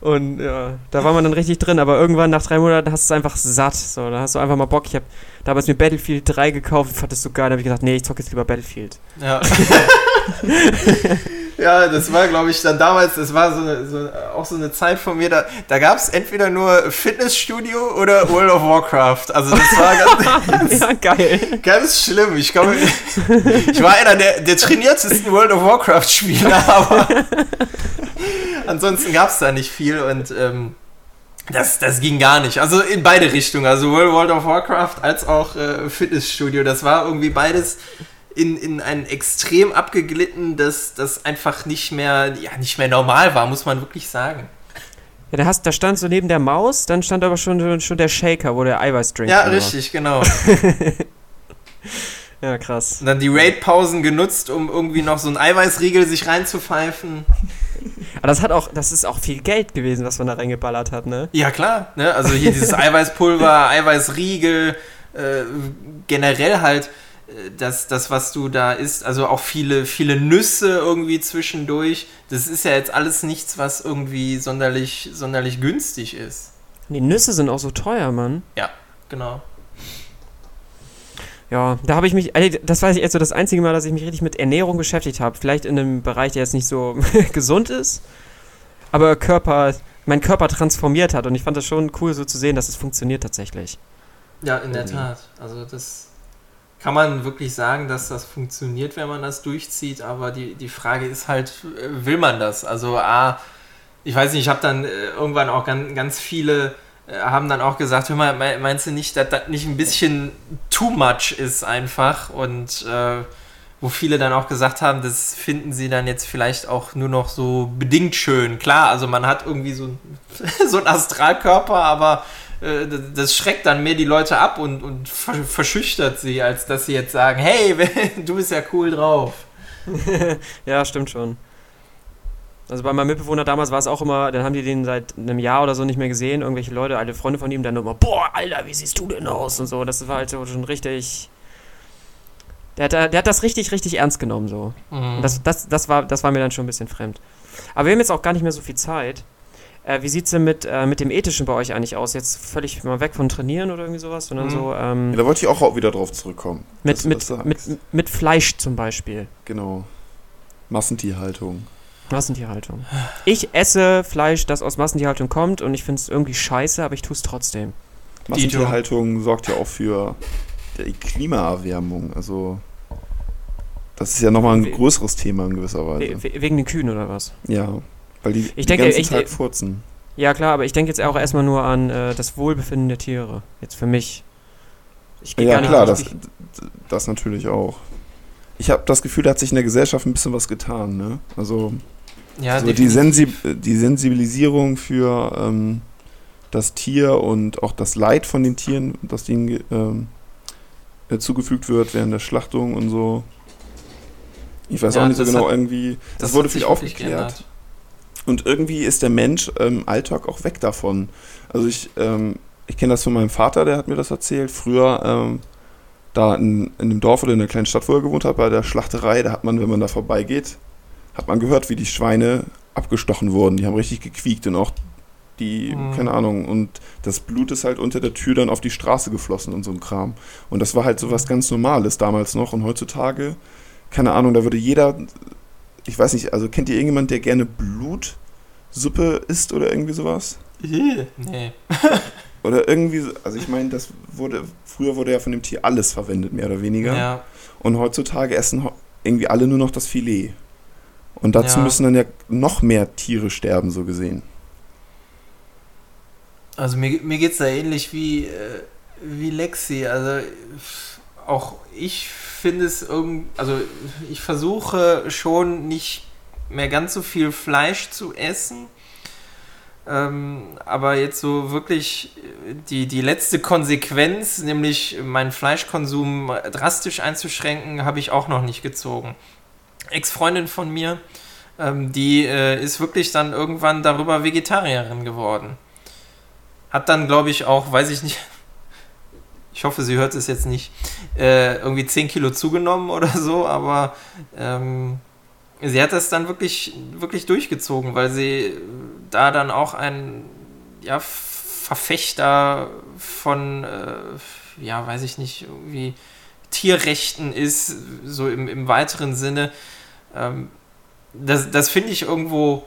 und ja, da war man dann richtig drin, aber irgendwann nach drei Monaten hast du es einfach satt. So, da hast du einfach mal Bock. Ich habe damals mir Battlefield 3 gekauft und fand das so geil, da habe ich gesagt, nee, ich zocke jetzt lieber Battlefield. Ja. ja, das war, glaube ich, dann damals, das war so, eine, so auch so eine Zeit von mir, da, da gab es entweder nur Fitnessstudio oder World of Warcraft. Also das war ganz, ja, geil. ganz schlimm. Ich glaube, ich war einer der, der trainiertesten World of Warcraft-Spieler, aber ansonsten gab es da nicht viel und ähm, das, das ging gar nicht. Also in beide Richtungen. Also World of Warcraft als auch äh, Fitnessstudio. Das war irgendwie beides in, in ein Extrem abgeglitten, dass das einfach nicht mehr, ja, nicht mehr normal war, muss man wirklich sagen. Ja, da, hast, da stand so neben der Maus, dann stand aber schon, schon der Shaker, wo der Eiweißdrink Ja, war. richtig, genau. Ja, krass. Und dann die Raid-Pausen genutzt, um irgendwie noch so einen Eiweißriegel sich reinzupfeifen. Aber das hat auch, das ist auch viel Geld gewesen, was man da reingeballert hat, ne? Ja, klar. Ne? Also hier dieses Eiweißpulver, Eiweißriegel, äh, generell halt das, das, was du da isst, also auch viele, viele Nüsse irgendwie zwischendurch. Das ist ja jetzt alles nichts, was irgendwie sonderlich, sonderlich günstig ist. Die Nüsse sind auch so teuer, Mann. Ja, genau. Ja, da habe ich mich, also das weiß ich jetzt so das einzige Mal, dass ich mich richtig mit Ernährung beschäftigt habe. Vielleicht in einem Bereich, der jetzt nicht so gesund ist, aber Körper, mein Körper transformiert hat und ich fand das schon cool so zu sehen, dass es funktioniert tatsächlich. Ja, in der. Tat. Also das kann man wirklich sagen, dass das funktioniert, wenn man das durchzieht, aber die, die Frage ist halt, will man das? Also A, ich weiß nicht, ich habe dann äh, irgendwann auch ganz, ganz viele äh, haben dann auch gesagt, hör mal, me- meinst du nicht, dass das nicht ein bisschen too much ist einfach und äh, wo viele dann auch gesagt haben, das finden sie dann jetzt vielleicht auch nur noch so bedingt schön. Klar, also man hat irgendwie so, so einen Astralkörper, aber äh, das- schreckt dann mehr die Leute ab und, und ver- verschüchtert sie, als dass sie jetzt sagen, hey, du bist ja cool drauf. Ja, stimmt schon. Also bei meinem Mitbewohner damals war es auch immer, dann haben die den seit einem Jahr oder so nicht mehr gesehen, irgendwelche Leute, alte Freunde von ihm, dann immer, boah, Alter, wie siehst du denn aus und so. Das war halt so schon richtig. Der hat, der hat das richtig, richtig ernst genommen so. Mhm. Das, das, das, war, das war mir dann schon ein bisschen fremd. Aber wir haben jetzt auch gar nicht mehr so viel Zeit. Äh, wie sieht es denn mit, äh, mit dem Ethischen bei euch eigentlich aus? Jetzt völlig mal weg von Trainieren oder irgendwie sowas, sondern Mhm. so ähm, Ja, da wollte ich auch wieder drauf zurückkommen. mit, mit, mit, mit Fleisch zum Beispiel. Genau. Massentierhaltung. Massentierhaltung. Ich esse Fleisch, das aus Massentierhaltung kommt und ich finde es irgendwie scheiße, aber ich tue es trotzdem. Massentierhaltung sorgt ja auch für die Klimaerwärmung. Also das ist ja nochmal ein größeres Thema in gewisser Weise. We we wegen den Kühen oder was? Ja, weil die Ich den denke, ganzen ich- Tag furzen. Ja klar, aber ich denke jetzt auch erstmal nur an äh, das Wohlbefinden der Tiere. Jetzt für mich. Ich gehe Ja, gar nicht klar, das, das natürlich auch. Ich habe das Gefühl, da hat sich in der Gesellschaft ein bisschen was getan. Ne? Also ja, so die. Sensi die Sensibilisierung für ähm, das Tier und auch das Leid von den Tieren, das ihnen ähm, äh, zugefügt wird während der Schlachtung und so. Ich weiß Ja, auch nicht so genau, hat- irgendwie, das, das wurde viel aufgeklärt. Und irgendwie ist der Mensch im Alltag auch weg davon. Also ich, ähm, ich kenne das von meinem Vater, der hat mir das erzählt. Früher, ähm, da in, in dem Dorf oder in der kleinen Stadt, wo er gewohnt hat, bei der Schlachterei, da hat man, wenn man da vorbeigeht, hat man gehört, wie die Schweine abgestochen wurden. Die haben richtig gequiekt und auch die, Mhm. keine Ahnung, und das Blut ist halt unter der Tür dann auf die Straße geflossen und so ein Kram. Und das war halt so was ganz Normales damals noch und heutzutage, keine Ahnung, da würde jeder, ich weiß nicht, also kennt ihr irgendjemand, der gerne Blutsuppe isst oder irgendwie sowas? Ih, Nee. Oder irgendwie, so- also ich meine, das wurde, früher wurde ja von dem Tier alles verwendet, mehr oder weniger. Ja. Und heutzutage essen irgendwie alle nur noch das Filet. Und dazu Ja. müssen dann ja noch mehr Tiere sterben, so gesehen. Also mir, mir geht es da ähnlich wie, äh, wie Lexi. Also auch ich finde es irgend, also ich versuche schon nicht mehr ganz so viel Fleisch zu essen. Ähm, aber jetzt so wirklich die, die letzte Konsequenz, nämlich meinen Fleischkonsum drastisch einzuschränken, habe ich auch noch nicht gezogen. Ex-Freundin von mir, ähm, die äh, ist wirklich dann irgendwann darüber Vegetarierin geworden. Hat dann, glaube ich, auch, weiß ich nicht, ich hoffe, sie hört es jetzt nicht, äh, irgendwie 10 Kilo zugenommen oder so, aber ähm, sie hat das dann wirklich, wirklich durchgezogen, weil sie da dann auch ein ja, Verfechter von, äh, ja, weiß ich nicht, irgendwie Tierrechten ist, so im, im weiteren Sinne. Ähm, das das finde ich irgendwo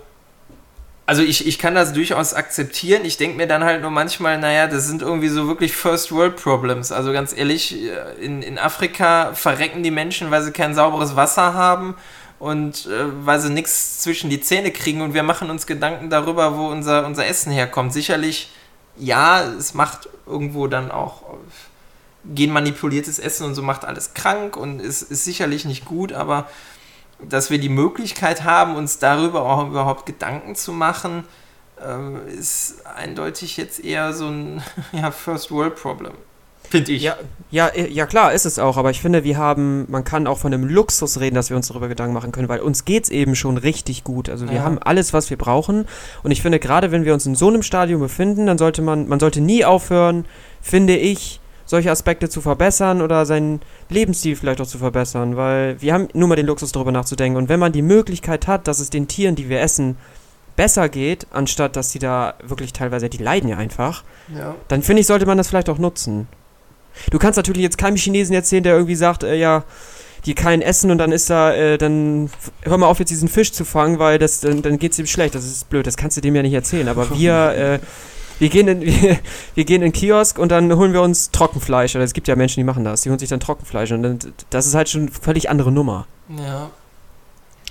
also ich, ich kann das durchaus akzeptieren. Ich denke mir dann halt nur manchmal, naja, das sind irgendwie so wirklich First World Problems. Also ganz ehrlich, äh, in, in Afrika verrecken die Menschen, weil sie kein sauberes Wasser haben und äh, weil sie nichts zwischen die Zähne kriegen und wir machen uns Gedanken darüber, wo unser, unser Essen herkommt. Sicherlich, ja, es macht irgendwo dann auch genmanipuliertes Essen und so macht alles krank und ist, ist sicherlich nicht gut, aber dass wir die Möglichkeit haben, uns darüber auch überhaupt Gedanken zu machen, äh, ist eindeutig jetzt eher so ein ja, First World Problem. Finde ich. Ja, ja, ja, klar, ist es auch. Aber ich finde, wir haben, man kann auch von einem Luxus reden, dass wir uns darüber Gedanken machen können, weil uns geht es eben schon richtig gut. Also wir ja. haben alles, was wir brauchen. Und ich finde, gerade wenn wir uns in so einem Stadium befinden, dann sollte man, man sollte nie aufhören, finde ich, solche Aspekte zu verbessern oder seinen Lebensstil vielleicht auch zu verbessern, weil wir haben nur mal den Luxus darüber nachzudenken. Und wenn man die Möglichkeit hat, dass es den Tieren, die wir essen, besser geht, anstatt dass sie da wirklich teilweise, die leiden ja einfach, ja. dann finde ich, sollte man das vielleicht auch nutzen. Du kannst natürlich jetzt keinem Chinesen erzählen, der irgendwie sagt, äh, ja, die keinen essen und dann ist da, äh, dann hör mal auf jetzt diesen Fisch zu fangen, weil das, dann, dann geht es ihm schlecht. Das ist blöd, das kannst du dem ja nicht erzählen. Aber wir, äh, wir gehen in, wir, wir gehen in den Kiosk und dann holen wir uns Trockenfleisch. Oder es gibt ja Menschen, die machen das. Die holen sich dann Trockenfleisch. Und dann, das ist halt schon eine völlig andere Nummer. Ja.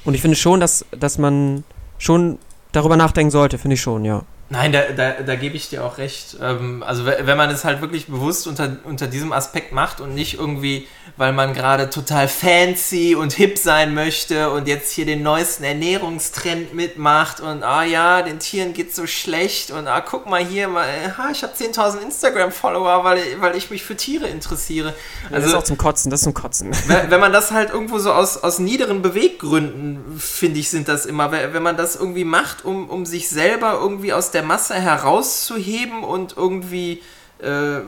Und ich finde schon, dass, dass man schon darüber nachdenken sollte, finde ich schon, ja. Nein, da, da, da gebe ich dir auch recht. Ähm, also wenn man es halt wirklich bewusst unter, unter diesem Aspekt macht und nicht irgendwie, weil man gerade total fancy und hip sein möchte und jetzt hier den neuesten Ernährungstrend mitmacht und ah ja, den Tieren geht so schlecht und ah, guck mal hier, mal, ah, ich habe 10.000 Instagram-Follower, weil, weil ich mich für Tiere interessiere. Also, das ist auch zum Kotzen, das ist zum Kotzen. Wenn, wenn man das halt irgendwo so aus, aus niederen Beweggründen, finde ich, sind das immer, wenn man das irgendwie macht, um, um sich selber irgendwie aus der Masse herauszuheben und irgendwie äh,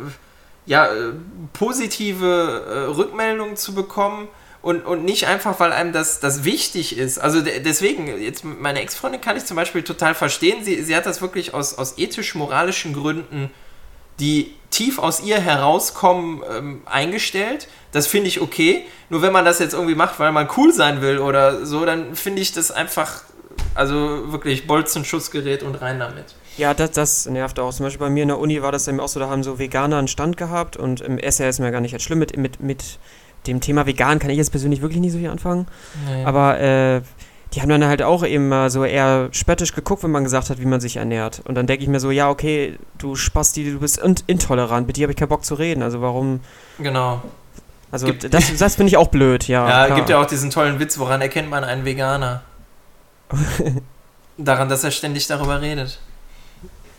ja, äh, positive äh, Rückmeldungen zu bekommen und, und nicht einfach, weil einem das, das wichtig ist. Also deswegen, jetzt meine Ex-Freundin kann ich zum Beispiel total verstehen. Sie, sie hat das wirklich aus, aus ethisch-moralischen Gründen, die tief aus ihr herauskommen, ähm, eingestellt. Das finde ich okay. Nur wenn man das jetzt irgendwie macht, weil man cool sein will oder so, dann finde ich das einfach, also wirklich Bolzenschussgerät und rein damit. Ja, das, das nervt auch. Zum Beispiel bei mir in der Uni war das eben auch so, da haben so Veganer einen Stand gehabt und im SR ist mir gar nicht jetzt schlimm. Mit, mit, mit dem Thema vegan kann ich jetzt persönlich wirklich nicht so viel anfangen. Nee. Aber äh, die haben dann halt auch eben mal so eher spöttisch geguckt, wenn man gesagt hat, wie man sich ernährt. Und dann denke ich mir so, ja, okay, du Spasti, du bist intolerant, mit dir habe ich keinen Bock zu reden. Also warum. Genau. Also gibt, das, das finde ich auch blöd, ja. Ja, klar. gibt ja auch diesen tollen Witz, woran erkennt man einen Veganer? Daran, dass er ständig darüber redet.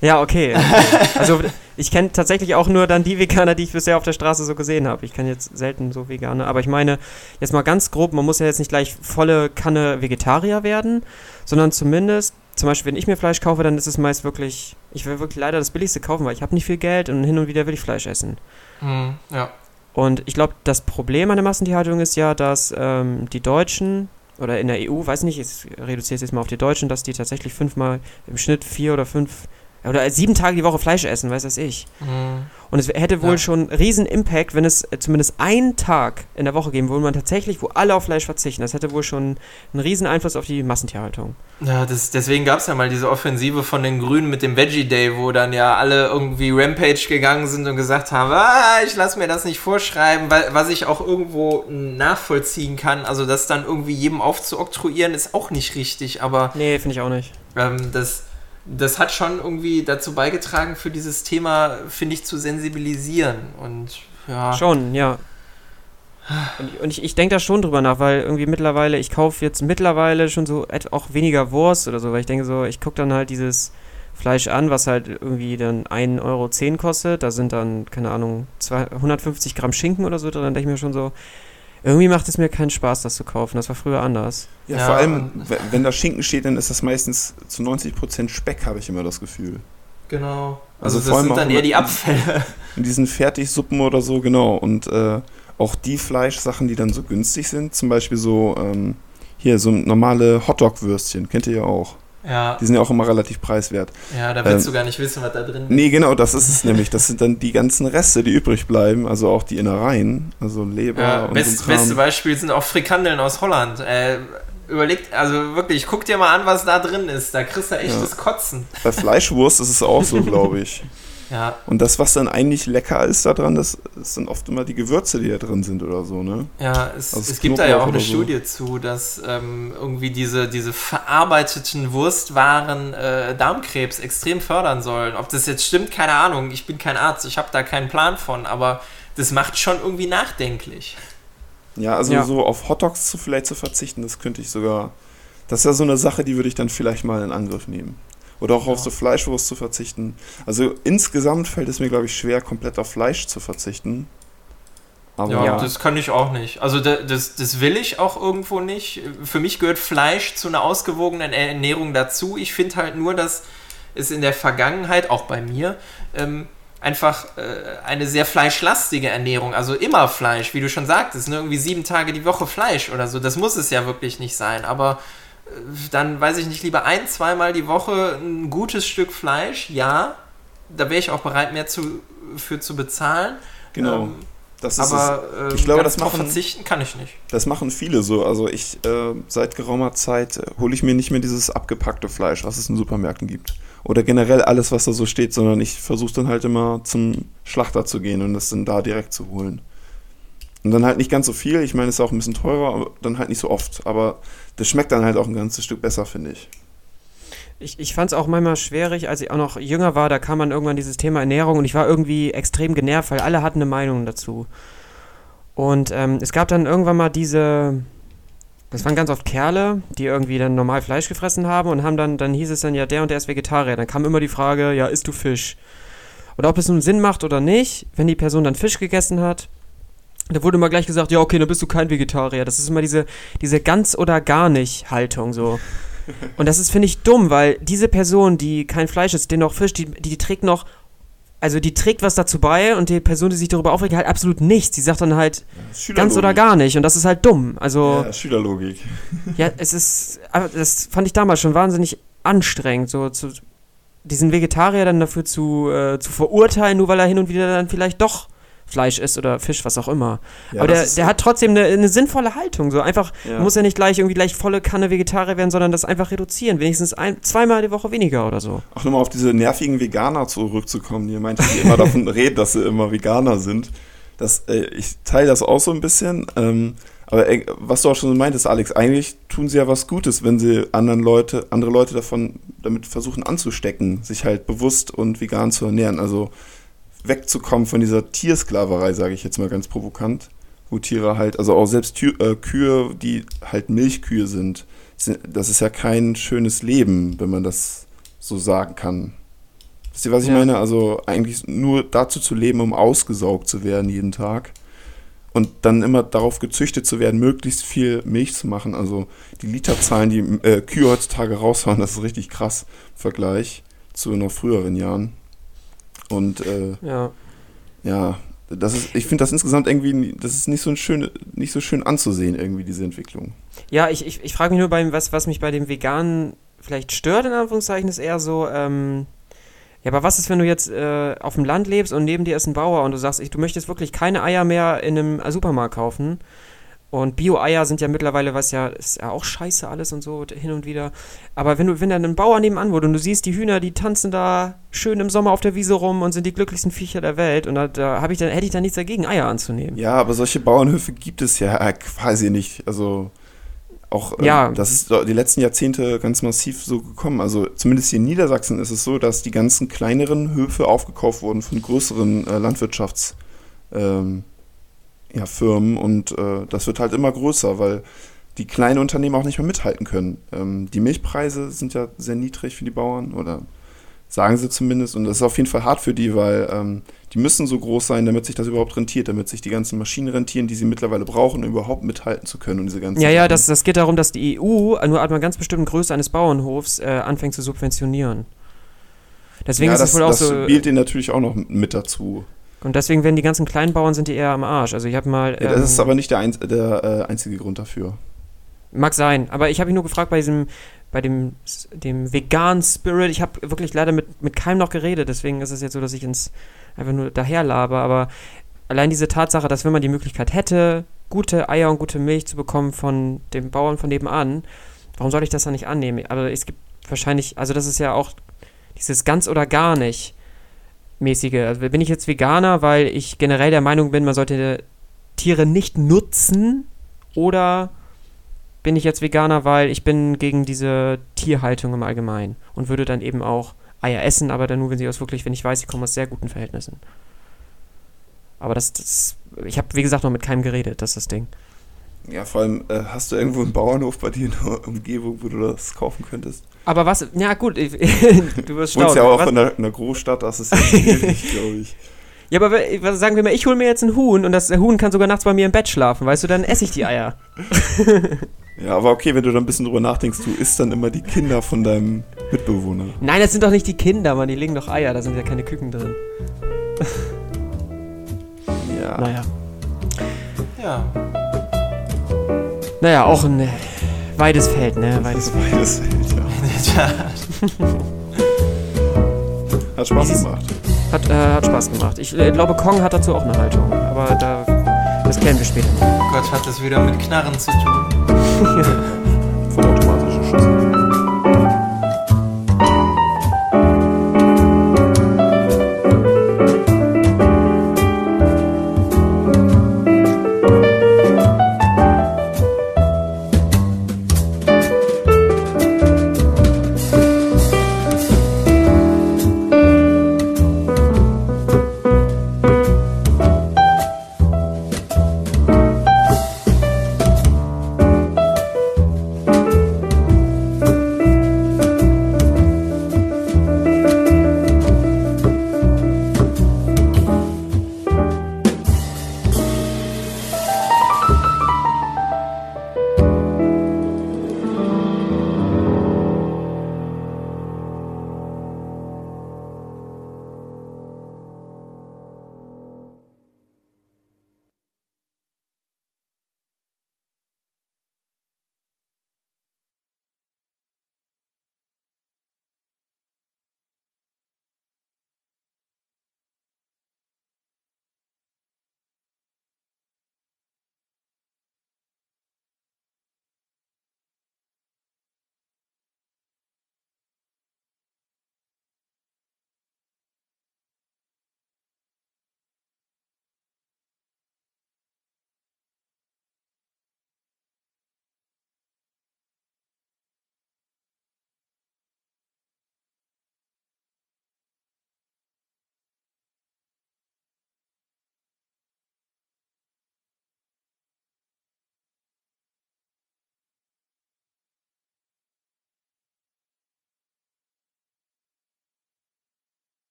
Ja, okay. Also ich kenne tatsächlich auch nur dann die Veganer, die ich bisher auf der Straße so gesehen habe. Ich kenne jetzt selten so Veganer. Aber ich meine, jetzt mal ganz grob, man muss ja jetzt nicht gleich volle Kanne Vegetarier werden, sondern zumindest, zum Beispiel, wenn ich mir Fleisch kaufe, dann ist es meist wirklich, ich will wirklich leider das Billigste kaufen, weil ich habe nicht viel Geld und hin und wieder will ich Fleisch essen. Mhm, ja. Und ich glaube, das Problem an der Massentierhaltung ist ja, dass ähm, die Deutschen oder in der EU, weiß nicht, ich reduziere es jetzt mal auf die Deutschen, dass die tatsächlich fünfmal im Schnitt vier oder fünf oder sieben Tage die Woche Fleisch essen, weiß das ich. Mhm. Und es hätte wohl ja. schon riesen Impact, wenn es äh, zumindest einen Tag in der Woche geben würde, wo man tatsächlich, wo alle auf Fleisch verzichten. Das hätte wohl schon einen riesen Einfluss auf die Massentierhaltung. Ja, das, deswegen gab es ja mal diese Offensive von den Grünen mit dem Veggie Day, wo dann ja alle irgendwie Rampage gegangen sind und gesagt haben, ah, ich lasse mir das nicht vorschreiben, weil, was ich auch irgendwo nachvollziehen kann. Also das dann irgendwie jedem aufzuoktroyieren, ist auch nicht richtig, aber... Nee, finde ich auch nicht. Ähm, das das hat schon irgendwie dazu beigetragen, für dieses Thema, finde ich, zu sensibilisieren. Und ja. Schon, ja. Und ich, ich, denke da schon drüber nach, weil irgendwie mittlerweile, ich kaufe jetzt mittlerweile schon so auch weniger Wurst oder so, weil ich denke so, ich gucke dann halt dieses Fleisch an, was halt irgendwie dann 1,10 Euro kostet. Da sind dann, keine Ahnung, 150 Gramm Schinken oder so drin. Dann denke ich mir schon so, irgendwie macht es mir keinen Spaß, das zu kaufen. Das war früher anders. Ja, ja vor allem, wenn da Schinken steht, dann ist das meistens zu 90% Speck, habe ich immer das Gefühl. Genau. Also, also das sind dann eher die Abfälle. In diesen Fertigsuppen oder so, genau. Und äh, auch die Fleischsachen, die dann so günstig sind, zum Beispiel so, ähm, hier, so normale Hotdog-Würstchen, kennt ihr ja auch. Ja. Die sind ja auch immer relativ preiswert. Ja, da willst ähm, du gar nicht wissen, was da drin ist. Nee, genau, das ist es nämlich. Das sind dann die ganzen Reste, die übrig bleiben, also auch die Innereien, also Leber ja, und best, so Beste Beispiel sind auch Frikandeln aus Holland. Äh, überlegt, also wirklich, guck dir mal an, was da drin ist. Da kriegst du echtes ja. Kotzen. Bei Fleischwurst ist es auch so, glaube ich. Ja. Und das, was dann eigentlich lecker ist daran, das, das sind oft immer die Gewürze, die da drin sind oder so, ne? Ja, es, also es gibt da ja auch eine so. Studie zu, dass ähm, irgendwie diese, diese verarbeiteten Wurstwaren äh, Darmkrebs extrem fördern sollen. Ob das jetzt stimmt, keine Ahnung. Ich bin kein Arzt, ich habe da keinen Plan von, aber das macht schon irgendwie nachdenklich. Ja, also ja. so auf Hotdogs zu vielleicht zu verzichten, das könnte ich sogar. Das ist ja so eine Sache, die würde ich dann vielleicht mal in Angriff nehmen. Oder auch ja. auf so Fleischwurst zu verzichten. Also insgesamt fällt es mir, glaube ich, schwer, komplett auf Fleisch zu verzichten. Aber ja, das kann ich auch nicht. Also das, das will ich auch irgendwo nicht. Für mich gehört Fleisch zu einer ausgewogenen Ernährung dazu. Ich finde halt nur, dass es in der Vergangenheit, auch bei mir, ähm, einfach äh, eine sehr fleischlastige Ernährung, also immer Fleisch, wie du schon sagtest, ne? irgendwie sieben Tage die Woche Fleisch oder so. Das muss es ja wirklich nicht sein. Aber dann weiß ich nicht, lieber ein, zweimal die Woche ein gutes Stück Fleisch, ja, da wäre ich auch bereit, mehr zu, für zu bezahlen. Genau. Ähm, das ist aber es. ich glaube, das machen, verzichten kann ich nicht. Das machen viele so. Also ich äh, seit geraumer Zeit äh, hole ich mir nicht mehr dieses abgepackte Fleisch, was es in Supermärkten gibt. Oder generell alles, was da so steht, sondern ich versuche dann halt immer zum Schlachter zu gehen und es dann da direkt zu holen. Und dann halt nicht ganz so viel. Ich meine, es ist auch ein bisschen teurer, aber dann halt nicht so oft. Aber das schmeckt dann halt auch ein ganzes Stück besser, finde ich. Ich, ich fand es auch manchmal schwierig, als ich auch noch jünger war, da kam man irgendwann dieses Thema Ernährung und ich war irgendwie extrem genervt, weil alle hatten eine Meinung dazu. Und ähm, es gab dann irgendwann mal diese, das waren ganz oft Kerle, die irgendwie dann normal Fleisch gefressen haben und haben dann, dann hieß es dann, ja, der und der ist Vegetarier. Dann kam immer die Frage, ja, isst du Fisch? Oder ob es nun Sinn macht oder nicht, wenn die Person dann Fisch gegessen hat, da wurde immer gleich gesagt, ja, okay, dann bist du kein Vegetarier. Das ist immer diese, diese ganz oder gar nicht Haltung so. Und das ist, finde ich, dumm, weil diese Person, die kein Fleisch isst, dennoch Fisch, die, die trägt noch, also die trägt was dazu bei und die Person, die sich darüber aufregt, halt absolut nichts. Die sagt dann halt ja, ganz oder gar nicht und das ist halt dumm. Also, ja, Schülerlogik. ja, es ist, das fand ich damals schon wahnsinnig anstrengend, so zu, diesen Vegetarier dann dafür zu, äh, zu verurteilen, nur weil er hin und wieder dann vielleicht doch Fleisch isst oder Fisch, was auch immer. Ja, Aber der, der hat trotzdem eine, eine, sinnvolle Haltung. So einfach ja. muss ja nicht gleich irgendwie gleich volle Kanne Vegetarier werden, sondern das einfach reduzieren. Wenigstens ein, zweimal die Woche weniger oder so. Auch nochmal auf diese nervigen Veganer zurückzukommen, die meinte, die immer davon reden, dass sie immer Veganer sind. Das, äh, ich teile das auch so ein bisschen. Ähm, aber äh, was du auch schon meintest, Alex, eigentlich tun sie ja was Gutes, wenn sie anderen Leute, andere Leute davon damit versuchen anzustecken, sich halt bewusst und vegan zu ernähren. Also wegzukommen von dieser Tiersklaverei, sage ich jetzt mal ganz provokant, wo Tiere halt, also auch selbst Tür, äh, Kühe, die halt Milchkühe sind, das ist ja kein schönes Leben, wenn man das so sagen kann. Wisst ihr, was ich ja. meine? Also eigentlich nur dazu zu leben, um ausgesaugt zu werden jeden Tag. Und dann immer darauf gezüchtet zu werden, möglichst viel Milch zu machen. Also die Literzahlen, die äh, Kühe heutzutage raushauen, das ist richtig krass im Vergleich zu noch früheren Jahren. Und äh, ja. ja, das ist, ich finde das insgesamt irgendwie, das ist nicht so, ein schön, nicht so schön anzusehen, irgendwie, diese Entwicklung. Ja, ich, ich, ich frage mich nur, beim, was, was mich bei dem Veganen vielleicht stört, in Anführungszeichen, ist eher so, ähm, ja, aber was ist, wenn du jetzt äh, auf dem Land lebst und neben dir ist ein Bauer und du sagst, ich, du möchtest wirklich keine Eier mehr in einem Supermarkt kaufen und Bio-Eier sind ja mittlerweile, was ja, ist ja auch scheiße alles und so hin und wieder. Aber wenn du, wenn dann ein Bauer nebenan wohnt und du siehst, die Hühner, die tanzen da schön im Sommer auf der Wiese rum und sind die glücklichsten Viecher der Welt und da, da ich dann, hätte ich da nichts dagegen, Eier anzunehmen. Ja, aber solche Bauernhöfe gibt es ja quasi nicht. Also auch ähm, ja. das ist die letzten Jahrzehnte ganz massiv so gekommen. Also zumindest hier in Niedersachsen ist es so, dass die ganzen kleineren Höfe aufgekauft wurden von größeren äh, Landwirtschafts. Ähm, ja, Firmen und äh, das wird halt immer größer, weil die kleinen Unternehmen auch nicht mehr mithalten können. Ähm, die Milchpreise sind ja sehr niedrig für die Bauern oder sagen sie zumindest und das ist auf jeden Fall hart für die, weil ähm, die müssen so groß sein, damit sich das überhaupt rentiert, damit sich die ganzen Maschinen rentieren, die sie mittlerweile brauchen, um überhaupt mithalten zu können und diese ganzen Ja, ja, das, das geht darum, dass die EU nur ab einer ganz bestimmten Größe eines Bauernhofs äh, anfängt zu subventionieren. Deswegen ja, ist das, es wohl auch das so. spielt ihnen natürlich auch noch mit dazu. Und deswegen werden die ganzen Kleinbauern sind die eher am Arsch. Also ich habe mal. Ja, das ähm, ist aber nicht der, ein, der äh, einzige Grund dafür. Mag sein, aber ich habe mich nur gefragt bei diesem, bei dem, dem veganen Spirit. Ich habe wirklich leider mit, mit keinem noch geredet, deswegen ist es jetzt so, dass ich ins einfach nur daherlabe. Aber allein diese Tatsache, dass wenn man die Möglichkeit hätte, gute Eier und gute Milch zu bekommen von dem Bauern von nebenan, warum soll ich das dann nicht annehmen? Aber es gibt wahrscheinlich, also das ist ja auch dieses ganz oder gar nicht mäßige. Also bin ich jetzt Veganer, weil ich generell der Meinung bin, man sollte Tiere nicht nutzen oder bin ich jetzt Veganer, weil ich bin gegen diese Tierhaltung im Allgemeinen und würde dann eben auch Eier essen, aber dann nur, wenn sie aus wirklich, wenn ich weiß, sie kommen aus sehr guten Verhältnissen. Aber das, das ich habe, wie gesagt, noch mit keinem geredet, das ist das Ding. Ja, vor allem, äh, hast du irgendwo einen Bauernhof bei dir in der Umgebung, wo du das kaufen könntest? Aber was, ja gut, ich, du wirst Du wohnst staunen. ja auch was, in einer, in einer Großstadt, das ist ja schwierig, glaube ich. ja, aber was sagen wir mal, ich hole mir jetzt ein Huhn und das Huhn kann sogar nachts bei mir im Bett schlafen, weißt du, dann esse ich die Eier. Ja, aber okay, wenn du da ein bisschen drüber nachdenkst, du isst dann immer die Kinder von deinem Mitbewohner. Nein, das sind doch nicht die Kinder, Mann, die legen doch Eier, da sind ja keine Küken drin. Ja. Naja. Ja. Naja, auch ein weites Feld, ne? Weites Feld. Beides Feld, ja. Hat Spaß gemacht. Hat, äh, hat Spaß gemacht. Ich äh, glaube, Kong hat dazu auch eine Haltung. Aber da, das klären wir später. Gott, hat das wieder mit Knarren zu tun. Von Auto.